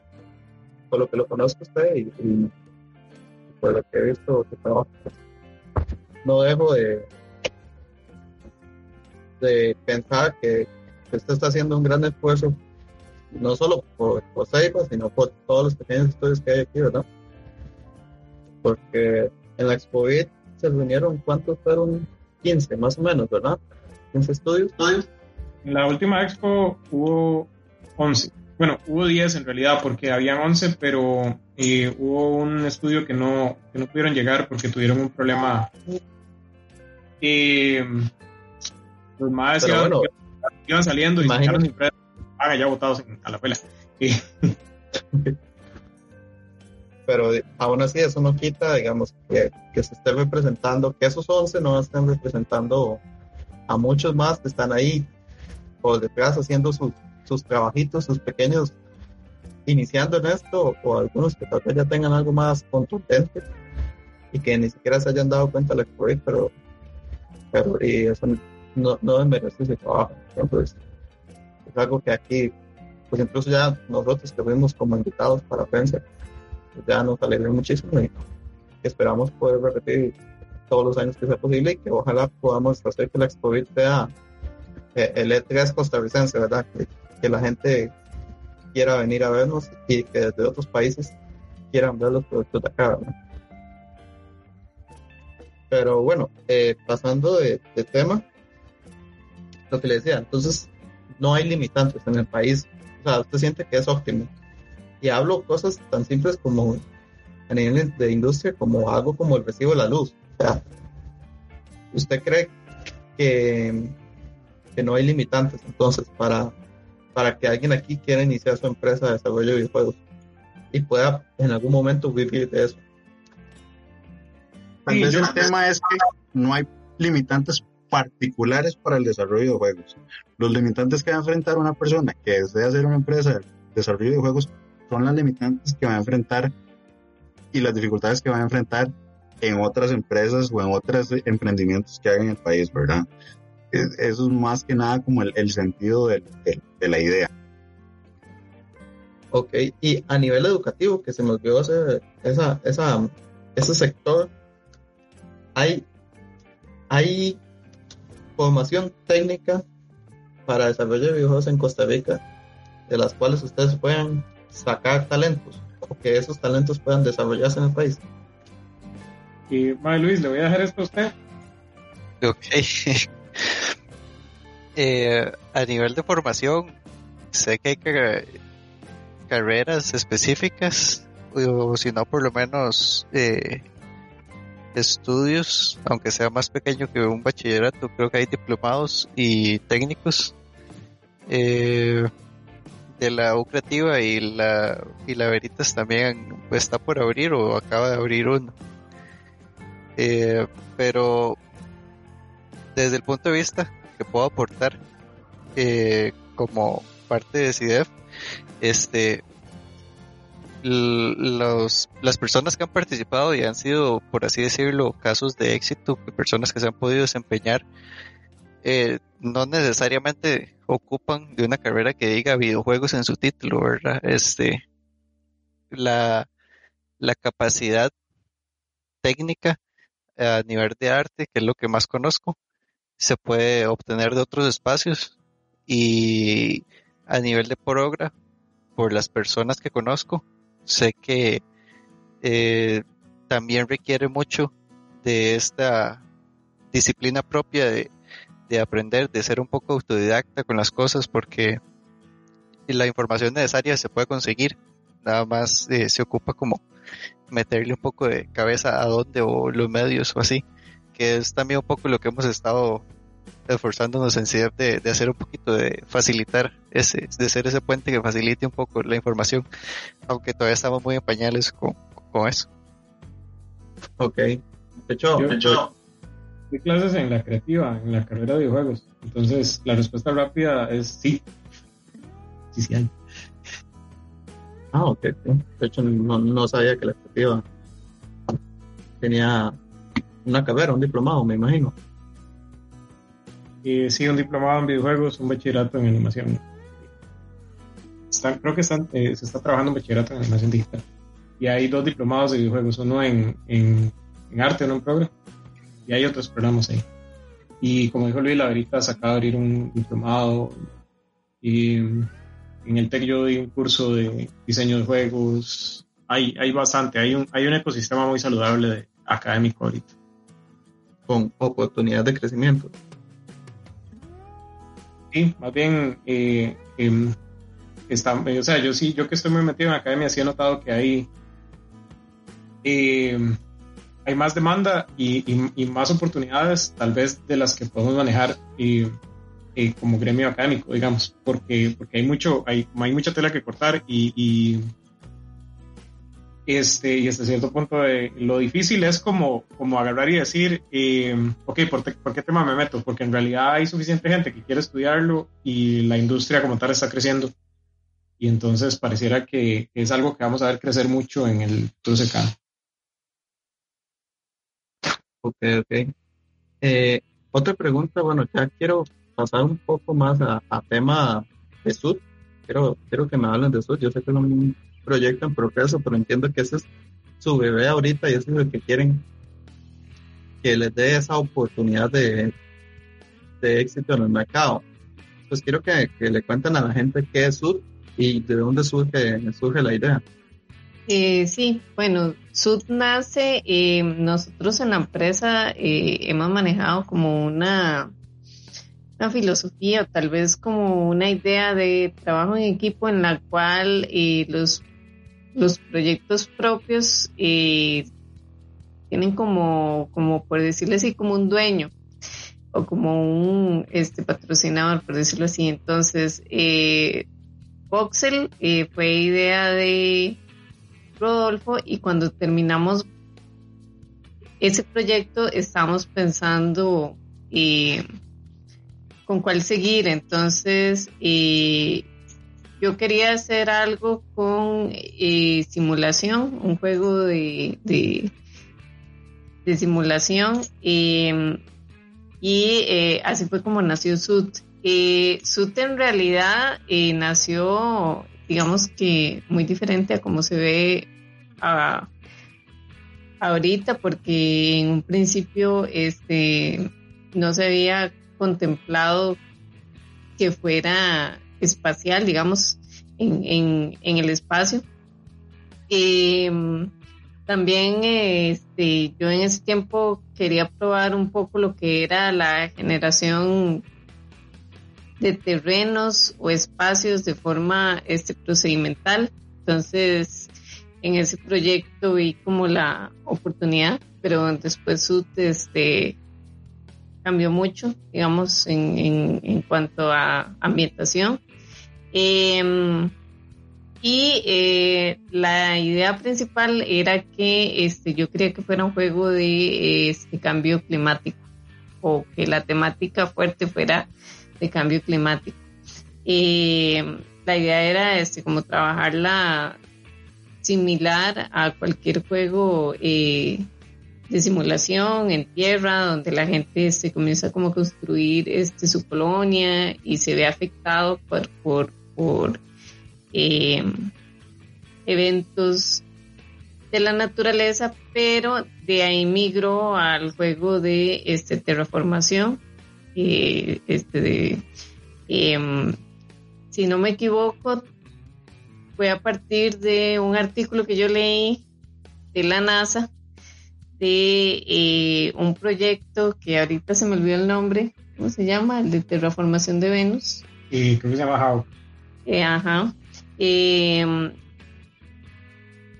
por lo que lo conozco usted y, por lo que he visto no dejo de, pensar que usted está haciendo un gran esfuerzo, no solo por, por sino por todos los pequeños estudios que hay aquí, ¿verdad? Porque en la Expo se reunieron, ¿cuántos fueron? 15 más o menos, ¿verdad? 15 estudios. En la última expo hubo 11 bueno, hubo 10 en realidad porque habían 11, pero eh, hubo un estudio que no, que no pudieron llegar porque tuvieron un problema. Eh, los más iban, saliendo y imagínate. se ya votados a la pela. [LAUGHS] pero aún así eso no quita, digamos, que, que, se esté representando, que esos 11 no estén representando a muchos más que están ahí o detrás haciendo su, sus trabajitos, sus pequeños, iniciando en esto, o algunos que tal vez ya tengan algo más contundente y que ni siquiera se hayan dado cuenta de COVID, pero, pero y eso no, no desmerece ese trabajo. Entonces, es algo que aquí, pues incluso ya nosotros que fuimos como invitados para prensa, pues ya nos alegra muchísimo y esperamos poder repetir todos los años que sea posible y que ojalá podamos hacer que la Expo sea eh, el E3 costarricense, ¿verdad? La gente quiera venir a vernos y que desde otros países quieran ver los productos de acá. Pero bueno, eh, pasando de, tema, lo que le decía, entonces no hay limitantes en el país. O sea, usted siente que es óptimo. Y hablo cosas tan simples como a nivel de industria, como algo como el recibo de la luz. O sea, ¿usted cree que, que no hay limitantes entonces para para que alguien aquí quiera iniciar su empresa de desarrollo de videojuegos y pueda en algún momento vivir de eso. Tal vez el tema es que no hay limitantes particulares para el desarrollo de juegos. Los limitantes que va a enfrentar una persona que desea hacer una empresa de desarrollo de juegos son las limitantes que va a enfrentar y las dificultades que va a enfrentar en otras empresas o en otros emprendimientos que hagan en el país, ¿verdad? Eso es más que nada como el, sentido de, la idea. Ok, y a nivel educativo, que se nos dio ese, esa, esa, ese sector, hay, hay formación técnica para desarrollo de videojuegos en Costa Rica, de las cuales ustedes puedan sacar talentos, o que esos talentos puedan desarrollarse en el país. Y, Luis, le voy a dejar esto a usted. Ok. [LAUGHS] Eh, a nivel de formación, sé que hay carreras específicas, o si no, por lo menos eh, estudios, aunque sea más pequeño que un bachillerato, creo que hay diplomados y técnicos eh, de la U creativa y la y la Veritas también está por abrir o acaba de abrir uno. pero desde el punto de vista que puedo aportar eh, como parte de CIDEF, este, los, las personas que han participado y han sido, por así decirlo, casos de éxito, personas que se han podido desempeñar, eh, no necesariamente ocupan de una carrera que diga videojuegos en su título, ¿verdad? Este, la, la capacidad técnica a nivel de arte, que es lo que más conozco, se puede obtener de otros espacios y a nivel de progra, por las personas que conozco, sé que eh, también requiere mucho de esta disciplina propia de, de aprender, de ser un poco autodidacta con las cosas, porque la información necesaria se puede conseguir, nada más eh, se ocupa como meterle un poco de cabeza a dónde o los medios o así, que es también un poco lo que hemos estado esforzándonos en CIDEP de, de hacer un poquito de facilitar ese, de ser ese puente que facilite un poco la información, aunque todavía estamos muy en pañales con, con eso. Ok. De hecho, Yo- de hecho, Di clases en la creativa, en la carrera de videojuegos. Entonces, la respuesta rápida es sí. Sí, sí hay. ah, ok. De hecho, no, no sabía que la expectativa tenía una carrera, un diplomado, me imagino. Sí, un diplomado en videojuegos, un bachillerato en animación. Están- creo que están, eh, se está trabajando un bachillerato en animación digital. Y hay dos diplomados de videojuegos, uno en, en, arte, uno en programa. Y hay otros programas ahí. Y como dijo Luis, la ahorita se de abrir un diplomado. Y mm, en el TEC yo di un curso de diseño de juegos. Hay, hay bastante, hay un, hay un ecosistema muy saludable de académico ahorita. Con oportunidades de crecimiento. Sí, más bien, eh, em, está, o sea, yo sí, yo que estoy muy metido en academia, sí he notado que hay, em, hay más demanda y, y- y más oportunidades, tal vez de las que podemos manejar eh, eh, como gremio académico, digamos, porque, porque hay mucho, hay, hay mucha tela que cortar y, y este, y hasta cierto punto de, lo difícil es como, como agarrar y decir, eh, ok, ¿por, te- ¿por qué tema me meto? Porque en realidad hay suficiente gente que quiere estudiarlo y la industria como tal está creciendo. Y entonces pareciera que es algo que vamos a ver crecer mucho en el futuro cercano. Ok, ok. Eh, otra pregunta, bueno, ya quiero pasar un poco más a, a tema de Sud. Quiero, quiero que me hablen de Sud. Yo sé que es un proyecto en progreso, pero entiendo que ese es su bebé ahorita y eso es lo que quieren que les dé esa oportunidad de, de éxito en el mercado. Pues quiero que, le cuenten a la gente qué es Sud y de dónde surge, surge la idea. Eh, sí, bueno, Sud nace, eh, nosotros en la empresa eh, hemos manejado como una, una filosofía tal vez como una idea de trabajo en equipo en la cual eh, los, los proyectos propios tienen como, como, por decirlo así, como un dueño o como un este patrocinador, por decirlo así. Entonces, eh, Voxel eh, fue idea de Rodolfo y cuando terminamos ese proyecto estábamos pensando eh, con cuál seguir. Entonces, eh, yo quería hacer algo con eh, simulación, un juego de, de, simulación. eh, y eh, así fue como nació Sud. Eh, Sud en realidad nació, digamos que muy diferente a como se ve a- ahorita, porque en un principio este, no se había contemplado que fuera espacial, digamos, en, en, en el espacio. Em, también este, yo en ese tiempo quería probar un poco lo que era la generación de terrenos o espacios de forma este, procedimental. Entonces, en ese proyecto vi como la oportunidad, pero después Sud este, cambió mucho, digamos, en, en, en cuanto a ambientación. Em, y eh, la idea principal era que este, yo quería que fuera un juego de este, cambio climático o que la temática fuerte fuera de cambio climático. Eh, la idea era este, como trabajarla similar a cualquier juego eh, de simulación en tierra, donde la gente se comienza como a construir este, su colonia y se ve afectado por, por eh, eventos de la naturaleza, pero de ahí migró al juego de este terraformación, eh, este de, em, si no me equivoco, fue a partir de un artículo que yo leí de la NASA de eh, un proyecto que ahorita se me olvidó el nombre, ¿cómo se llama? El de terraformación de Venus. Y creo que se llama How. Eh, ajá. Eh,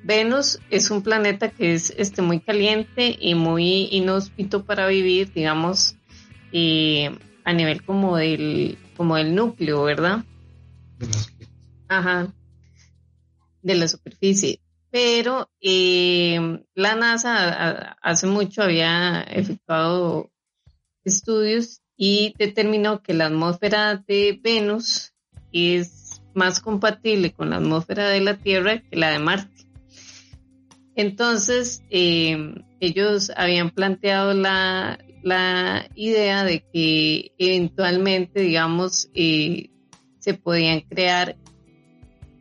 Venus es un planeta que es este, muy caliente y muy inhóspito para vivir, digamos, eh, a nivel como del, como del núcleo, ¿verdad? Ajá, de la superficie. Pero eh, la NASA hace mucho había efectuado estudios y determinó que la atmósfera de Venus es más compatible con la atmósfera de la Tierra que la de Marte. Entonces, eh, ellos habían planteado la, idea de que eventualmente, digamos, eh, se podían crear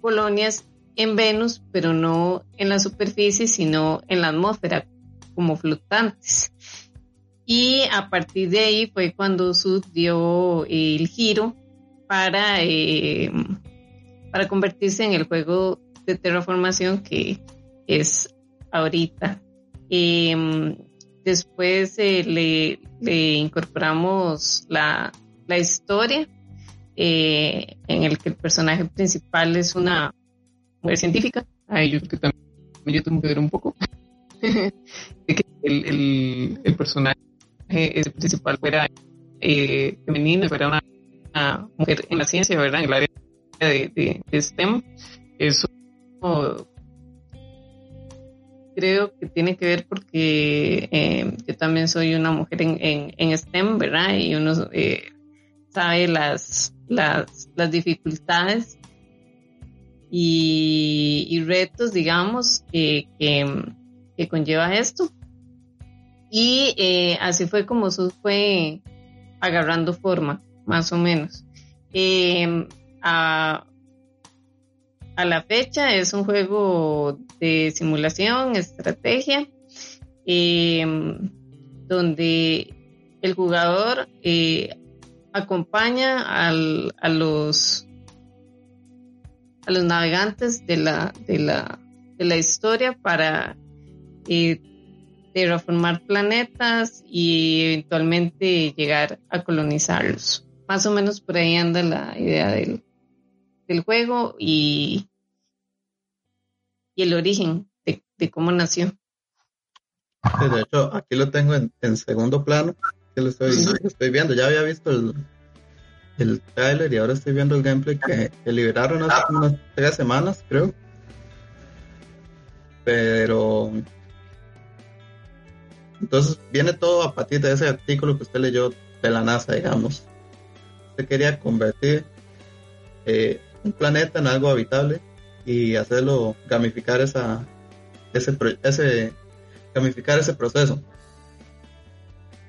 colonias en Venus, pero no en la superficie, sino en la atmósfera, como flotantes. Y a partir de ahí fue cuando Sud dio el giro para, eh, para convertirse en el juego de terraformación que es ahorita. Em, después eh, le, incorporamos la, historia eh, en el que el personaje principal es una mujer científica. Ay, yo que también yo tengo que ver un poco. [LAUGHS] el, el, personaje principal fuera eh, femenino, fuera una, mujer en la ciencia, ¿verdad? En el área de, STEM. Eso creo que tiene que ver porque eh, yo también soy una mujer en, en, STEM, ¿verdad? Y uno eh, sabe las, las, las dificultades y, retos, digamos, que, que, conlleva esto. Y eh, así fue como Sus fue agarrando forma, más o menos. A, a la fecha es un juego de simulación, estrategia, em, donde el jugador eh, acompaña al, a los a los navegantes de la, de la, de la historia para eh, planetas y eventualmente llegar a colonizarlos. Más o menos por ahí anda la idea del, del juego y, y el origen de, cómo nació. de hecho, aquí lo tengo en, segundo plano, que lo estoy, estoy viendo. Ya había visto el, el trailer y ahora estoy viendo el gameplay que, liberaron hace unas tres semanas, creo. Pero entonces viene todo a partir de ese artículo que usted leyó de la NASA, digamos. Usted quería convertir eh, un planeta en algo habitable y hacerlo gamificar esa ese ese gamificar ese proceso.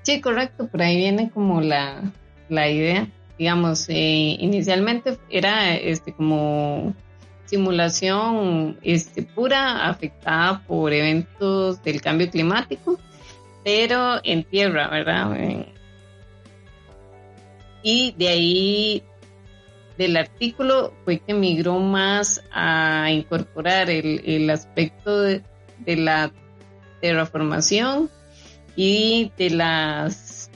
Sí, correcto, por ahí viene como la, la idea. Digamos, eh, inicialmente era este como simulación este, pura afectada por eventos del cambio climático, pero en tierra, ¿verdad? Y de ahí del artículo fue que migró más a incorporar el, aspecto de, la terraformación y de las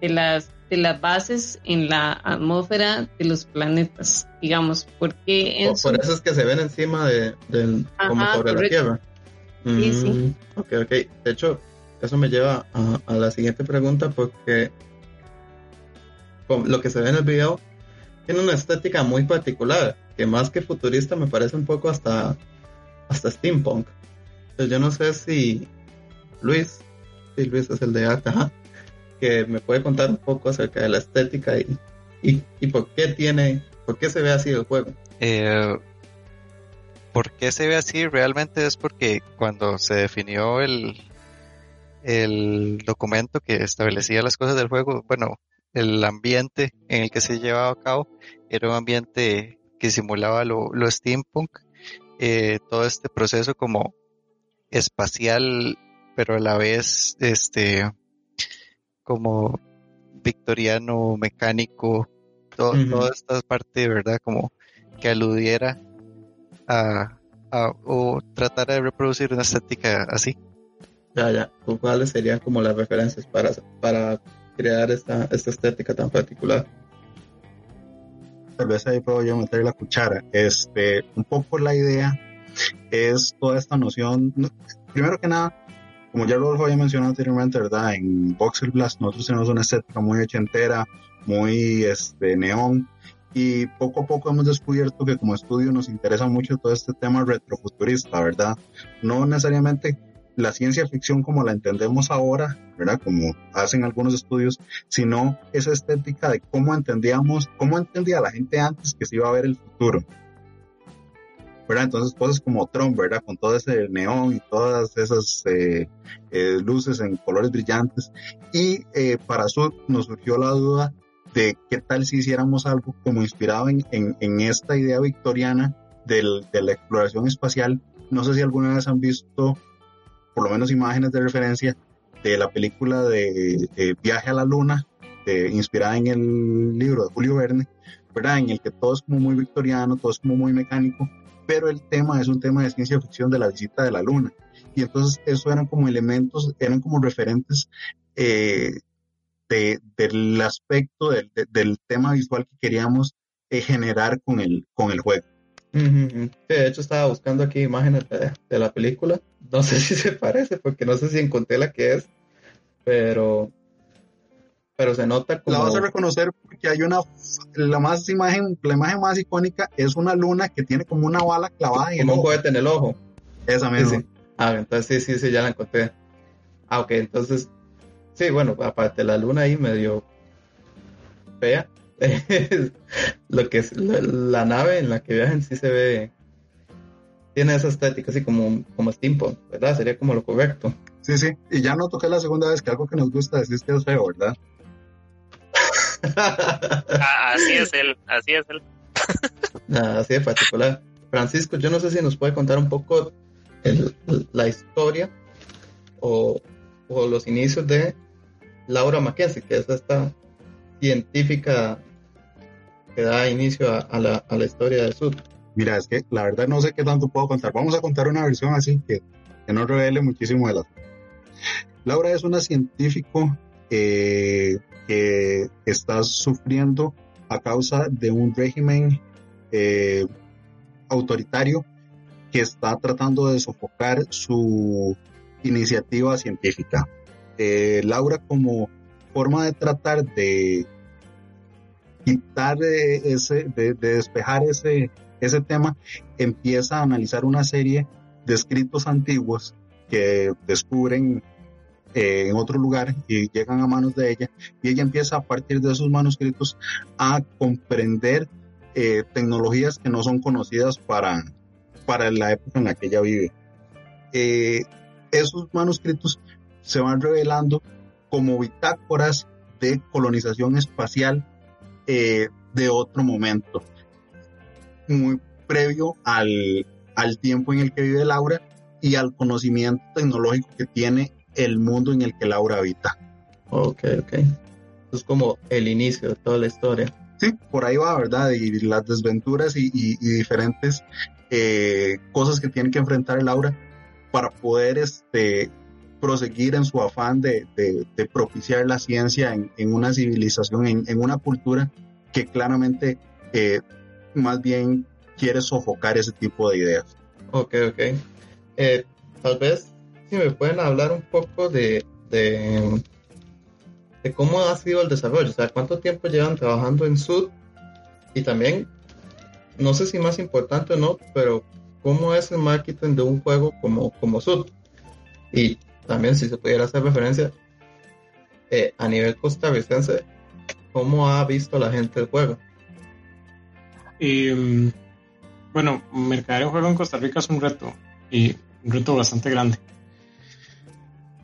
de las de las bases en la atmósfera de los planetas, digamos, porque por eso es que se ven encima de, como sobre la Tierra. Sí, sí. Mm, ok, ok. De hecho, eso me lleva a, a la siguiente pregunta porque lo que se ve en el video tiene una estética muy particular, que más que futurista me parece un poco hasta, hasta steampunk. Entonces yo no sé si Luis, si Luis es el de arte, [LAUGHS] que me puede contar un poco acerca de la estética y, y, por qué tiene, por qué se ve así el juego. Eh, ¿Por qué se ve así? Realmente es porque cuando se definió el, el documento que establecía las cosas del juego, bueno, el ambiente en el que se llevaba a cabo era un ambiente que simulaba lo, steampunk, eh, todo este proceso como espacial, pero a la vez este como victoriano, mecánico, todo, toda esta parte, ¿verdad? Como que aludiera a, a- o tratar de reproducir una estética así. Ya, ya. ¿Cuáles serían como las referencias para, para crear esta, esta estética tan particular? tal vez ahí puedo yo meter la cuchara. Este, un poco la idea es toda esta noción, no, primero que nada, como ya Rodolfo había mencionado anteriormente, ¿verdad? En Voxel Blast nosotros tenemos una estética muy ochentera, muy este, neón, y poco a poco hemos descubierto que como estudio nos interesa mucho todo este tema retrofuturista, ¿verdad? No necesariamente la ciencia ficción como la entendemos ahora, ¿verdad? Como hacen algunos estudios, sino esa estética de cómo entendíamos, cómo entendía la gente antes que se iba a ver el futuro. ¿verdad? Entonces cosas como Tron, ¿verdad? Con todo ese neón y todas esas eh, eh, luces en colores brillantes. Y eh, para eso nos surgió la duda de qué tal si hiciéramos algo como inspirado en, esta idea victoriana de la exploración espacial. No sé si alguna vez han visto por lo menos imágenes de referencia de la película de, Viaje a la Luna, inspirada en el libro de Julio Verne, ¿verdad? En el que todo es como muy victoriano, todo es como muy mecánico, pero el tema es un tema de ciencia ficción de la visita de la Luna. Y entonces eso eran como elementos, eran como referentes eh, de, del aspecto del, de, del, tema visual que queríamos eh, generar con el, con el juego. Uh -huh. De hecho, estaba buscando aquí imágenes de, de, la película. No sé [LAUGHS] si se parece, porque no sé si encontré la que es, pero pero se nota como... La vas a reconocer porque hay una, la más imagen, la imagen más icónica es una luna que tiene como una bala clavada en como el un cohete en el ojo. Esa misma. Sí, sí. Ah, entonces sí, sí, sí, ya la encontré. Ah, ok, entonces, sí, bueno, aparte la luna ahí medio fea. [LAUGHS] Lo que es la, la, nave en la que viajan sí se ve, tiene esa estética así como, como steampunk, ¿verdad? Sería como lo correcto. Sí, sí, y ya no toqué la segunda vez que algo que nos gusta decir que es feo, ¿verdad? [LAUGHS] ah, así es él, así es él. Nada, así de particular. Francisco, yo no sé si nos puede contar un poco el, la historia o, o, los inicios de Laura Mackenzie, que es esta científica que da inicio a, la, a la, historia del sur. Mira, es que la verdad no sé qué tanto puedo contar. Vamos a contar una versión así que, que no revele muchísimo de la. Laura es una científico eh, que está sufriendo a causa de un régimen eh, autoritario que está tratando de sofocar su iniciativa científica. Eh, Laura como forma de tratar de quitar ese, de, de, despejar ese, ese tema, empieza a analizar una serie de escritos antiguos que descubren eh, en otro lugar y llegan a manos de ella y ella empieza a partir de esos manuscritos a comprender eh, tecnologías que no son conocidas para, para la época en la que ella vive. Eh, esos manuscritos se van revelando como bitácoras de colonización espacial eh, de otro momento, muy previo al, al tiempo en el que vive Laura y al conocimiento tecnológico que tiene el mundo en el que Laura habita. Ok, ok. Es como el inicio de toda la historia. Sí, por ahí va, ¿verdad? Y las desventuras y, y, y diferentes eh, cosas que tiene que enfrentar Laura para poder este, proseguir en su afán de, propiciar la ciencia en, una civilización, en, una cultura que claramente eh, más bien quiere sofocar ese tipo de ideas. Ok, ok. Eh, tal vez si me pueden hablar un poco de, de, de, cómo ha sido el desarrollo, o sea, cuánto tiempo llevan trabajando en Sud y también, no sé si más importante o no, pero cómo es el marketing de un juego como, como Sud. Y también si se pudiera hacer referencia eh, a nivel costarricense, cómo ha visto la gente el juego. Y um, bueno, mercadear un juego en Costa Rica es un reto y un reto bastante grande.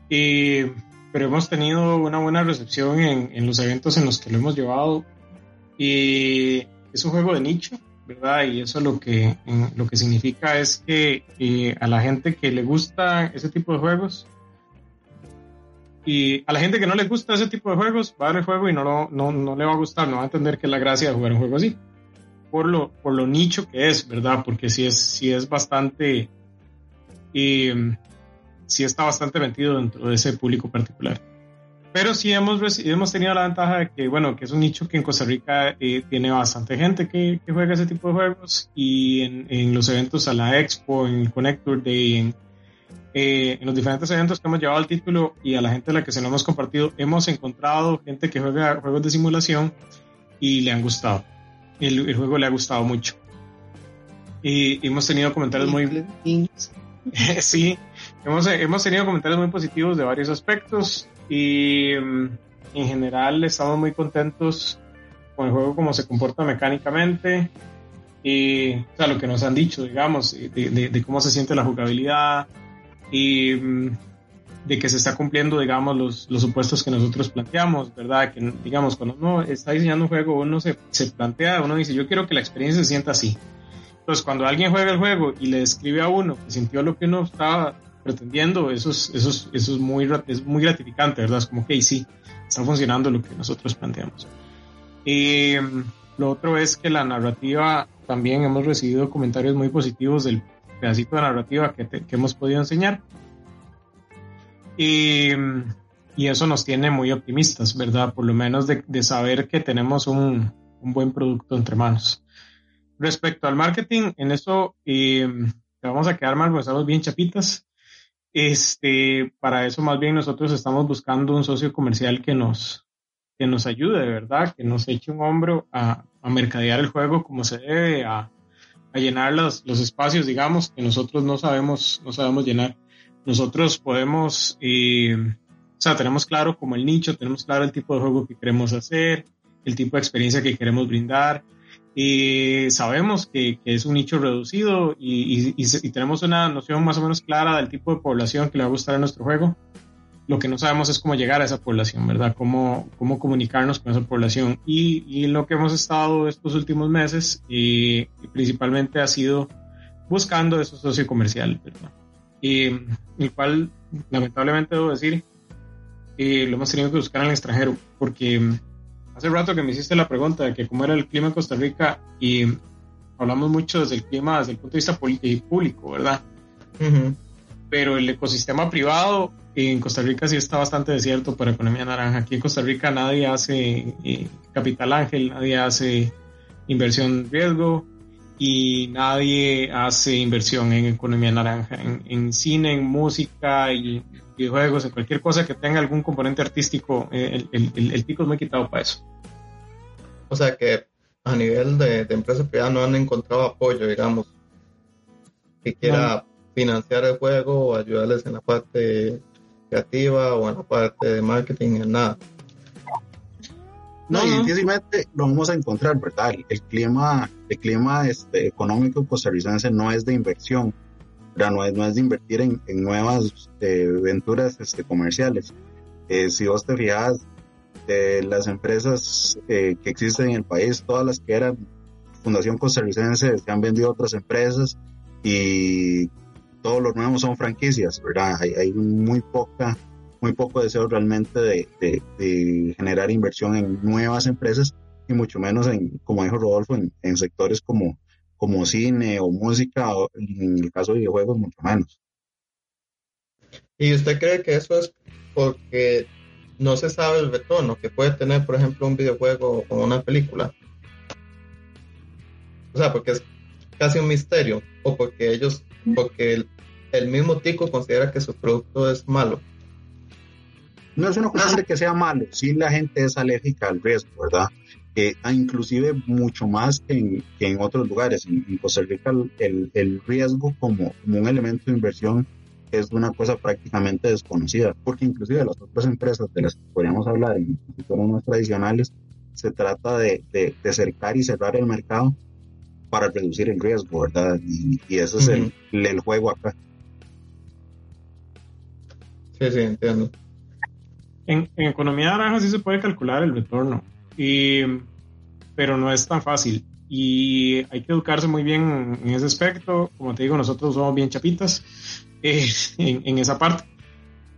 Y, pero hemos tenido una buena recepción en, los eventos en los que lo hemos llevado y es un juego de nicho, ¿verdad? Y eso lo que, lo que significa es que a la gente que le gusta ese tipo de juegos y a la gente que no le gusta ese tipo de juegos va a ver el juego y no, lo, no, no le va a gustar, no va a entender que es la gracia de jugar un juego así. por lo, por lo nicho que es, ¿verdad? Porque sí es, sí es bastante, eh, sí está bastante metido dentro de ese público particular. Pero sí hemos, hemos tenido la ventaja de que, bueno, que es un nicho que en Costa Rica eh, tiene bastante gente que, que, juega ese tipo de juegos y en, en, los eventos a la Expo, en Connector Day, en, eh, en los diferentes eventos que hemos llevado al título y a la gente a la que se lo hemos compartido, hemos encontrado gente que juega juegos de simulación y le han gustado. El, el juego le ha gustado mucho. Y hemos tenido comentarios muy... [LAUGHS] sí, hemos, hemos tenido comentarios muy positivos de varios aspectos y mm, en general estamos muy contentos con el juego como se comporta mecánicamente y o sea, lo que nos han dicho, digamos, de, de, de cómo se siente la jugabilidad y mm, de que se está cumpliendo, digamos, los, los supuestos que nosotros planteamos, ¿verdad? Que, digamos, cuando uno está diseñando un juego, uno se, se plantea, uno dice, yo quiero que la experiencia se sienta así. Entonces, cuando alguien juega el juego y le describe a uno que sintió lo que uno estaba pretendiendo, eso es, eso es, eso es, muy, es muy gratificante, ¿verdad? Es como que sí, está funcionando lo que nosotros planteamos. Y lo otro es que la narrativa, también hemos recibido comentarios muy positivos del pedacito de narrativa que, te, que hemos podido enseñar. Y, y, eso nos tiene muy optimistas, ¿verdad? Por lo menos de, de saber que tenemos un, un, buen producto entre manos. Respecto al marketing, en eso eh, vamos a quedar mal, porque estamos bien chapitas. Este, para eso más bien nosotros estamos buscando un socio comercial que nos, que nos ayude, de verdad, que nos eche un hombro a, a mercadear el juego como se debe, a, a llenar los, los, espacios, digamos, que nosotros no sabemos, no sabemos llenar. Nosotros podemos, eh, o sea, tenemos claro como el nicho, tenemos claro el tipo de juego que queremos hacer, el tipo de experiencia que queremos brindar, y sabemos que, que, es un nicho reducido y, y, y, tenemos una noción más o menos clara del tipo de población que le va a gustar a nuestro juego. Lo que no sabemos es cómo llegar a esa población, ¿verdad? Cómo, cómo comunicarnos con esa población. Y, lo que hemos estado estos últimos meses y, principalmente ha sido buscando esos socio comercial, ¿verdad? Y el cual, lamentablemente debo decir, eh, lo hemos tenido que buscar en el extranjero, porque hace rato que me hiciste la pregunta de que cómo era el clima en Costa Rica y hablamos mucho desde el clima, desde el punto de vista público, ¿verdad? Uh -huh. Pero el ecosistema privado en Costa Rica sí está bastante desierto para economía naranja. Aquí en Costa Rica nadie hace eh, capital ángel, nadie hace inversión riesgo y nadie hace inversión en economía naranja, en, en cine, en música y videojuegos, en cualquier cosa que tenga algún componente artístico, eh, el, el, el, pico es muy quitado para eso. O sea que a nivel de, de empresa privada no han encontrado apoyo, digamos, que quiera no. financiar el juego o ayudarles en la parte creativa o en la parte de marketing, en nada. No, y difícilmente lo vamos a encontrar, ¿verdad? El, clima, el clima este, económico costarricense no es de inversión, no es, no es de invertir en, en nuevas eh, aventuras este, comerciales. Eh, si vos te fijas, eh, las empresas eh, que existen en el país, todas las que eran Fundación Costarricense, se han vendido a otras empresas y todos los nuevos son franquicias, ¿verdad? Hay, muy poca muy poco deseo realmente de, generar inversión en nuevas empresas y mucho menos en, como dijo Rodolfo, en, en sectores como, como cine o música, o en el caso de videojuegos, mucho menos. ¿Y usted cree que eso es porque no se sabe el retorno que puede tener, por ejemplo, un videojuego o una película? O sea, porque es casi un misterio, o porque ellos, porque el, el mismo tico considera que su producto es malo. No es una cuestión de que sea malo, sí la gente es alérgica al riesgo, ¿verdad? Eh, inclusive mucho más que en, que en otros lugares. En, en Costa Rica el, el riesgo como, como, un elemento de inversión es una cosa prácticamente desconocida, porque inclusive las otras empresas de las que podríamos hablar en sectores más tradicionales, se trata de, de, de, cercar y cerrar el mercado para reducir el riesgo, ¿verdad? Y, y ese es uh -huh. el, el juego acá. Sí, sí, entiendo. En, en, economía naranja sí se puede calcular el retorno, y, pero no es tan fácil. Y hay que educarse muy bien en ese aspecto. Como te digo, nosotros somos bien chapitas [LAUGHS] eh, en, en, esa parte.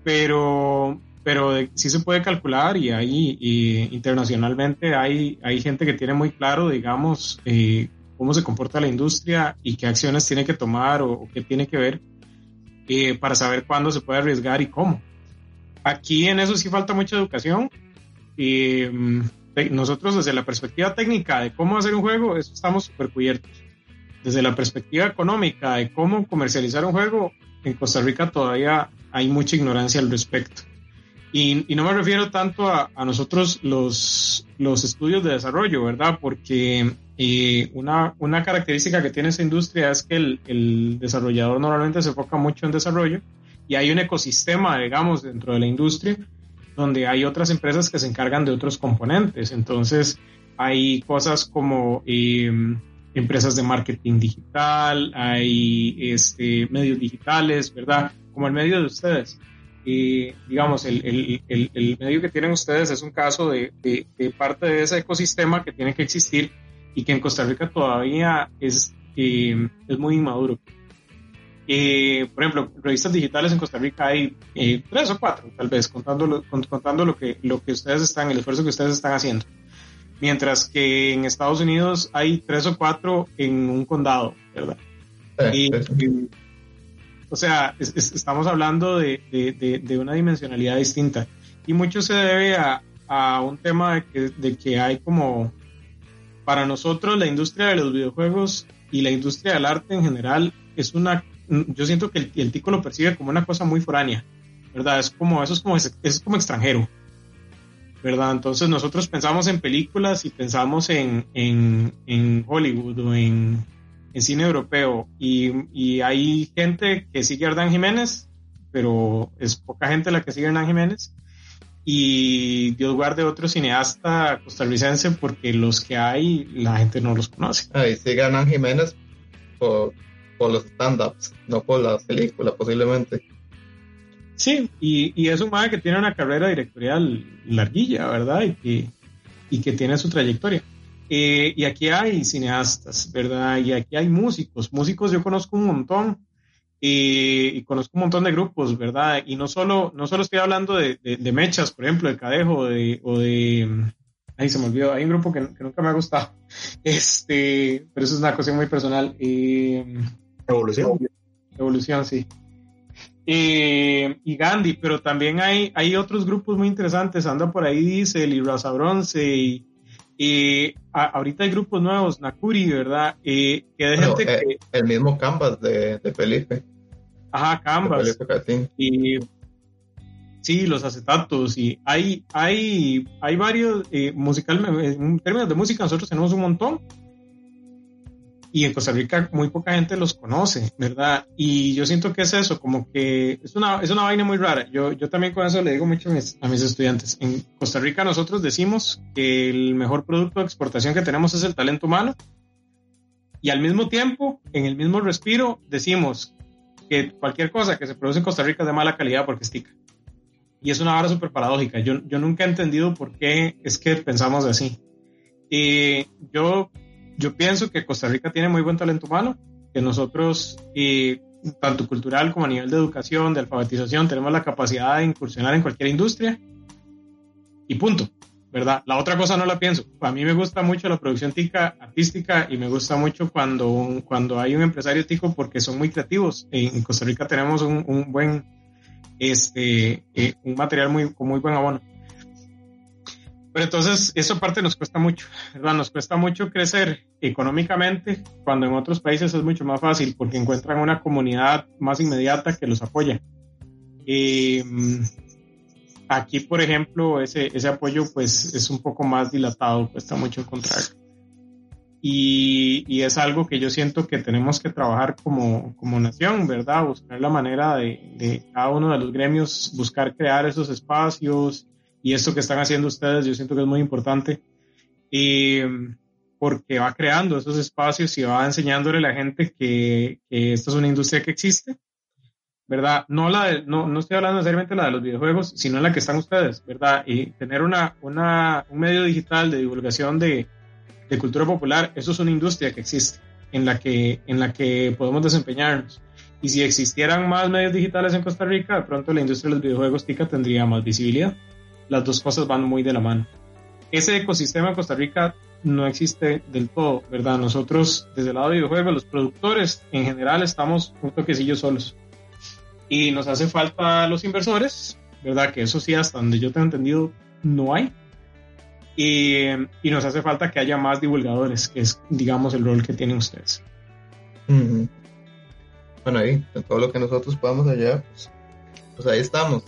Pero, pero de, sí se puede calcular y hay y internacionalmente hay, hay gente que tiene muy claro, digamos, eh, cómo se comporta la industria y qué acciones tiene que tomar o, qué tiene que ver eh, para saber cuándo se puede arriesgar y cómo. Aquí en eso sí falta mucha educación. Y mm, nosotros desde la perspectiva técnica de cómo hacer un juego, eso estamos súper cubiertos. Desde la perspectiva económica de cómo comercializar un juego, en Costa Rica todavía hay mucha ignorancia al respecto. Y, no me refiero tanto a, nosotros los, los estudios de desarrollo, ¿verdad? Porque eh, una, una, característica que tiene esa industria es que el, el, desarrollador normalmente se enfoca mucho en desarrollo y hay un ecosistema, digamos, dentro de la industria donde hay otras empresas que se encargan de otros componentes. Entonces, hay cosas como eh, empresas de marketing digital, hay este, medios digitales, ¿verdad? Como el medio de ustedes y digamos, el, el, el, medio que tienen ustedes es un caso de, de, parte de ese ecosistema que tiene que existir y que en Costa Rica todavía es, eh, es muy inmaduro. Eh, por ejemplo, revistas digitales en Costa Rica hay eh, tres o cuatro, tal vez, contando, lo, contando lo, que, lo que ustedes están, el esfuerzo que ustedes están haciendo. Mientras que en Estados Unidos hay tres o cuatro en un condado, ¿verdad? y, o sea, estamos hablando de, de, de, una dimensionalidad distinta. Y mucho se debe a, a un tema de que, de que hay como, para nosotros la industria de los videojuegos y la industria del arte en general es una, yo siento que el, el tico lo percibe como una cosa muy foránea, ¿verdad? Es como, eso es como, es como extranjero, ¿verdad? Entonces nosotros pensamos en películas y pensamos en, en, en Hollywood o en, en cine europeo y, y, hay gente que sigue a Hernán Jiménez, pero es poca gente la que sigue a Hernán Jiménez. Y Dios guarde otro cineasta costarricense porque los que hay la gente no los conoce. Ahí a Hernán Jiménez por, por los stand-ups, no por la película posiblemente. Sí, y, y es un madre que tiene una carrera directorial larguilla, ¿verdad? Y que, y que tiene su trayectoria. Eh, y aquí hay cineastas, ¿verdad? Y aquí hay músicos. Músicos yo conozco un montón. Eh, y conozco un montón de grupos, ¿verdad? Y no solo, no solo estoy hablando de, de, mechas, por ejemplo, de Cadejo de, o de... Ay, se me olvidó. Hay un grupo que, que, nunca me ha gustado. [LAUGHS] Este, pero eso es una cuestión muy personal. Eh, Evolución. Evolución, sí. y Gandhi, pero también hay, hay otros grupos muy interesantes. Anda por ahí Diesel y Raza Bronce y y ahorita hay grupos nuevos, Nakuri, ¿verdad? Y que de gente eh, que... El mismo Canvas de, Felipe. Ajá, Canvas. y sí, los acetatos. Y hay, hay, hay varios, eh, musical, en términos de música, nosotros tenemos un montón y en Costa Rica muy poca gente los conoce, ¿verdad? Y yo siento que es eso, como que es una, es una vaina muy rara. Yo, yo también con eso le digo mucho a mis, a mis estudiantes. En Costa Rica nosotros decimos que el mejor producto de exportación que tenemos es el talento humano y al mismo tiempo, en el mismo respiro, decimos que cualquier cosa que se produce en Costa Rica es de mala calidad porque estica. Y es una vara súper paradójica. Yo, yo nunca he entendido por qué es que pensamos así. Y yo yo pienso que Costa Rica tiene muy buen talento humano, que nosotros, y tanto cultural como a nivel de educación, de alfabetización, tenemos la capacidad de incursionar en cualquier industria y punto, ¿verdad? La otra cosa no la pienso. A mí me gusta mucho la producción tica, artística y me gusta mucho cuando, cuando hay un empresario tico porque son muy creativos. En Costa Rica tenemos un, un buen, este, eh, un material muy, con muy buen abono. Pero entonces, eso aparte nos cuesta mucho, ¿verdad? Nos cuesta mucho crecer económicamente cuando en otros países es mucho más fácil porque encuentran una comunidad más inmediata que los apoya. Mm, aquí, por ejemplo, ese, ese apoyo pues es un poco más dilatado, cuesta mucho encontrar. Y, y, es algo que yo siento que tenemos que trabajar como, como nación, ¿verdad? Buscar la manera de, de cada uno de los gremios, buscar crear esos espacios, y esto que están haciendo ustedes, yo siento que es muy importante. Y porque va creando esos espacios y va enseñándole a la gente que, que esta es una industria que existe, ¿verdad? No, la no, no estoy hablando necesariamente de la de los videojuegos, sino la que están ustedes, ¿verdad? Y tener una, una, un medio digital de divulgación de, de, cultura popular, eso es una industria que existe, en la que, en la que podemos desempeñarnos. Y si existieran más medios digitales en Costa Rica, de pronto la industria de los videojuegos TICA tendría más visibilidad las dos cosas van muy de la mano. Ese ecosistema en Costa Rica no existe del todo, ¿verdad? Nosotros, desde el lado de videojuegos, los productores en general estamos un toquecillo solos. Y nos hace falta los inversores, ¿verdad? Que eso sí, hasta donde yo tengo entendido, no hay. Y, y nos hace falta que haya más divulgadores, que es, digamos, el rol que tienen ustedes. Bueno, ahí, en todo lo que nosotros podamos hallar, pues, pues ahí estamos.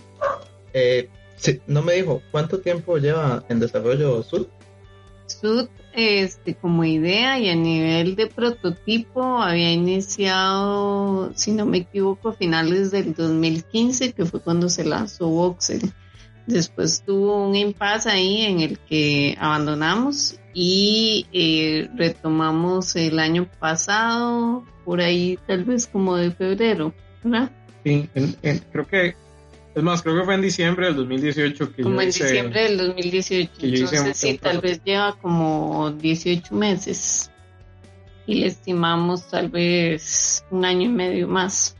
Eh, sí, no me dijo, ¿cuánto tiempo lleva en desarrollo Sud? Sud, este, como idea y a nivel de prototipo, había iniciado, si no me equivoco, a finales del 2015, que fue cuando se lanzó Voxel. Después tuvo un impasse ahí en el que abandonamos y eh, retomamos el año pasado, por ahí tal vez como de febrero, ¿verdad? Sí, en- creo que, es más, creo que fue en diciembre del 2018 que Como yo en hice- diciembre del 2018. que yo hice un- Entonces sí, tal vez lleva como 18 meses. Y le estimamos tal vez un año y medio más.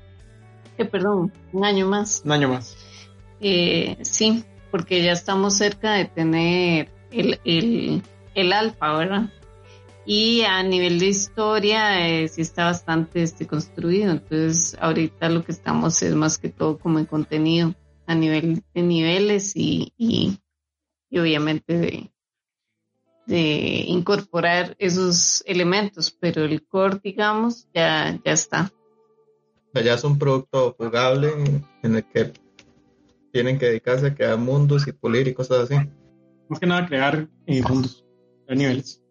Eh, perdón, un año más. un año más. Eh, sí, porque ya estamos cerca de tener el, el, el alfa, ¿verdad? Y a nivel de historia eh, sí está bastante este, construido, entonces ahorita lo que estamos es más que todo como en contenido, a nivel de niveles y, y, y obviamente de, de incorporar esos elementos, pero el core, digamos, ya, ya está. Ya es un producto jugable en el que tienen que dedicarse a crear mundos y pulir y cosas así. Más que nada crear eh, mundos, crear niveles.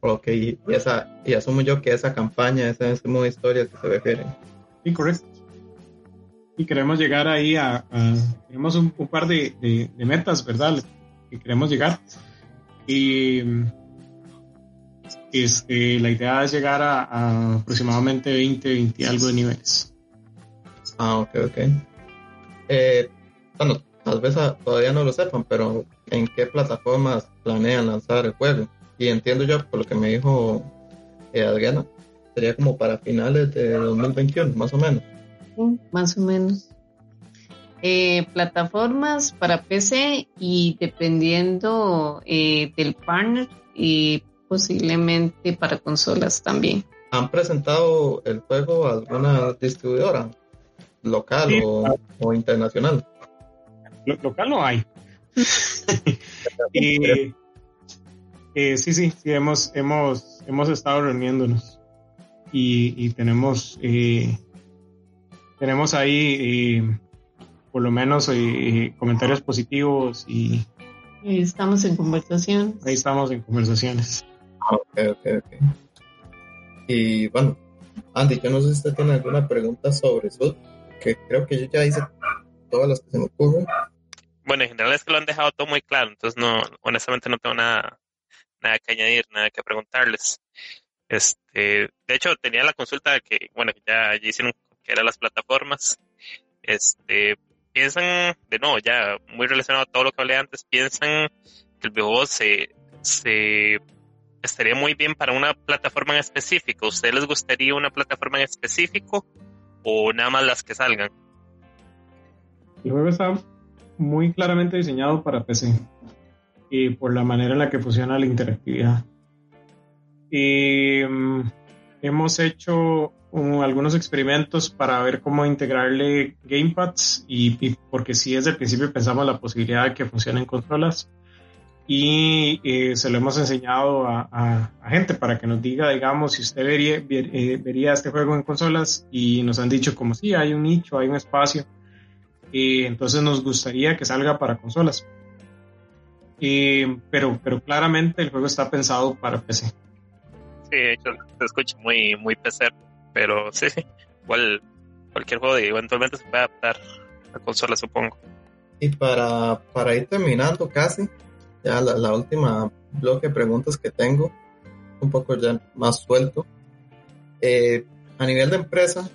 Ok, y, esa, y asumo yo que esa campaña, ese, ese modo de historia que se refiere. Sí, correcto. Y queremos llegar ahí a, tenemos un, par de, metas, ¿verdad? Que queremos llegar. Y este, la idea es llegar a, aproximadamente 20, 20 y algo de niveles. Ah, ok, ok. Eh, bueno, tal vez ah, todavía no lo sepan, pero ¿en qué plataformas planean lanzar el juego? Y entiendo yo, por lo que me dijo eh, Adriana, sería como para finales de 2021, más o menos. Más o menos. Eh, plataformas para PC y dependiendo eh, del partner y posiblemente para consolas también. ¿Han presentado el juego a alguna distribuidora local Sí. o, o internacional? Lo- local no hay. [LAUGHS] y eh, sí, sí, sí, hemos, hemos, hemos estado reuniéndonos y, y tenemos, eh, tenemos ahí eh, por lo menos eh, comentarios positivos y Estamos en conversación. ahí estamos en conversaciones. Ah, ok, ok, ok. Y bueno, Andy, yo no sé si usted tiene alguna pregunta sobre eso, que creo que yo ya hice todas las que se me ocurren. Bueno, en general es que lo han dejado todo muy claro, entonces no, honestamente no tengo nada, nada que añadir, nada que preguntarles. Este, de hecho, tenía la consulta que, bueno, que ya, ya hicieron, que las plataformas. Este, piensan, de nuevo, ya muy relacionado a todo lo que hablé antes, piensan que el videojuego se, se estaría muy bien para una plataforma en específico. ¿A ustedes les gustaría una plataforma en específico o nada más las que salgan? El juego está muy claramente diseñado para PC y por la manera en la que funciona la interactividad. Y, mm, hemos hecho algunos experimentos para ver cómo integrarle gamepads y, y porque sí desde el principio pensamos la posibilidad de que funcionen consolas y eh, se lo hemos enseñado a, a- a gente para que nos diga, digamos, si usted vería, ver- eh, vería este juego en consolas y nos han dicho como sí, hay un nicho, hay un espacio y entonces nos gustaría que salga para consolas. Y- pero, pero claramente el juego está pensado para PC. Sí, se escucha muy, muy PC, pero sí. Igual cualquier juego eventualmente se puede adaptar a consola, supongo. Y para, para ir terminando casi, ya la, la última bloque de preguntas que tengo, un poco ya más suelto. Eh, a nivel de empresa,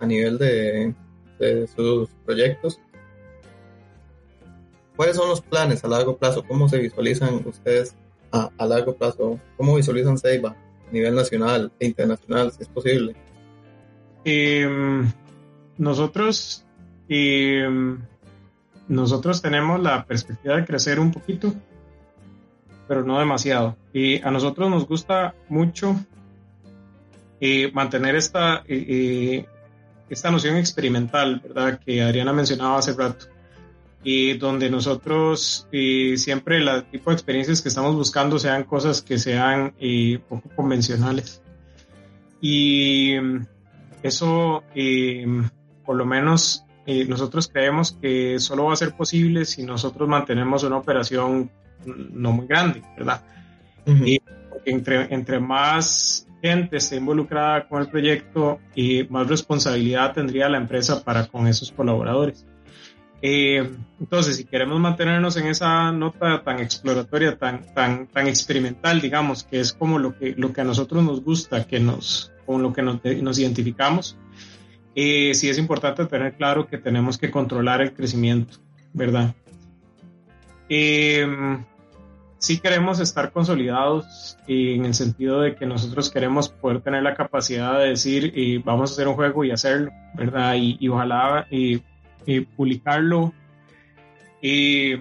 a nivel de, de sus proyectos, ¿cuáles son los planes a largo plazo? ¿Cómo se visualizan ustedes a, a largo plazo? ¿Cómo visualizan Seiba a nivel nacional e internacional, si es posible? Eh, nosotros, eh, nosotros tenemos la perspectiva de crecer un poquito pero no demasiado. Y a nosotros nos gusta mucho eh, mantener esta, eh, eh, esta noción experimental, ¿verdad? Que Adriana mencionaba hace rato. Y donde nosotros siempre el tipo de experiencias que estamos buscando sean cosas que sean poco convencionales. Y eso, por lo menos, nosotros creemos que solo va a ser posible si nosotros mantenemos una operación no muy grande, ¿verdad? Y entre, entre más gente esté involucrada con el proyecto y más responsabilidad tendría la empresa para con esos colaboradores. Eh, entonces, si queremos mantenernos en esa nota tan exploratoria, tan, tan, tan experimental, digamos, que es como lo que, lo que a nosotros nos gusta, que nos, con lo que nos, nos identificamos, eh, sí es importante tener claro que tenemos que controlar el crecimiento, ¿verdad? Eh, sí queremos estar consolidados en el sentido de que nosotros queremos poder tener la capacidad de decir y vamos a hacer un juego y hacerlo, ¿verdad? Y, ojalá y, publicarlo y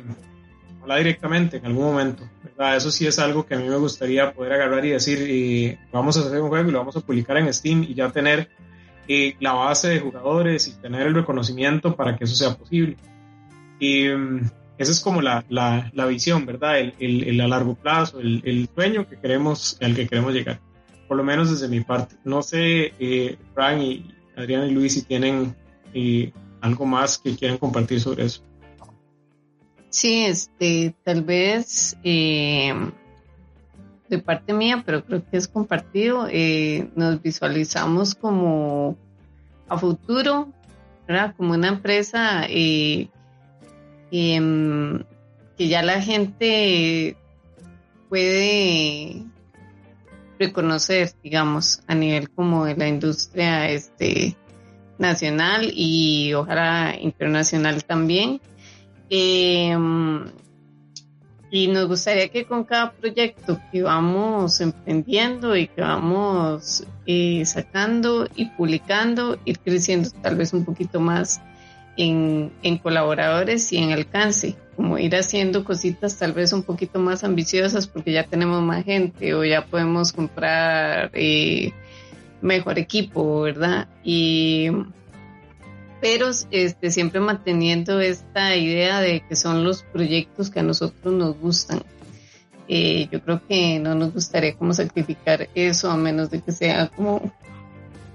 ojalá directamente en algún momento. Eso sí es algo que a mí me gustaría poder agarrar y decir vamos a hacer un juego y lo vamos a publicar en Steam y ya tener la base de jugadores y tener el reconocimiento para que eso sea posible. Y esa es como la, la, la visión, ¿verdad? El, el, a largo plazo, el, el, sueño que queremos, al que queremos llegar. Por lo menos desde mi parte. No sé, eh, Frank y Adrián y Luis, si tienen eh, algo más que quieran compartir sobre eso. Sí, este, tal vez eh, de parte mía, pero creo que es compartido. Eh, nos visualizamos como a futuro, ¿verdad? Como una empresa eh, Em, que ya la gente puede reconocer, digamos, a nivel como de la industria este, nacional y ojalá internacional también. Em, y nos gustaría que con cada proyecto que vamos emprendiendo y que vamos eh, sacando y publicando, ir creciendo tal vez un poquito más en, en, colaboradores y en alcance, como ir haciendo cositas tal vez un poquito más ambiciosas porque ya tenemos más gente o ya podemos comprar eh, mejor equipo, ¿verdad? Y pero este siempre manteniendo esta idea de que son los proyectos que a nosotros nos gustan. Eh, yo creo que no nos gustaría como sacrificar eso a menos de que sea como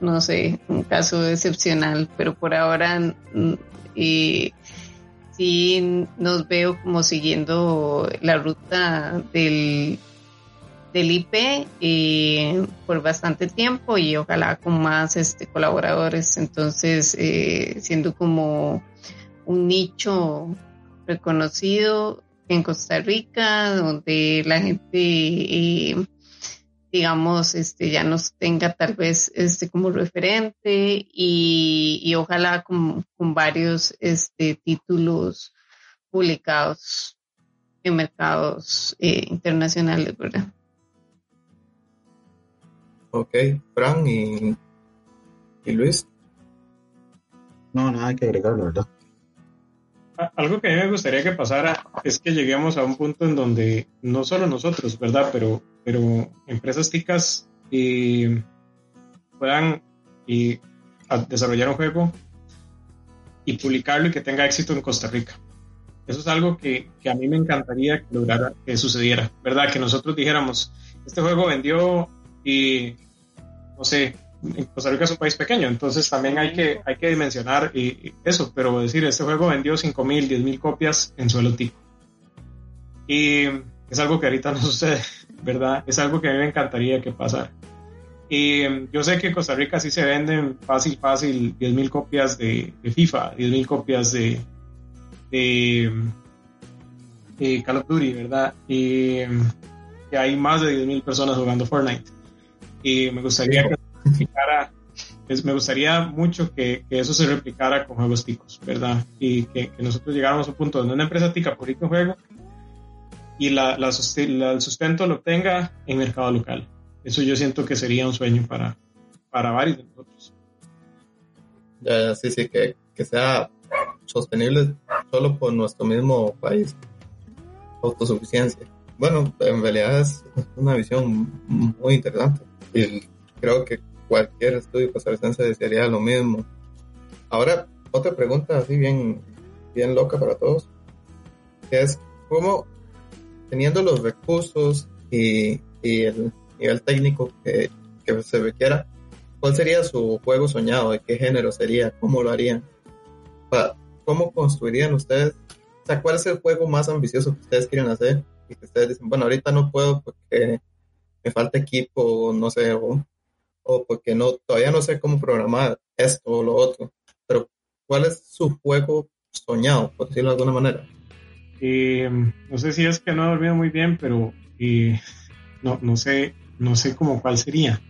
no sé, un caso excepcional, pero por ahora mm, y sí nos veo como siguiendo la ruta del, del IP eh, por bastante tiempo y ojalá con más este, colaboradores, entonces eh, siendo como un nicho reconocido en Costa Rica, donde la gente eh, digamos, este, ya nos tenga tal vez este, como referente y, ojalá con, varios este, títulos publicados en mercados internacionales, ¿verdad? Ok, Fran y, y Luis. No, nada que agregar, la verdad. Algo que a mí me gustaría que pasara es que lleguemos a un punto en donde no solo nosotros, ¿verdad? Pero pero empresas ticas puedan y desarrollar un juego y publicarlo y que tenga éxito en Costa Rica. Eso es algo que, que, a mí me encantaría que lograra, que sucediera, ¿verdad? Que nosotros dijéramos, este juego vendió y, no sé, Costa Rica es un país pequeño, entonces también hay que, hay que dimensionar eso, pero decir, este juego vendió 5 mil, 10 mil copias en suelo tico. Y es algo que ahorita [LAUGHS] no sucede. ¿verdad? Es algo que a mí me encantaría que pasara. Y em, yo sé que en Costa Rica sí se venden fácil, fácil 10.000 copias de, FIFA, 10.000 copias de, de, Call of Duty, ¿verdad? Y em, que hay más de 10.000 personas jugando Fortnite. Y me gustaría que se replicara, pues, me gustaría mucho que, que, eso se replicara con juegos ticos, ¿verdad? Y que, que, nosotros llegáramos a un punto donde una empresa tica publica un juego y la, la, el sustento lo tenga en mercado local. Eso yo siento que sería un sueño para, para varios de nosotros. Ya, sí, sí, que, que sea sostenible solo por nuestro mismo país. Autosuficiencia. bueno, en realidad es una visión muy interesante y creo que cualquier estudio costarricense desearía lo mismo. Ahora, otra pregunta así bien, bien loca para todos, es cómo, teniendo los recursos y, y el nivel técnico que, que se requiera, ¿cuál sería su juego soñado? ¿De qué género sería? ¿Cómo lo harían? ¿Cómo construirían ustedes? O sea, ¿cuál es el juego más ambicioso que ustedes quieren hacer? Y que ustedes dicen, bueno, ahorita no puedo porque me falta equipo, no sé, o, porque no, todavía no sé cómo programar esto o lo otro. Pero, ¿cuál es su juego soñado, por decirlo de alguna manera? Eh, no sé si es que no he dormido muy bien, pero eh, no, no sé, no sé cómo cuál sería.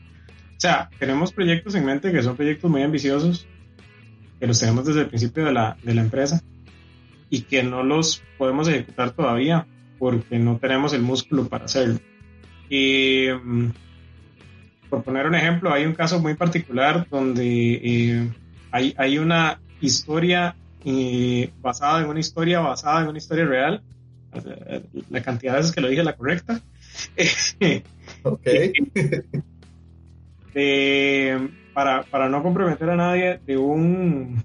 O sea, tenemos proyectos en mente que son proyectos muy ambiciosos, que los tenemos desde el principio de la, de la empresa y que no los podemos ejecutar todavía porque no tenemos el músculo para hacerlo. Y mm, por poner un ejemplo, hay un caso muy particular donde eh, hay, hay una historia eh, basada en una historia basada en una historia real. La cantidad de veces que lo dije la correcta. [LAUGHS] ok. para, para, no comprometer a nadie, de un,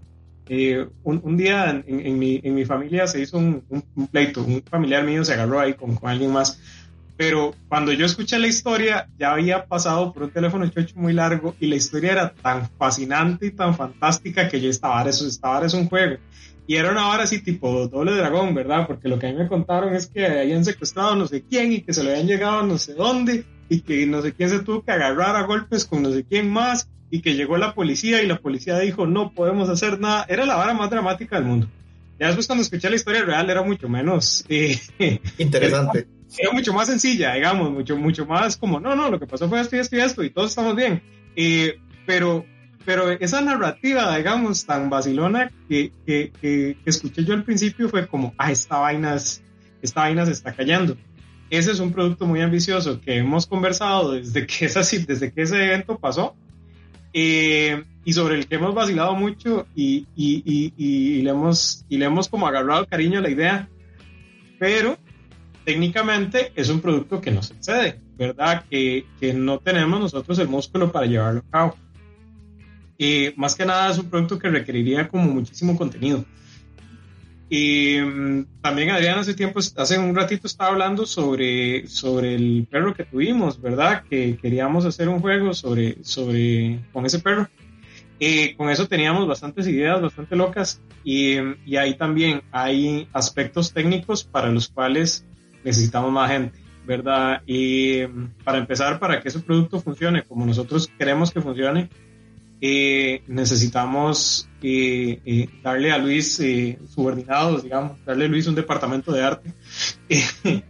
eh, un, un, día en, en, mi, en, mi, familia se hizo un, un, pleito, un familiar mío se agarró ahí con, con, alguien más, pero cuando yo escuché la historia ya había pasado por un teléfono chocho muy largo y la historia era tan fascinante y tan fantástica que yo estaba, eso estaba, es un juego. Y era una hora así tipo doble dragón, ¿verdad? Porque lo que a mí me contaron es que habían secuestrado no sé quién y que se lo habían llegado no sé dónde y que no sé quién se tuvo que agarrar a golpes con no sé quién más y que llegó la policía y la policía dijo no podemos hacer nada. Era la vara más dramática del mundo. Ya después cuando escuché la historia real era mucho menos... Eh, [LAUGHS] Interesante. Era, mucho más sencilla, digamos, mucho, mucho más como, no, no, lo que pasó fue esto y esto y esto y todos estamos bien. Eh, pero pero esa narrativa, digamos, tan vacilona que, que, que, escuché yo al principio fue como, ah, esta vaina, esta vaina se está callando. Ese es un producto muy ambicioso que hemos conversado desde que, esa, desde que ese evento pasó eh, y sobre el que hemos vacilado mucho y, y, y, y, le hemos, y le hemos como agarrado cariño a la idea, pero técnicamente es un producto que nos excede, ¿verdad? Que, que no tenemos nosotros el músculo para llevarlo a cabo. Y más que nada es un producto que requeriría como muchísimo contenido. Y mm, también Adrián hace tiempo, hace un ratito estaba hablando sobre, sobre el perro que tuvimos, ¿verdad? Que queríamos hacer un juego sobre, sobre, con ese perro. Y con eso teníamos bastantes ideas, bastante locas. Y, y ahí también hay aspectos técnicos para los cuales necesitamos más gente, ¿verdad? Y mm, para empezar, para que ese producto funcione como nosotros queremos que funcione, eh, necesitamos eh, eh, darle a Luis subordinados, digamos, darle a Luis un departamento de arte. [LAUGHS]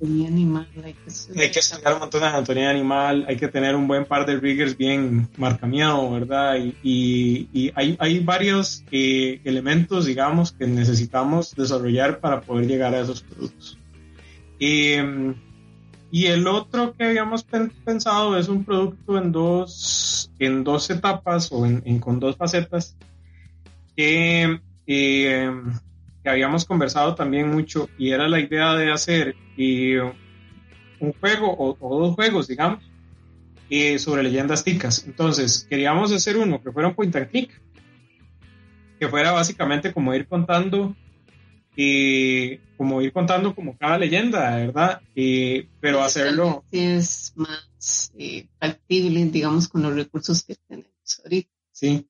Animal, hay, que hay que estudiar un montón de anatomía animal, hay que tener un buen par de riggers bien marcameado, ¿verdad? Y, y, y hay, hay, varios elementos, digamos, que necesitamos desarrollar para poder llegar a esos productos. Y el otro que habíamos pensado es un producto en dos, en dos etapas o en, con dos facetas que, eh, que, habíamos conversado también mucho y era la idea de hacer eh, un juego o, dos juegos, digamos, eh, sobre leyendas ticas. Entonces, queríamos hacer uno que fuera un point and click, que fuera básicamente como ir contando y como ir contando como cada leyenda, ¿verdad? Y, pero hacerlo... Es más eh, factible, digamos, con los recursos que tenemos ahorita. Sí.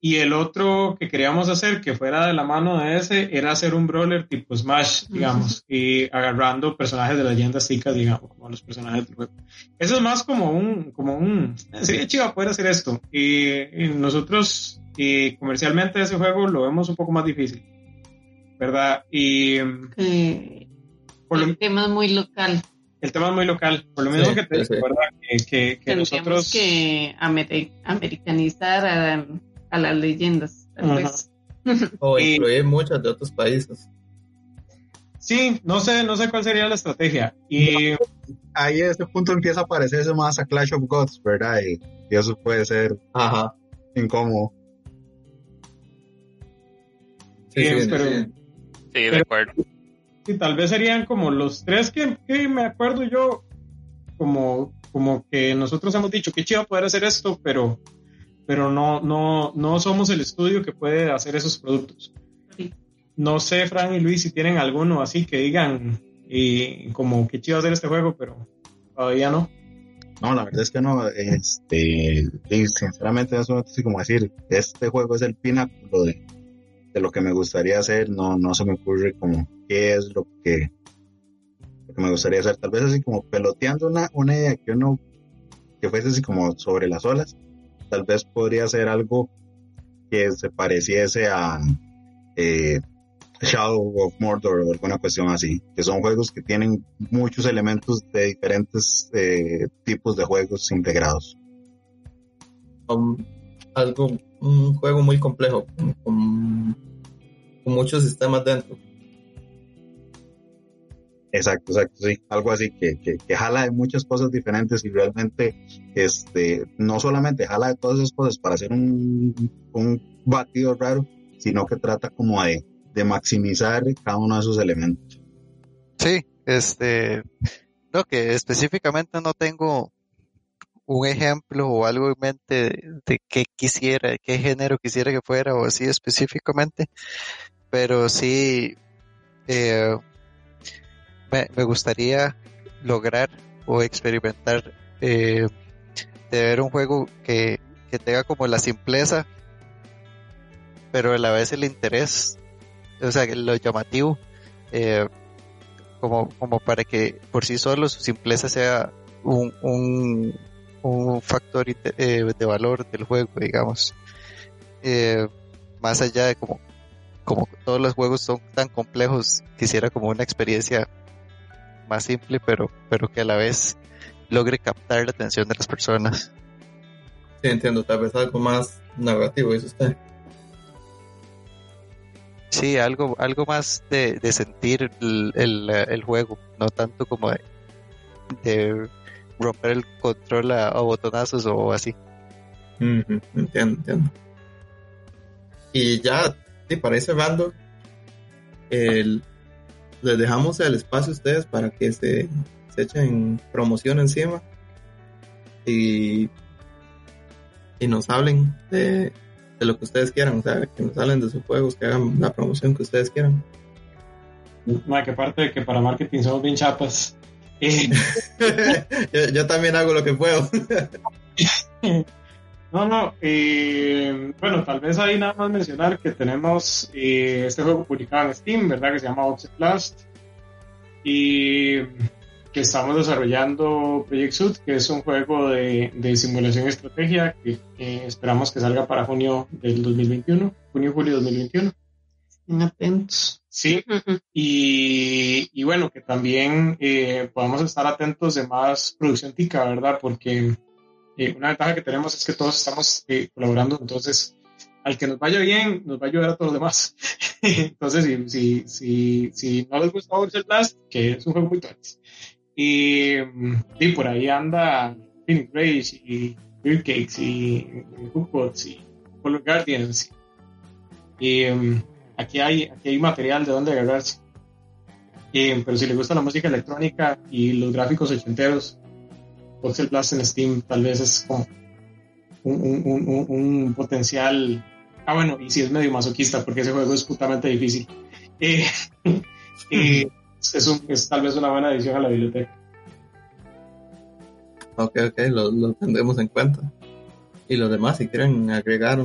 Y el otro que queríamos hacer, que fuera de la mano de ese, era hacer un brawler tipo Smash, digamos, y agarrando personajes de leyendas chicas, digamos, como los personajes del juego. Eso es más como un, como un, sería chido poder hacer esto. Y, nosotros, y comercialmente ese juego lo vemos un poco más difícil ¿verdad? Y el tema es muy local. El tema es muy local, por lo mismo que te sí. Que, que, nosotros... que americanizar a, a, las leyendas, tal vez. [LAUGHS] O incluir muchas de otros países. Sí, no sé, no sé cuál sería la estrategia. Y ahí a este punto empieza a parecerse más a Clash of Gods, ¿verdad? Y, eso puede ser Ajá. incómodo. Sí, sí, pero, Sí, de acuerdo. sí, tal vez serían como los tres que, que me acuerdo yo, como, como que nosotros hemos dicho que chido poder hacer esto, pero, pero no, no, no somos el estudio que puede hacer esos productos. Sí. No sé, Fran y Luis, si tienen alguno así que digan y como que chido hacer este juego, pero todavía no. No, la verdad es que no, este, y sinceramente eso no sé cómo decir, este juego es el pináculo de, de lo que me gustaría hacer, no, no se me ocurre como qué es lo que, me gustaría hacer, tal vez así como peloteando una, una idea que uno, que fuese así como sobre las olas, tal vez podría ser algo que se pareciese a eh, Shadow of Mordor o alguna cuestión así, que son juegos que tienen muchos elementos de diferentes eh, tipos de juegos integrados. Um, algo, un juego muy complejo, con, con- con muchos sistemas dentro. Exacto, exacto, sí, algo así que, que, que jala de muchas cosas diferentes y realmente este, no solamente jala de todas esas cosas para hacer un, un batido raro, sino que trata como de, de maximizar cada uno de esos elementos. Sí, este, no, que específicamente no tengo un ejemplo o algo en mente de, de qué quisiera, qué género quisiera que fuera o así específicamente, pero sí eh, me, me gustaría lograr o experimentar eh, de ver un juego que, que tenga como la simpleza, pero a la vez el interés, o sea, lo llamativo. eh, como, como para que por sí solo su simpleza sea un, un, un factor eh, de valor del juego, digamos. Eh, más allá de como, como todos los juegos son tan complejos, quisiera como una experiencia más simple, pero, pero que a la vez logre captar la atención de las personas. Sí, entiendo, tal vez algo más narrativo, dice usted. Sí, algo, algo más de, de sentir el, el, el juego, no tanto como de, de romper el control a, a botonazos o así. Entiendo, entiendo. Y ya, sí, para ir cerrando, el- les dejamos el espacio a ustedes para que se, se echen promoción encima y, y nos hablen de, de lo que ustedes quieran, o sea, que nos hablen de sus juegos, que hagan la promoción que ustedes quieran. Ma, que aparte de que para marketing somos bien chapas. [LAUGHS] Yo, también hago lo que puedo. [LAUGHS] no, no, eh, bueno, tal vez ahí nada más mencionar que tenemos eh, este juego publicado en Steam, ¿verdad? Que se llama Blast. Y que estamos desarrollando Project Suit, que es un juego de, simulación estrategia que, que esperamos que salga para junio del 2021, junio-julio 2021. Estén atentos. Sí, y, y bueno, que también eh, podamos estar atentos de más producción tica, ¿verdad? Porque eh, una ventaja que tenemos es que todos estamos eh, colaborando, entonces al que nos vaya bien, nos va a ayudar a todos los demás. [LAUGHS] entonces, si, si, si, si no les gusta Boxer Blast, que es un juego muy tonto, y, y por ahí anda Phoenix Rage y Beer Cakes y Hookbots y Color Guardians. Y mm, aquí hay, aquí hay material de donde agarrarse. Eh, pero si le gusta la música electrónica y los gráficos ochenteros, Voxel Blast en Steam tal vez es como un, un, un, un- potencial. Ah, bueno, y si es medio masoquista, porque ese juego es putamente difícil. Eh, [LAUGHS] eh, es, es tal vez una buena adición a la biblioteca. Ok, ok, lo, lo tendremos en cuenta. Y los demás, si quieren agregar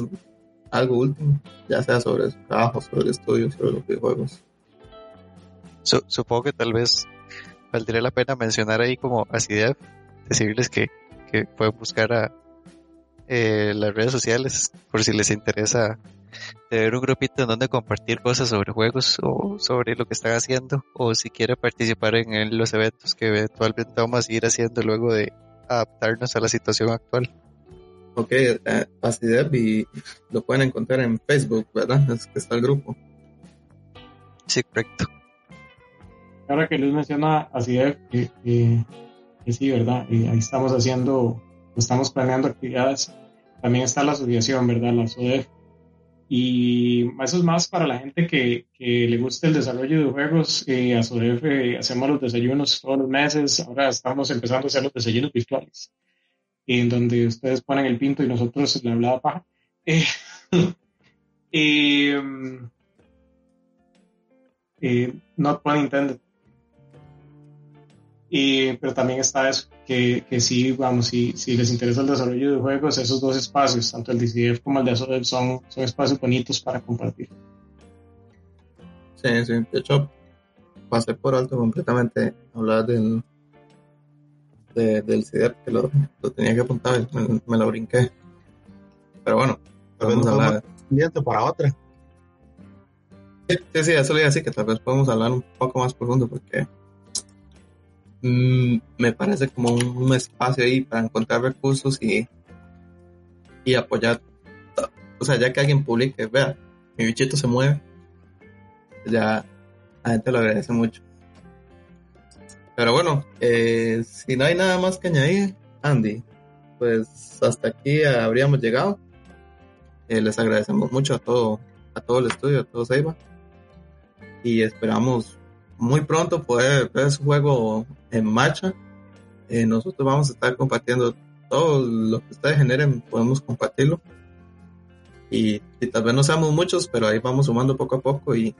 algo último, ya sea sobre su trabajo, sobre el estudio, sobre los videojuegos. Su- supongo que tal vez valdría la pena mencionar ahí como Acidef, decirles que, que pueden buscar a eh, las redes sociales por si les interesa tener un grupito en donde compartir cosas sobre juegos o sobre lo que están haciendo o si quieren participar en los eventos que eventualmente vamos a seguir haciendo luego de adaptarnos a la situación actual. Ok, eh, Acideb y lo pueden encontrar en Facebook, ¿verdad? Es que está el grupo. Sí, correcto. Ahora que Luis menciona de que, que- que sí, ¿verdad? Eh, ahí estamos haciendo, estamos planeando actividades. También está la asociación, ¿verdad? La SODEF. y eso es más para la gente que, que le gusta el desarrollo de juegos. Eh, a SODEF hacemos los desayunos todos los meses. Ahora estamos empezando a hacer los desayunos virtuales, en donde ustedes ponen el pinto y nosotros le hablaba paja. Eh, mm, [LAUGHS] eh, not pun intended. Pero también está eso, que, que sí, vamos, si, si les interesa el desarrollo de juegos, esos dos espacios, tanto el DCF como el de ASODEV, son, son espacios bonitos para compartir. Sí, sí, de hecho, pasé por alto completamente hablar del, del CIDEP, que lo, lo, tenía que apuntar, me, me lo brinqué. Pero bueno, vamos a hablar. para otra. Sí, sí, eso le iba a decir que tal vez podemos hablar un poco más profundo porque Mm, me parece como un, espacio ahí para encontrar recursos y, y apoyar. O sea, ya que alguien publique, vea, mi bichito se mueve, ya la gente lo agradece mucho. Pero bueno, eh, si no hay nada más que añadir, Andy, pues hasta aquí habríamos llegado. Eh, les agradecemos mucho a todo, a todo el estudio, a todo Seiba. Y esperamos muy pronto poder ver su juego en marcha. Eh, nosotros vamos a estar compartiendo todo lo que ustedes generen, podemos compartirlo. Y, tal vez no seamos muchos, pero ahí vamos sumando poco a poco y,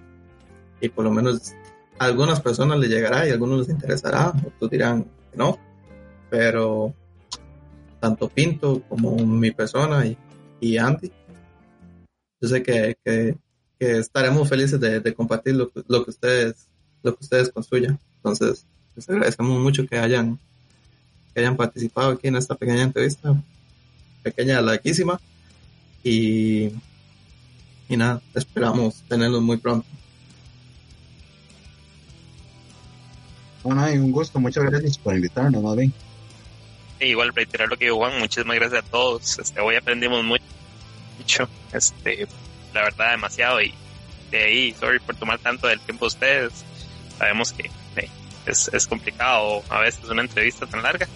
y por lo menos algunas personas les llegará y a algunos les interesará, otros dirán que no, pero tanto Pinto como mi persona y, y Andy, yo sé que, que, estaremos felices de, de compartir lo, lo, que ustedes lo que ustedes construyan. Entonces, les agradecemos mucho que hayan, que hayan participado aquí en esta pequeña entrevista, pequeña, larguísima, y, y nada, esperamos tenerlos muy pronto. Bueno, un gusto, muchas gracias por invitarnos, más bien. igual reiterar lo que dijo Juan, muchísimas gracias a todos. Este, hoy aprendimos mucho, este, la verdad demasiado y de ahí, sorry por tomar tanto del tiempo de ustedes sabemos que eh, es, es, complicado a veces una entrevista tan larga,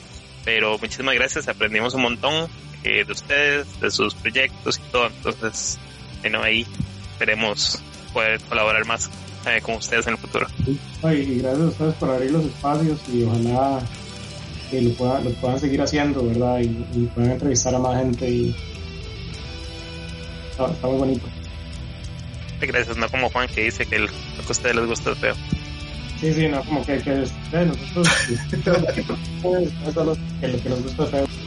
pero muchísimas gracias, aprendimos un montón eh, de ustedes, de sus proyectos y todo, entonces, bueno, ahí esperemos poder colaborar más eh, con ustedes en el futuro. y gracias a ustedes por abrir los espacios y ojalá que lo, pueda, lo puedan seguir haciendo, ¿verdad? Y, puedan entrevistar a más gente y está, muy bonito. Gracias, no como Juan que dice que lo que a ustedes les gusta es feo. Sí, sí, no, como que, que, nosotros, que, que.